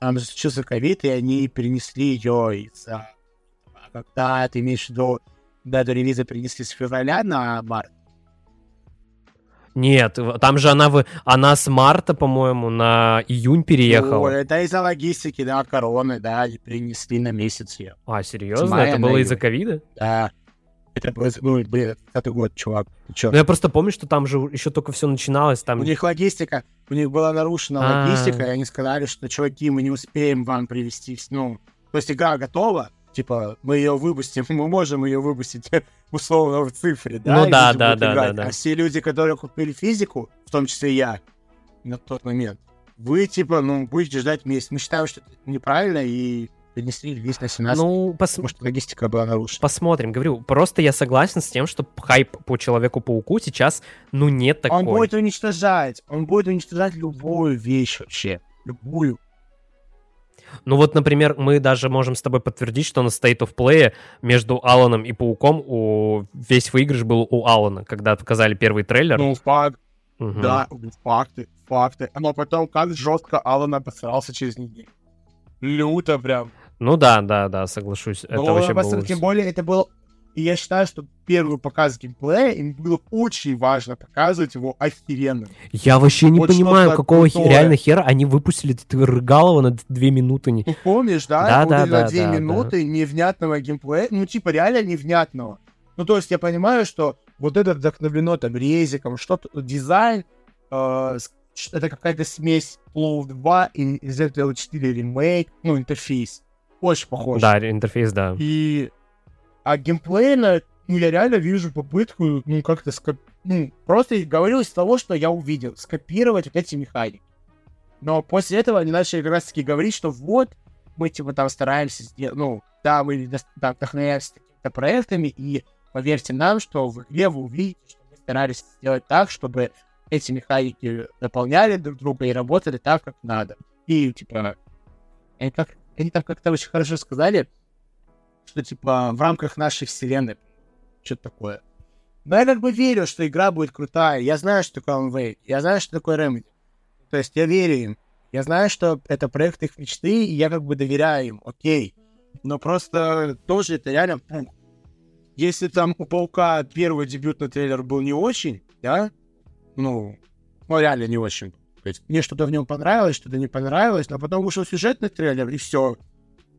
там случился ковид, и они перенесли ее из... А когда ты имеешь в виду, дату релиза перенесли с февраля на март? Нет, там же она, в... она с марта, по-моему, на июнь переехала. Ну, это из-за логистики, да, короны, да, перенесли на месяц ее. А, серьезно? Это было из-за ковида? Да. Это, ну, блин, это год, чувак. Чё? Ну, я просто помню, что там же еще только все начиналось. Там... У них логистика, у них была нарушена А. логистика, и они сказали, что, чуваки, мы не успеем вам привести, ну, то есть игра готова, типа, мы ее выпустим, мы можем ее выпустить условно в цифре, да? Ну да, да, да, да, да. А все люди, которые купили физику, в том числе я, на тот момент, вы, типа, ну, будете ждать месяц. Мы считаем, что это неправильно, и перенесли релиз на 17, Ну, пос- что логистика была нарушена. посмотрим. Говорю, просто я согласен с тем, что хайп по Человеку-пауку сейчас, ну, нет такой. Он будет уничтожать, он будет уничтожать любую вещь вообще, любую. Ну вот, например, мы даже можем с тобой подтвердить, что на State of Play между Аланом и Пауком у... весь выигрыш был у Алана, когда показали первый трейлер. Ну, факт, Мгм. Да, факты, факты. Но потом как жестко Алан обосрался через неделю. Люто прям. Ну да, да, да, соглашусь. Это Но вообще обосрал- было... Тем более это был... И я считаю, что первый показ геймплея, им было очень важно показывать его охеренно. Я вообще не Вот понимаю, какого крутое. реально хера они выпустили Рыгалова на две минуты. Ну, помнишь, да? Да, да, да, две да, да. минуты невнятного геймплея. Ну, типа, реально невнятного. Ну, то есть я понимаю, что вот это вдохновлено там резиком, что-то, дизайн, э, это какая-то смесь Flow 2 и ZL 4 ремейк, ну, интерфейс. Очень похож. Да, интерфейс, да. И... А геймплейно, ну, я реально вижу попытку, ну, как-то скоп... Ну, просто говорил из того, что я увидел, скопировать вот эти механики. Но после этого они начали как раз таки говорить, что вот, мы, типа, там стараемся сделать, ну, да, мы там вдохновляемся какими-то проектами, и поверьте нам, что в игре вы увидите, что мы старались сделать так, чтобы эти механики дополняли друг друга и работали так, как надо. И, типа, они, как, они там как-то очень хорошо сказали, что, типа, в рамках нашей вселенной, что-то такое. Но я как бы верю, что игра будет крутая. Я знаю, что такое Alan Wake. Я знаю, что такое Remedy. То есть я верю им. Я знаю, что это проект их мечты, и я как бы доверяю им, окей. Но просто тоже это реально... пух. Если там у Паука первый дебютный трейлер был не очень, да, ну, ну реально не очень. Есть мне что-то в нем понравилось, что-то не понравилось, но потом вышел сюжетный трейлер, и все.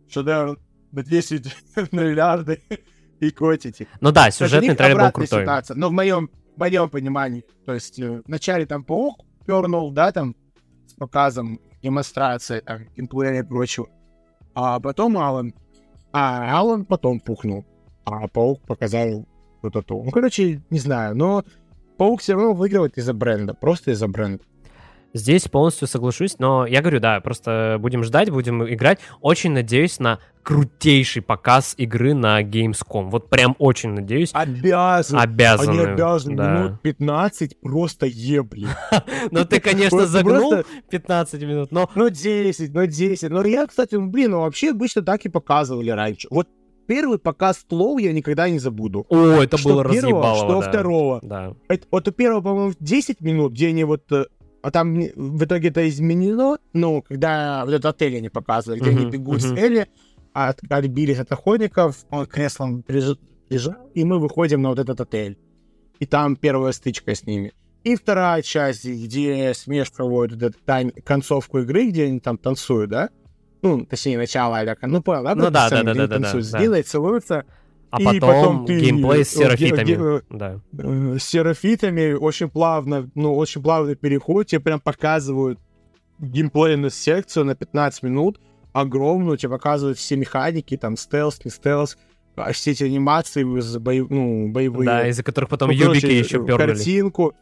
Шедевр на 10 миллиарды и котите. Ну да, сюжетный трейлер был крутой. ситуация. Но в моем, в моем понимании, то есть э, вначале там паук пернул, да, там, с показом демонстрации, там, геймплея и прочего. А потом Алан. А Алан потом пухнул. А паук показал вот это. Ну, короче, не знаю, но паук все равно выигрывает из-за бренда. Просто из-за бренда. Здесь полностью соглашусь, но я говорю, да, просто будем ждать, будем играть. Очень надеюсь на крутейший показ игры на Gamescom. Вот прям очень надеюсь. Обязан. Обязаны. Они обязаны да. минут 15 просто ебли. Ну ты, конечно, загнул просто- 15 минут, но Ну, 10, ну, 10. Ну, я, кстати, блин, ну, вообще обычно так и показывали раньше. Вот первый показ Тлоу я никогда не забуду. О, это что было первого, разъебалово, что да. второго. Да. Это- вот у первого, по-моему, 10 минут, где они вот... А там в итоге это изменено, ну, когда вот этот отель они показывали, где они Мгм, бегут с мгм. Элли, а от- отбились от охотников, он креслом лежал, и мы выходим на вот этот отель. И там первая стычка с ними. И вторая часть, где смешивают вот эту тайм- концовку игры, где они там танцуют, да? Ну, точнее, начало, ну, понял, да? Ну да, да, где да, они да, да, танцуют, да. сделают, целуются, А И потом, потом ты, геймплей с э, серафитами. ге- Да. э, с серафитами очень плавно, ну, очень плавный переход, тебе прям показывают геймплейную секцию на 15 минут, огромную, тебе показывают все механики, там, стелс, не стелс, а все эти анимации боев- ну, боевые. Да, из-за которых потом Ну, юбики короче, еще э, пернули. Картинку.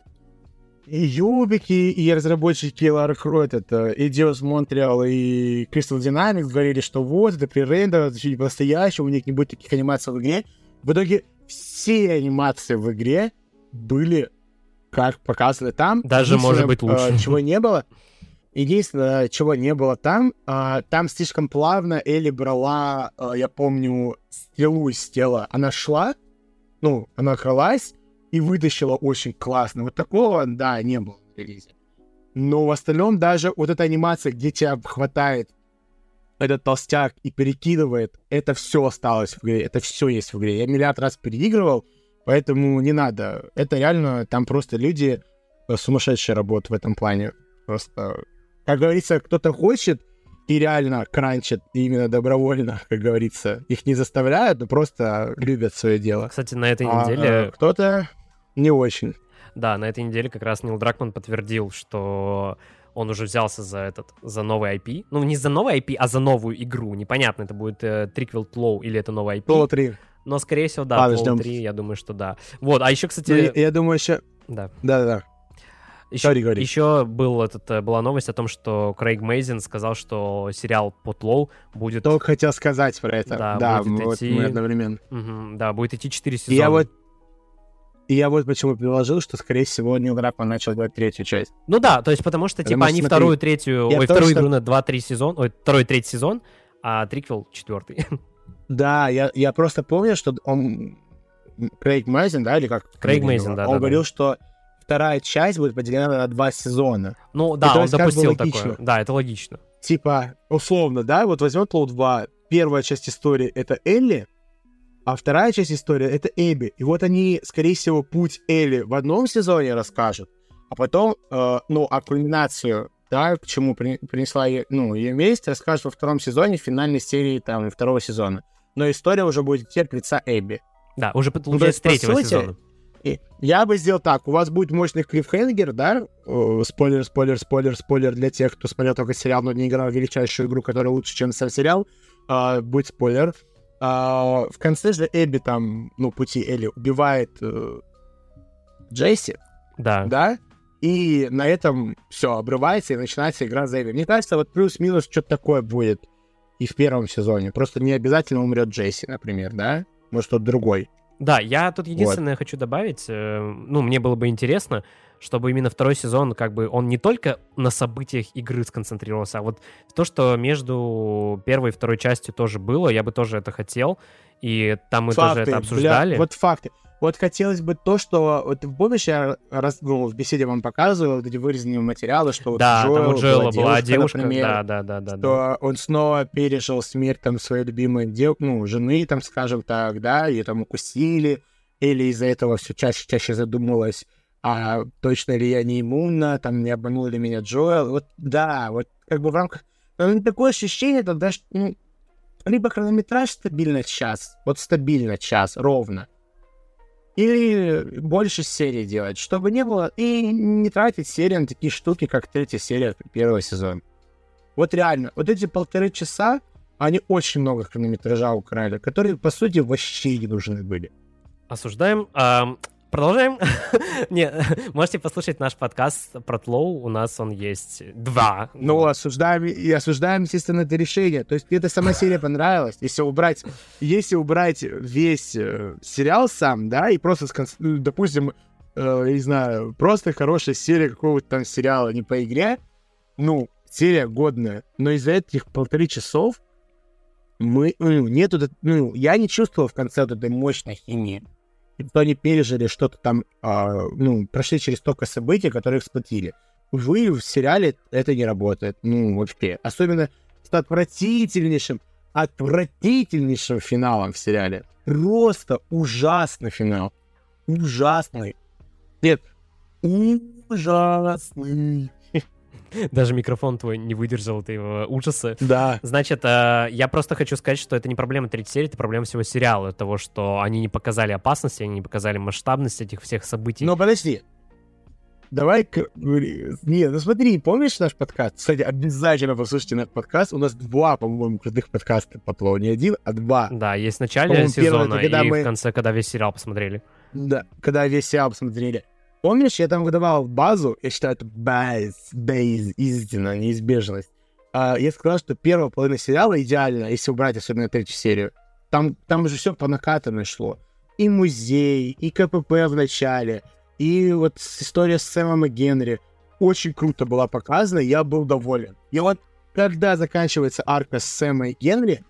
И юбики, и разработчики Lara это и Deus Montreal, и Crystal Dynamics говорили, что вот, это пререндер, это чуть по-настоящему, у них не будет таких анимаций в игре. В итоге все анимации в игре были, как показывали там. Даже, может быть, Единственное, лучше. чего не было, единственное, чего не было там, а, там слишком плавно Элли брала, а, я помню, стрелу из тела. Она шла, ну, она кралась и вытащила очень классно. Вот такого, да, не было в релизе. Но в остальном даже вот эта анимация, где тебя хватает этот толстяк и перекидывает, это все осталось в игре, это все есть в игре. Я миллиард раз переигрывал, поэтому не надо. Это реально, там просто люди э, сумасшедшие работают в этом плане. Просто, как говорится, кто-то хочет, и реально кранчат именно добровольно, как говорится. Их не заставляют, но просто любят свое дело. Кстати, на этой А, неделе... э, кто-то не очень. Да, на этой неделе как раз Нил Дракман подтвердил, что он уже взялся за этот, за новый IP. Ну, не за новый IP, а за новую игру. Непонятно, это будет э, триквел Тлоу или это новый IP. Было три. Но, скорее всего, да, Ладно, Тлоу ждем. 3, я думаю, что да. Вот, а еще, Ну, кстати... я, я думаю, еще... Да. Да-да-да. Еще, Говори, говори. еще был этот, э, была новость о том, что Крейг Мейзин сказал, что сериал по Тлоу будет... Только хотел сказать про это. Да, Да, будет вот идти- мы одновременно. Мгм, да, будет идти 4 И сезона. я вот... И я вот почему предложил, что, скорее всего, Нил Дракман начал делать третью часть. Ну да, то есть потому что, Потому типа, что, они смотри, вторую, третью... Ой, вторую что- игру на 2-3 сезон... Ой, второй, третий сезон, а триквел четвертый. Да, я, я просто помню, что он... Крейг Мейзин, да, или как? Крейг Мейзин, его? да, Он да, говорил, что вторая часть будет поделена на два сезона. Ну да, то он есть как бы такое. Да, это логично. Типа, условно, да, вот возьмем Тлоу 2, первая часть истории — это Элли, а вторая часть истории — это Эбби. И вот они, скорее всего, путь Элли в одном сезоне расскажут, а потом, э, ну, а кульминацию, да, к чему при- принесла ее, ну, ее месть, расскажут во втором сезоне, в финальной серии, там, второго сезона. Но история уже будет от лица Эбби. Да, уже Ну, получается по третьего сути, сезона. И я бы сделал так. У вас будет мощный клиффхенгер, да? Спойлер, спойлер, спойлер, спойлер для тех, кто смотрел только сериал, но не играл в величайшую игру, которая лучше, чем сам сериал. А, будет спойлер. А, в конце же Эбби там, ну, пути Элли убивает э, Джесси, Да. да? И на этом все обрывается и начинается игра за Эбби. Мне кажется, вот плюс-минус что-то такое будет и в первом сезоне. Просто не обязательно умрет Джесси, например, да? Может, кто-то другой. Да, я тут единственное хочу добавить, э, ну, мне было бы интересно, чтобы именно второй сезон, как бы, он не только на событиях игры сконцентрировался, а вот то, что между первой и второй частью тоже было, я бы тоже это хотел, и там мы тоже это бля, обсуждали. вот факты. Вот хотелось бы то, что... Вот ты помнишь, я раз, ну, в беседе вам показывал вот эти вырезанные материалы, что вот да, у там у Джоэла была девушка, например, да, да, да, да, да. что он снова пережил смерть там своей любимой дев... ну, жены, там, скажем так, да, ее там укусили, или из-за этого все чаще чаще задумалась, а точно ли я не иммунна, там, не обманул ли меня Джоэл. Вот, да, вот как бы в рамках... ну, Такое ощущение тогда, что ну, либо хронометраж стабильно час, вот стабильно час, ровно, или больше серий делать, чтобы не было, и не тратить серии на такие штуки, как третья серия первого сезона. Вот реально, вот эти полторы часа, они очень много хронометража украли, которые, по сути, вообще не нужны были. Осуждаем. Ам, Продолжаем. Не, можете послушать наш подкаст про Тлоу. У нас он есть два. Но осуждаем и осуждаем, естественно, это решение. То есть мне эта сама серия понравилась. Если убрать, если убрать весь э, сериал сам, да, и просто, ну, допустим, э, не знаю, просто хорошая серия какого-то там сериала, не по игре, ну, серия годная. Но из-за этих полторы часов мы, ну, нету, ну, я не чувствовал в конце вот этой мощной химии. И то они пережили что-то там, а, ну, прошли через столько событий, которые их сплотили. Увы, в сериале это не работает. Ну, вообще. Особенно с отвратительнейшим, отвратительнейшим финалом в сериале. Просто ужасный финал. Ужасный. Нет, ужасный. Даже микрофон твой не выдержал этого ужаса. Да. Значит, э, я просто хочу сказать, что это не проблема третьей серии, это проблема всего сериала. Того, что они не показали опасности, они не показали масштабность этих всех событий. Но подожди. Давай... Не, ну смотри, помнишь наш подкаст? Кстати, обязательно послушайте наш подкаст. У нас два, по-моему, крутых подкаста по Тлоу. Не один, а два. Да, есть в начале первый, сезона когда и мы- в конце, когда весь сериал посмотрели. Да, когда весь сериал посмотрели. Помнишь, я там выдавал базу, я считаю, это бейз, бейз, истина, неизбежность. А, я сказал, что первая половина сериала идеальна, если убрать особенно третью серию. Там, там же все по накатанной шло. И музей, и КПП в начале, и вот история с Сэмом и Генри. Очень круто была показана, я был доволен. И вот когда заканчивается арка с Сэмом и Генри,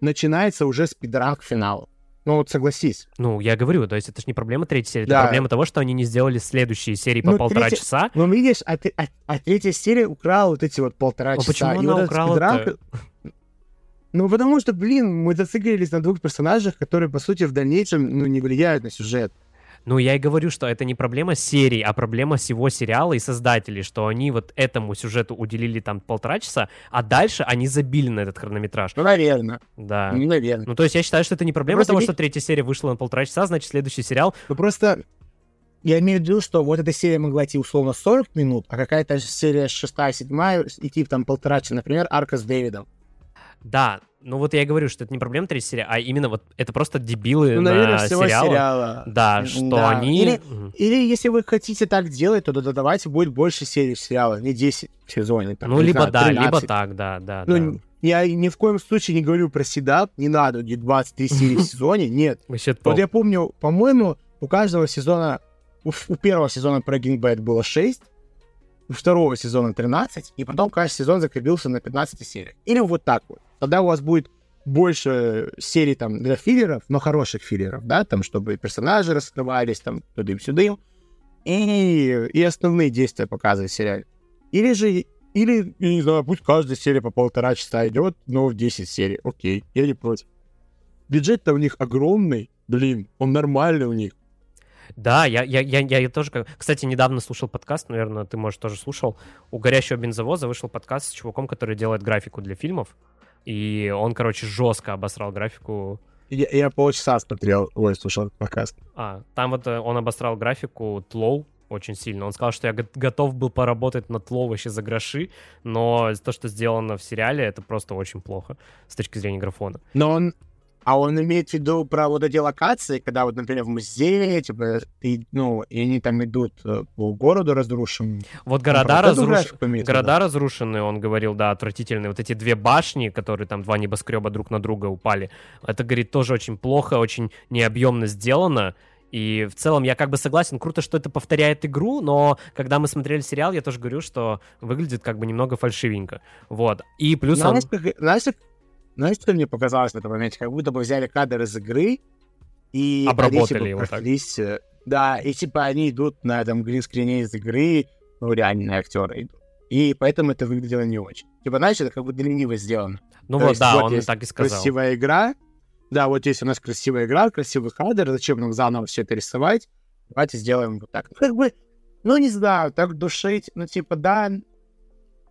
начинается уже спидран к финалу. Ну вот согласись. Ну, я говорю, то есть это же не проблема третьей серии, Да. это проблема того, что они не сделали следующие серии по Ну, полтора третья- часа. Ну, видишь, а, ты- а- а третья серия украла вот эти вот полтора Ну, часа. почему И она вот этот украла-то? спидранка- Ну, потому что, блин, мы зациклились на двух персонажах, которые, по сути, в дальнейшем, ну, не влияют на сюжет. Ну, я и говорю, что это не проблема серии, а проблема всего сериала и создателей, что они вот этому сюжету уделили там полтора часа, а дальше они забили на этот хронометраж. Ну, наверное. Да. Ну, наверное. Ну, то есть я считаю, что это не проблема Просто того, ведь- что третья серия вышла на полтора часа, значит, следующий сериал... Ну, просто я имею в виду, что вот эта серия могла идти условно 40 минут, а какая-то серия шестая, седьмая идти там полтора часа. Например, арка с Дэвидом. Да, ну вот я и говорю, что это не проблема третьей серии, а именно вот это просто дебилы Ну, на наверное, всего сериалы. сериала. Да, что да. они... Или-. Или если вы хотите так делать, то да- давайте будет больше серий сериала, не 10 в сезоне. там, Ну, либо знаю, да, либо 13. так, да, да, Ну, да. я ни в коем случае не говорю про седап, не надо, не 23 серии в сезоне, нет. Вот я помню, по-моему, у каждого сезона, у, у первого сезона Breaking Bad было 6, у второго сезона 13, и потом каждый сезон закрепился на 15 серии. Или вот так вот. Тогда у вас будет больше серий там для филлеров, но хороших филлеров, да, там, чтобы персонажи раскрывались, там, тудым-сюдым, и, и основные действия показывать в сериале. Или же, или, я не знаю, пусть каждая серия по полтора часа идет, но в 10 серий, окей, я не против. Бюджет-то у них огромный, блин, он нормальный у них. Да, я, я, я, я тоже... Кстати, недавно слушал подкаст, наверное, ты, может, тоже слушал. У «Горящего бензовоза» вышел подкаст с чуваком, который делает графику для фильмов. И он, короче, жестко обосрал графику. Я, я полчаса смотрел, ой, слушал этот подкаст. А, там вот э, он обосрал графику Тлоу очень сильно. Он сказал, что я го- готов был поработать на Тлоу вообще за гроши, но то, что сделано в сериале, это просто очень плохо с точки зрения графона. Но он, а он имеет в виду про вот эти локации, когда вот, например, в музее, типа, ты, ну, и они там идут э, по городу разрушенному. Вот Он города в виду? Города разрушенные, он говорил, да, отвратительные. Вот эти две башни, которые там два небоскреба друг на друга упали, это, говорит, тоже очень плохо, очень необъемно сделано. И в целом я как бы согласен, круто, что это повторяет игру, но когда мы смотрели сериал, я тоже говорю, что выглядит как бы немного фальшивенько. Вот. И плюс он... Знаешь, как, знаешь, как- знаешь, что мне показалось в этом моменте? Как будто бы взяли кадр из игры и Обработали они, типа, его так. прошлись, э, Да, и типа они идут на этом гринскрине из игры, ну, реальные актеры идут. И поэтому это выглядело не очень. Типа, знаешь, это как будто лениво сделано. Ну То вот, есть да, вот он так и сказал. Красивая игра. Да, вот есть у нас красивая игра, красивый кадр, зачем нам заново все это рисовать? Давайте сделаем вот так. Ну, Как бы, ну, не знаю, так душить, ну, типа, да,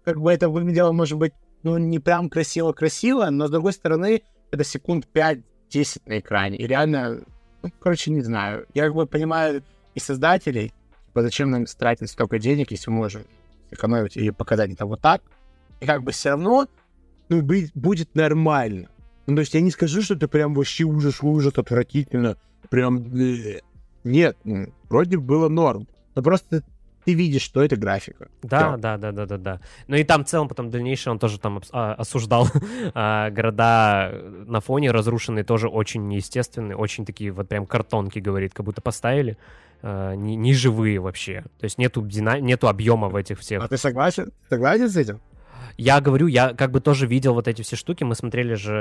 как бы это выглядело, может быть, ну, не прям красиво-красиво, но, с другой стороны, это секунд 5-10 на экране. И реально, ну, короче, не знаю. Я как бы понимаю и создателей, типа, зачем нам тратить столько денег, если мы можем экономить и показать это вот так. И как бы все равно, ну, будет нормально. Ну, то есть я не скажу, что это прям вообще ужас, ужас, отвратительно. Прям... э. Нет, ну, вроде было норм. Но просто ты видишь, что это графика. Да, Всё. да, да, да, да, да. Ну и там в целом потом дальнейшее он тоже там а, осуждал а, города на фоне разрушенные, тоже очень неестественные, очень такие вот прям картонки, говорит, как будто поставили, а, не, не живые вообще. То есть нету, дина- нету объема в этих всех. А ты согласен? Согласен с этим? Я говорю, я как бы тоже видел вот эти все штуки. Мы смотрели же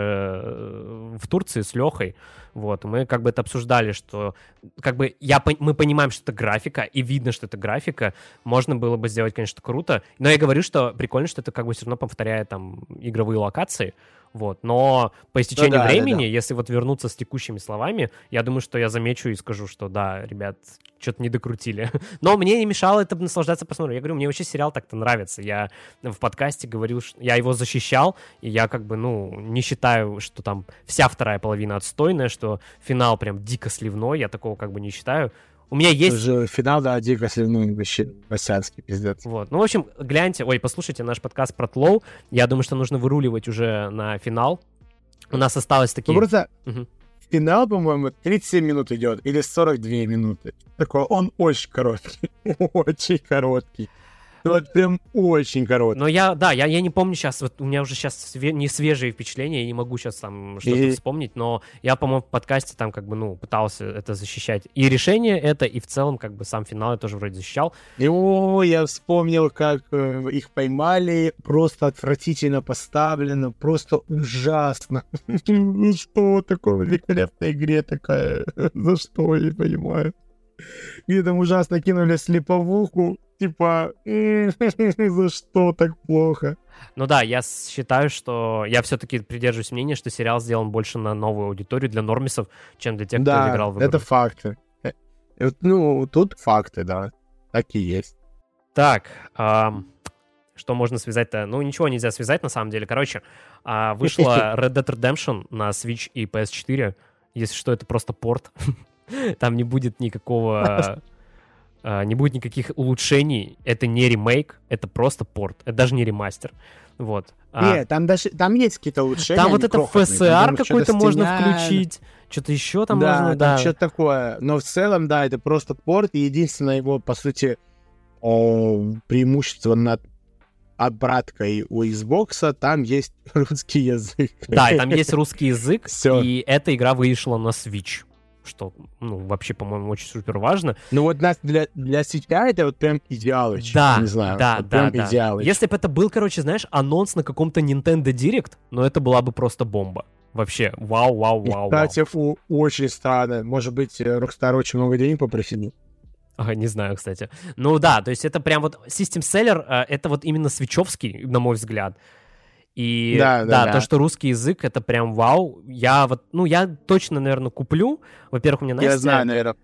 э, в Турции с Лехой. Вот, мы как бы это обсуждали, что как бы я, мы понимаем, что это графика, и видно, что это графика. Можно было бы сделать, конечно, круто. Но я говорю, что прикольно, что это как бы все равно повторяет там игровые локации. Вот, но по истечению да, да, времени, да. если вот вернуться с текущими словами, я думаю, что я замечу и скажу, что да, ребят, что-то не докрутили. Но мне не мешало это наслаждаться просмотром. Я говорю, мне вообще сериал так-то нравится. Я в подкасте говорил, что я его защищал, и я как бы, ну, не считаю, что там вся вторая половина отстойная, что финал прям дико сливной, я такого как бы не считаю. У меня есть... Уже финал, да, дико сливной вообще васянский пиздец. Вот. Ну, в общем, гляньте, ой, послушайте наш подкаст про Тлоу. Я думаю, что нужно выруливать уже на финал. У нас осталось Ну, такие... просто Мгм. финал, по-моему, 37 минут идет, или 42 минуты. Такой, он очень короткий. Очень короткий. Ну, Вот прям очень короткий. Но я, да, я, я не помню сейчас, вот у меня уже сейчас не свежие впечатления, я не могу сейчас там что-то И- вспомнить, но я, по-моему, в подкасте там как бы, ну, пытался это защищать. И решение это, и в целом как бы сам финал я тоже вроде защищал. И о, я вспомнил, как э, их поймали, просто отвратительно поставлено, просто ужасно. Ну что такое в великолепной игре такая? За что, я не понимаю. Где там ужасно кинули слеповуху, типа, за что так плохо? Ну да, я считаю, что я все-таки придерживаюсь мнения, что сериал сделан больше на новую аудиторию для нормисов, чем для тех, кто Да, играл в это игру. факты. Э, Ну, тут факты, да. Так и есть. Так, ам, что можно связать-то? Ну, ничего нельзя связать, на самом деле. Короче, а, вышла Red Dead Redemption на Switch и PS4. Если что, это просто порт. Там не будет никакого... а, Не будет никаких улучшений. Это не ремейк, это просто порт. Это даже не ремастер. Вот. А, Нет, там даже там есть какие-то улучшения. Там вот это FSR какой-то можно включить. Что-то еще там да, можно, да. что-то такое. Но в целом, да, это просто порт. И единственное его, по сути, о, преимущество над обраткой у Xbox, там есть русский язык. Да, и там есть русский язык, Всё. и эта игра вышла на Switch. Что, ну, вообще, по-моему, очень супер важно. Ну вот нас для, для себя это вот прям идеалыч. Да, Не знаю, да, вот да, прям да. идеалыч. Если бы это был, короче, знаешь, анонс на каком-то Nintendo Direct, но это была бы просто бомба. Вообще, вау, вау, И, вау, вау. Кстати, фу, очень странно. Может быть, э, Rockstar очень много денег попросили? Ага, не знаю, кстати. Ну да, то есть это прям вот System Seller, э, это вот именно свечевский, на мой взгляд. И Да, да, да. то, что русский язык, это прям вау. Я вот, ну, я точно, наверное, куплю. Во-первых, у меня Настя... Я знаю, наверное.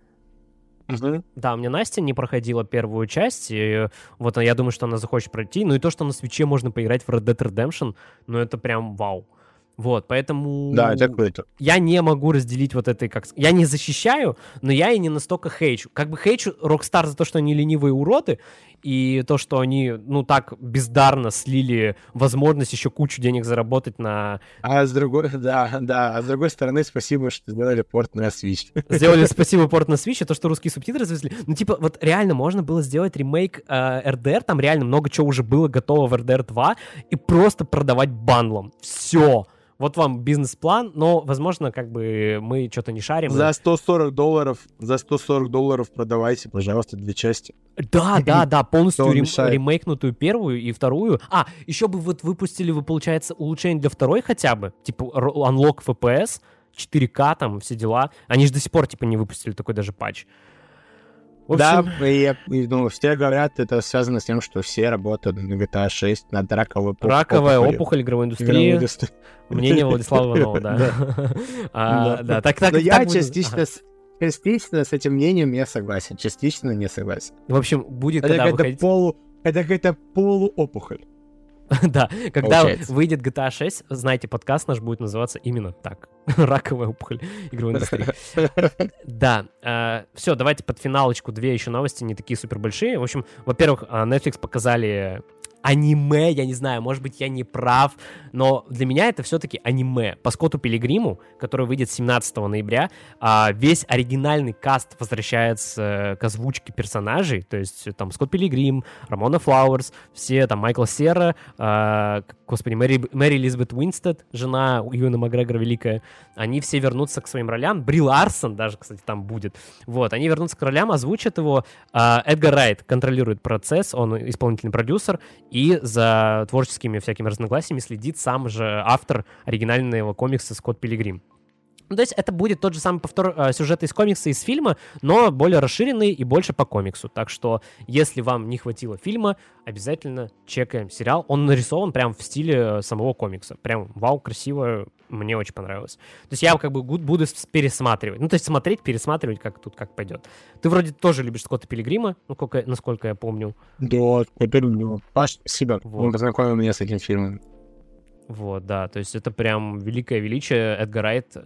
Мгм. Да, у меня Настя не проходила первую часть, и вот я думаю, что она захочет пройти. Ну и то, что на свече можно поиграть в Red Dead Redemption, ну это прям вау. Вот, поэтому Да, это круто. я не могу разделить вот этой, как... Я не защищаю, но я и не настолько хейчу. Как бы хейчу Rockstar за то, что они ленивые уроды, и то, что они, ну, так бездарно слили возможность еще кучу денег заработать на... А с другой, да, да, а с другой стороны, спасибо, что сделали порт на Switch. Сделали спасибо порт на Switch, и то, что русские субтитры завезли. Ну, типа, вот реально можно было сделать ремейк э, RDR, там реально много чего уже было готово в RDR 2, и просто продавать бандлом. Все. Вот вам бизнес-план, но, возможно, как бы мы что-то не шарим. За 140 долларов, за 140 долларов продавайте, пожалуйста, две части. Да, да, да, полностью рем- ремейкнутую первую и вторую. А, еще бы вот выпустили вы, получается, улучшение для второй хотя бы, типа р- Unlock FPS, 4К там, все дела. Они же до сих пор, типа, не выпустили такой даже патч. В общем, Да, и, и, ну, все говорят, это связано с тем, что все работают на GTA 6 над раковой опу- раковая опухолью. опухоль игровой индустрии. Мнение Владислава Иванова, да. А, Да. Да, так, так. Я частично, частично с этим мнением я согласен, частично не согласен. В общем, будет, Это когда выходить... полу... Это какая-то полуопухоль. Да, когда выйдет GTA 6, знаете, подкаст наш будет называться именно так. Раковая опухоль игровой индустрии. Да, все, давайте под финалочку две еще новости, не такие супер большие. В общем, во-первых, а, Netflix показали аниме, я не знаю, может быть, я не прав, но для меня это все-таки аниме. По Скотту Пилигриму, который выйдет 17 ноября, а, весь оригинальный каст возвращается к озвучке персонажей, то есть там Скотт Пилигрим, Рамона Флауэрс, все там Майкл Сера, а, господи, Мэри, Мэри Элизабет Уинстед, жена Юэна Макгрегора великая, они все вернутся к своим ролям. Бри Ларсон даже, кстати, там будет. Вот, они вернутся к ролям, озвучат его. А, Эдгар Райт контролирует процесс, он исполнительный продюсер, и за творческими всякими разногласиями следит сам же автор оригинального комикса Скотт Пилигрим. Ну, то есть это будет тот же самый повтор э, сюжета из комикса, из фильма, но более расширенный и больше по комиксу. Так что, если вам не хватило фильма, обязательно чекаем сериал. Он нарисован прям в стиле э, самого комикса. Прям вау, красиво, мне очень понравилось. То есть я как бы буду пересматривать. Ну, то есть смотреть, пересматривать, как тут как пойдет. Ты вроде тоже любишь Скотта Пилигрима, ну, сколько- насколько я помню. Да, теперь люблю. Паш, спасибо. Вот. Он познакомил меня с этим фильмом. Вот, да, то есть это прям великое величие. Эдгар Райт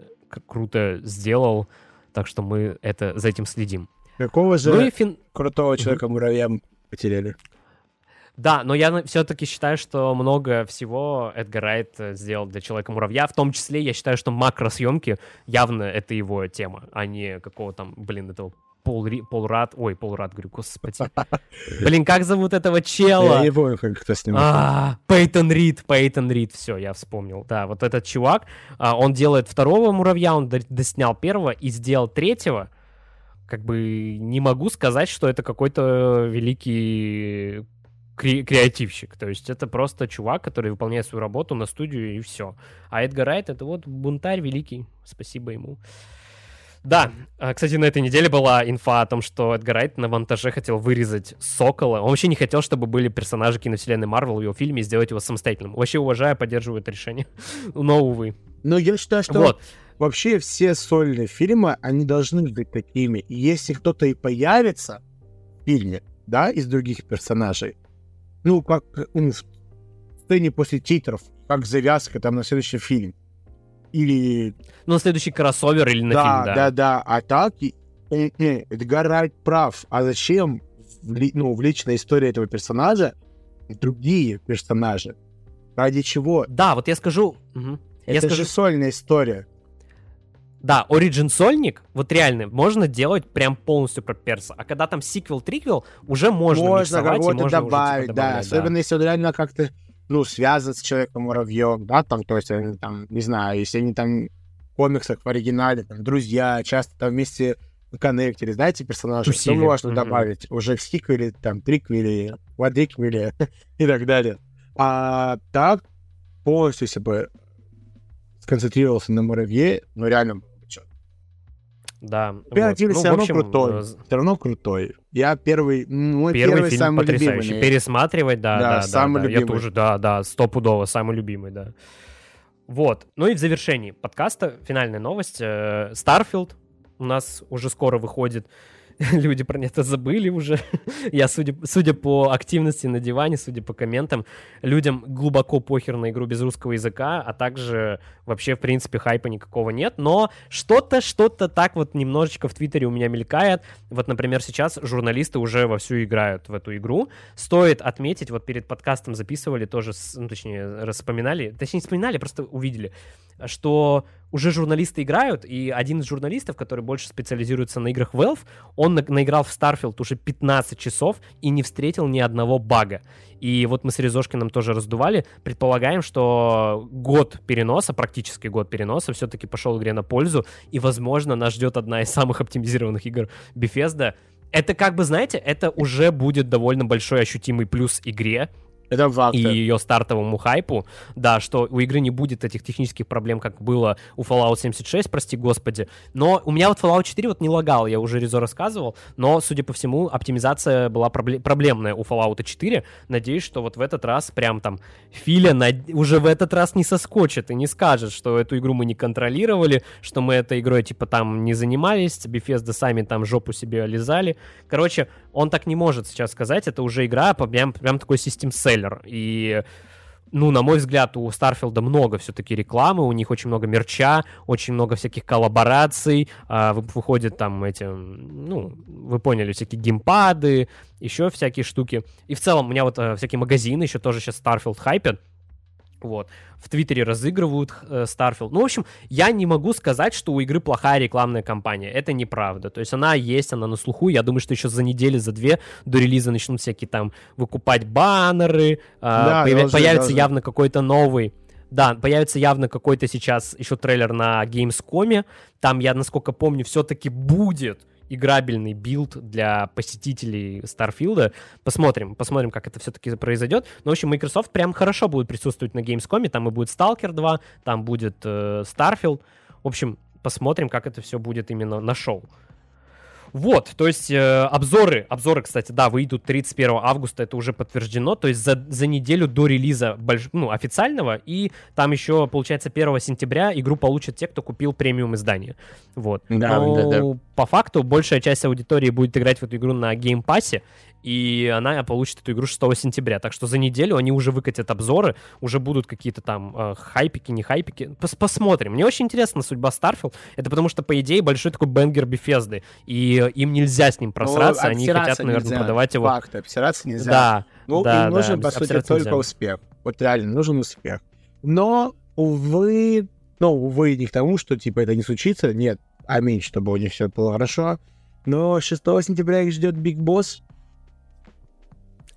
круто сделал, так что мы это за этим следим. Какого же Ну фин... крутого человека-муравья мы потеряли? Да, но я все-таки считаю, что много всего Эдгар Райт э, сделал для Человека-муравья. В том числе я считаю, что макросъемки явно это его тема, а не какого там, блин, этого Пол, Полрад... Ой, Полрад, говорю, господи. Блин, как зовут этого Я чела? не помню, кто с ним. А, Пейтон Рид, Пейтон Рид, все, я вспомнил. Да, вот этот чувак, а, он делает второго муравья, он до- доснял первого и сделал третьего. Как бы не могу сказать, что это какой-то великий кре- креативщик. То есть это просто чувак, который выполняет свою работу на студию и все. А Эдгар Райт это вот бунтарь великий. Спасибо ему. Да, а, кстати, на этой неделе была инфа о том, что Эдгар Райт на монтаже хотел вырезать Сокола. Он вообще не хотел, чтобы были персонажи киновселенной Марвел в его фильме и сделать его самостоятельным. Вообще уважаю, поддерживаю это решение. Но, увы. Ну, я считаю, что Вот. вообще все сольные фильмы, они должны быть такими. И если кто-то и появится в фильме, да, из других персонажей, ну, как ну, в сцене после титров, как завязка там на следующий фильм, или... Ну, на следующий кроссовер или на да, фильм, да. Да, да, а так, и, э, Эдгар Райт прав. А зачем в, ли- ну, в личной истории этого персонажа другие персонажи? Ради чего? Да, вот я скажу... Я Это скажу, же сольная история. да, Origin сольник, вот реально, можно делать прям полностью про перса. А когда там сиквел-триквел, уже можно Можно кого-то типа, добавить, да. добавлять, Особенно если он реально как-то, ну, связан с человеком-муравьем, да, там, то есть, они там, не знаю, если они там в комиксах в оригинале, там, друзья, часто там вместе коннектеры, знаете, персонажи, Тусили. что можно Мгм. добавить уже в сиквеле, там, триквеле, квадриквеле и так далее. А так, полностью, если бы сконцентрировался на муравье, ну, реально Да. вот. Оперативно Ну, все в равно общем, крутой. э, Все равно крутой. Я первый, мой Первый, первый, фильм самый потрясающий. любимый. Пересматривать, да, Да, да, самый да. Я любимый. тоже, да, да, стопудово, самый любимый, да. Вот. Ну и в завершении подкаста финальная новость. Э, Starfield у нас уже скоро выходит. Люди про это забыли уже. Я, судя, судя по активности на диване, судя по комментам, людям глубоко похер на игру без русского языка, а также вообще, в принципе, хайпа никакого нет. Но что-то, что-то так вот немножечко в Твиттере у меня мелькает. Вот, например, сейчас журналисты уже вовсю играют в эту игру. Стоит отметить, вот перед подкастом записывали тоже, ну, точнее, распоминали, точнее, не вспоминали, просто увидели, что уже журналисты играют, и один из журналистов, который больше специализируется на играх Valve, он на- наиграл в Starfield уже 15 часов и не встретил ни одного бага. И вот мы с Резошкиным тоже раздували, предполагаем, что год переноса, практически год переноса, все-таки пошел игре на пользу, и, возможно, нас ждет одна из самых оптимизированных игр Bethesda. Это как бы, знаете, это уже будет довольно большой ощутимый плюс игре, Это факт. и ее стартовому хайпу, да, что у игры не будет этих технических проблем, как было у Fallout 76, прости господи. Но у меня вот Fallout 4 вот не лагал, я уже Резо рассказывал, но, судя по всему, оптимизация была пробле- проблемная у Fallout 4. Надеюсь, что вот в этот раз прям там Филя над- уже в этот раз не соскочит и не скажет, что эту игру мы не контролировали, что мы этой игрой типа там не занимались, Bethesda сами там жопу себе лизали. Короче, он так не может сейчас сказать, это уже игра, прям, прям такой систем селлер. И, ну, на мой взгляд, у Старфилда много все-таки рекламы, у них очень много мерча, очень много всяких коллабораций, а, вы- выходят там эти, ну, вы поняли, всякие геймпады, еще всякие штуки. И в целом у меня вот э, всякие магазины еще тоже сейчас Starfield хайпят, вот. В Твиттере разыгрывают э, Starfield. Ну, в общем, я не могу сказать, что у игры плохая рекламная кампания. Это неправда. То есть она есть, она на слуху. Я думаю, что еще за неделю, за две до релиза начнут всякие там выкупать баннеры. Да, а, появи- должны, появится должны. явно какой-то новый. Да, появится явно какой-то сейчас еще трейлер на Gamescom. Там, я насколько помню, все-таки будет играбельный билд для посетителей Starfield а. Посмотрим, посмотрим, как это все-таки произойдет. Но, в общем, Microsoft прям хорошо будет присутствовать на Gamescom. Там и будет Stalker 2, там будет э, Starfield. В общем, посмотрим, как это все будет именно на шоу. Вот, то есть э, обзоры, обзоры, кстати, да, выйдут 31 августа, это уже подтверждено, то есть за, за неделю до релиза больш- ну, официального, и там еще, получается, 1 сентября игру получат те, кто купил премиум издание. Вот. Да, Но да, да. по факту большая часть аудитории будет играть в эту игру на Game Pass е, и она получит эту игру 6 сентября. Так что за неделю они уже выкатят обзоры, уже будут какие-то там э, хайпики, не хайпики. Пос- посмотрим. Мне очень интересна судьба Starfield. Это потому что, по идее, большой такой banger Bethesda. И им нельзя с ним просраться. Ну, они хотят, наверное, нельзя. продавать его. Факт, обсираться нельзя. Да. Ну, да, им нужен, да, по сути, только нельзя. успех. Вот реально, нужен успех. Но, увы, ну, увы, не к тому, что, типа, это не случится. Нет, аминь, чтобы у них все было хорошо. Но 6 сентября их ждет Big Boss.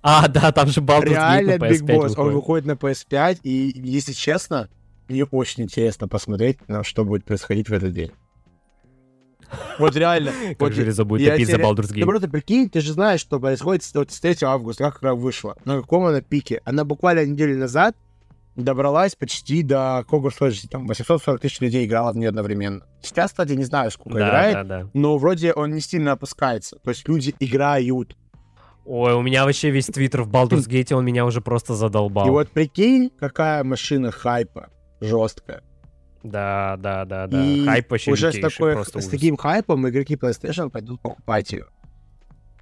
А, да, там же Baldur's Gate Реально на Big PS5 Boss. Он выходит. выходит на PS5, и, если честно, мне очень интересно посмотреть, на что будет происходить в этот день. Вот реально. Как же Реза будет топить за Baldur's Ты Gate. просто прикинь, ты же знаешь, что происходит с, вот с 3 августа, как игра вышла. На каком она пике. Она буквально неделю назад добралась почти до Hogwarts Legacy. Там 840 тысяч людей играло в нее одновременно. Сейчас, кстати, не знаю, сколько Да, играет, да, да. но вроде он не сильно опускается. То есть люди играют. Ой, у меня вообще весь твиттер в Baldur's Gate, он меня уже просто задолбал. И вот прикинь, какая машина хайпа жесткая. Да, да, да, да. И Хайп вообще уже с, такой, с ужас. таким хайпом игроки PlayStation пойдут покупать ее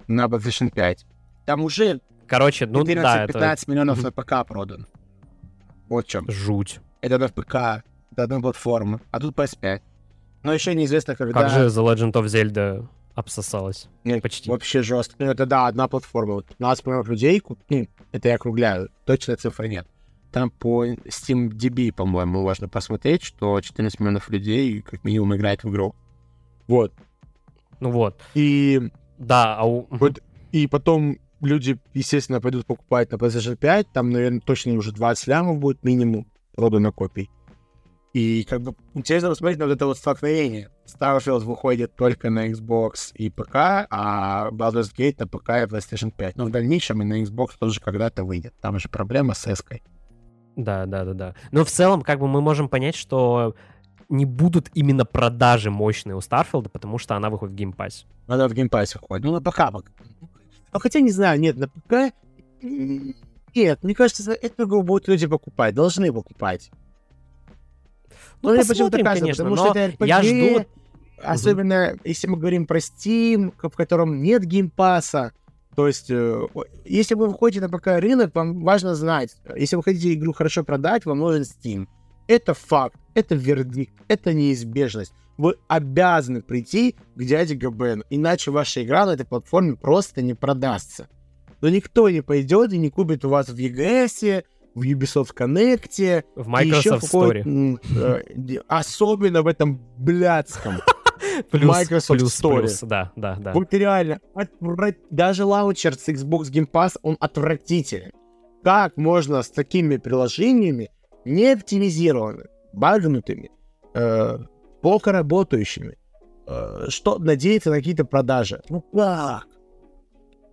на PlayStation 5. Там уже Короче, ну да, 14-15 это миллионов на ПК продано. Вот в чем. жуть. Это на ПК, это одна платформа, а тут PS5. Но еще неизвестно, когда... Как же The Legend of Zelda обсосалась? Нет, почти? Вообще жестко. Ну, это да, одна платформа. Вот 15 миллионов людей, ну, это я округляю, точной цифры нет. Там по SteamDB, по-моему, можно посмотреть, что 14 миллионов людей как минимум играет в игру. Вот. Ну вот. И, Да, а у... Вот. и потом люди, естественно, пойдут покупать на PlayStation 5, там, наверное, точно уже 20 лямов будет минимум продано копий. И как бы интересно посмотреть на вот это вот столкновение. Starfield выходит только на Xbox и ПК, а Baldur's Gate на ПК и PlayStation 5. Но в дальнейшем и на Xbox тоже когда-то выйдет. Там же проблема с эской. Да, да, да, да. Но в целом, как бы мы можем понять, что не будут именно продажи мощные у Starfield а, потому что она выходит в Game Pass е. Она в Game Pass е выходит. Ну, на ПК. пока. Ну, хотя не знаю, нет, на ПК... Нет, мне кажется, эту игру будут люди покупать, должны покупать. Ну, мне почему-то посмотрим, кажется, конечно, потому что это RPG, я жду... Особенно, если мы говорим про Steam, в котором нет Game Pass а. То есть, э, если вы выходите на ПК рынок, вам важно знать, если вы хотите игру хорошо продать, вам нужен Steam. Это факт, это вердикт, это неизбежность. Вы обязаны прийти к дяде ГБН, иначе ваша игра на этой платформе просто не продастся. Но никто не пойдет и не купит у вас в EGS, в Ubisoft Connect, В Microsoft Store. э, особенно в этом блядском Плюс, Microsoft плюс, Store. плюс, да, да, да. Вот реально, отвра- даже лаунчер с Xbox Game Pass, он отвратителен. Как можно с такими приложениями, не оптимизированными, багнутыми, э, плохо работающими, э, что надеяться на какие-то продажи? Ну как?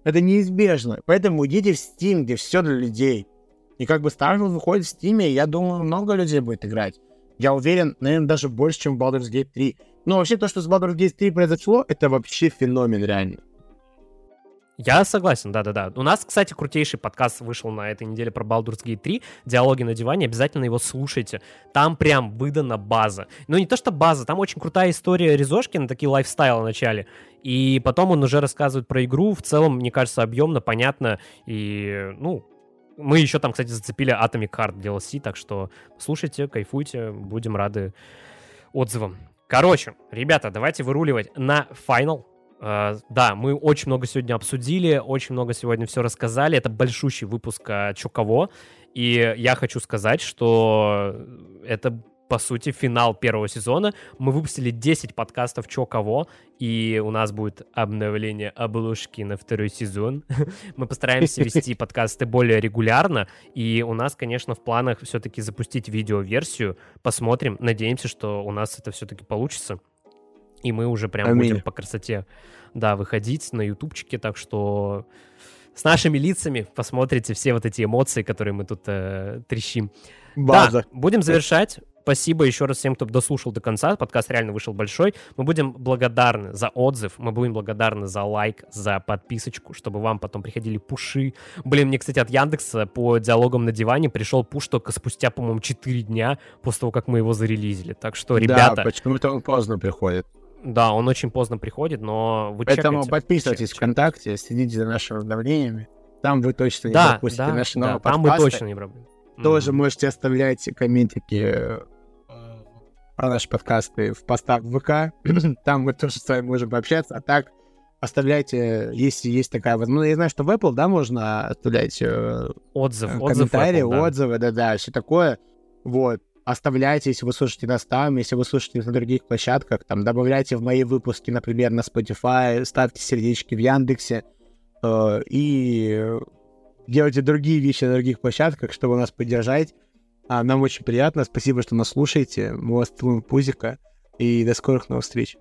Это неизбежно. Поэтому идите в Steam, где все для людей. И как бы Starfield выходит в Steam, я думаю, много людей будет играть. Я уверен, наверное, даже больше, чем в Baldur's Gate 3. Но вообще то, что с Baldur's Gate 3 произошло, это вообще феномен реально. Я согласен, да-да-да. У нас, кстати, крутейший подкаст вышел на этой неделе про Baldur's Gate 3, «Диалоги на диване», обязательно его слушайте. Там прям выдана база. Ну, не то что база, там очень крутая история Резошкина, такие лайфстайлы в начале. И потом он уже рассказывает про игру, в целом, мне кажется, объемно, понятно. И, ну, мы еще там, кстати, зацепили Atomic Heart DLC, так что слушайте, кайфуйте, будем рады отзывам. Короче, ребята, давайте выруливать на финал. Э, да, мы очень много сегодня обсудили, очень много сегодня все рассказали. Это большущий выпуск «Чё кого». И я хочу сказать, что это, по сути, финал первого сезона. Мы выпустили 10 подкастов «Чё кого», и у нас будет обновление обложки на второй сезон. Мы постараемся вести подкасты более регулярно, и у нас, конечно, в планах все-таки запустить видеоверсию. Посмотрим, надеемся, что у нас это все-таки получится. И мы уже прям Аминь. будем по красоте, да, выходить на ютубчике, так что с нашими лицами посмотрите все вот эти эмоции, которые мы тут э, трещим. База. Да, будем завершать. Спасибо еще раз всем, кто дослушал до конца. Подкаст реально вышел большой. Мы будем благодарны за отзыв, мы будем благодарны за лайк, за подписочку, чтобы вам потом приходили пуши. Блин, мне, кстати, от Яндекса по диалогам на диване пришел пуш только спустя, по-моему, 4 дня после того, как мы его зарелизили. Так что, ребята, Да, почему-то он поздно приходит. да, он очень поздно приходит, но вы Поэтому чекайте. подписывайтесь Чек- ВКонтакте, следите за нашими обновлениями. Там вы точно не Да, пропустите да, наши да, новые там мы подкасты. точно не проблем. Тоже можете оставлять комментики э, про наши подкасты в постах в ВК. Там мы тоже с вами можем пообщаться. А так, оставляйте, если есть такая возможность. Я знаю, что в Apple, да, можно оставлять э, Отзыв, отзыв комментарии, Apple, да. отзывы, да-да, все такое. Вот. Оставляйте, если вы слушаете нас там, если вы слушаете на других площадках, там, добавляйте в мои выпуски, например, на Spotify, ставьте сердечки в Яндексе э, и делайте другие вещи на других площадках, чтобы нас поддержать. А, нам очень приятно, спасибо, что нас слушаете. Мы вас целуем пузика, и до скорых новых встреч.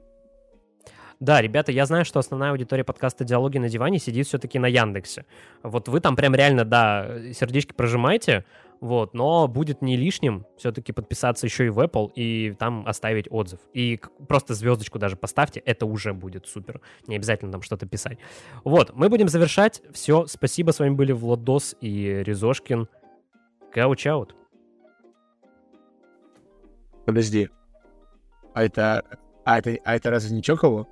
Да, ребята, я знаю, что основная аудитория подкаста «Диалоги на диване» сидит все-таки на Яндексе. Вот вы там прям реально, да, сердечки прожимаете, вот, но будет не лишним все-таки подписаться еще и в Apple и там оставить отзыв. И просто звездочку даже поставьте, это уже будет супер. Не обязательно там что-то писать. Вот, мы будем завершать. Все, спасибо, с вами были Владос и Ризошкин. Couch out. Подожди. А это... А это, а это разве не Чоково?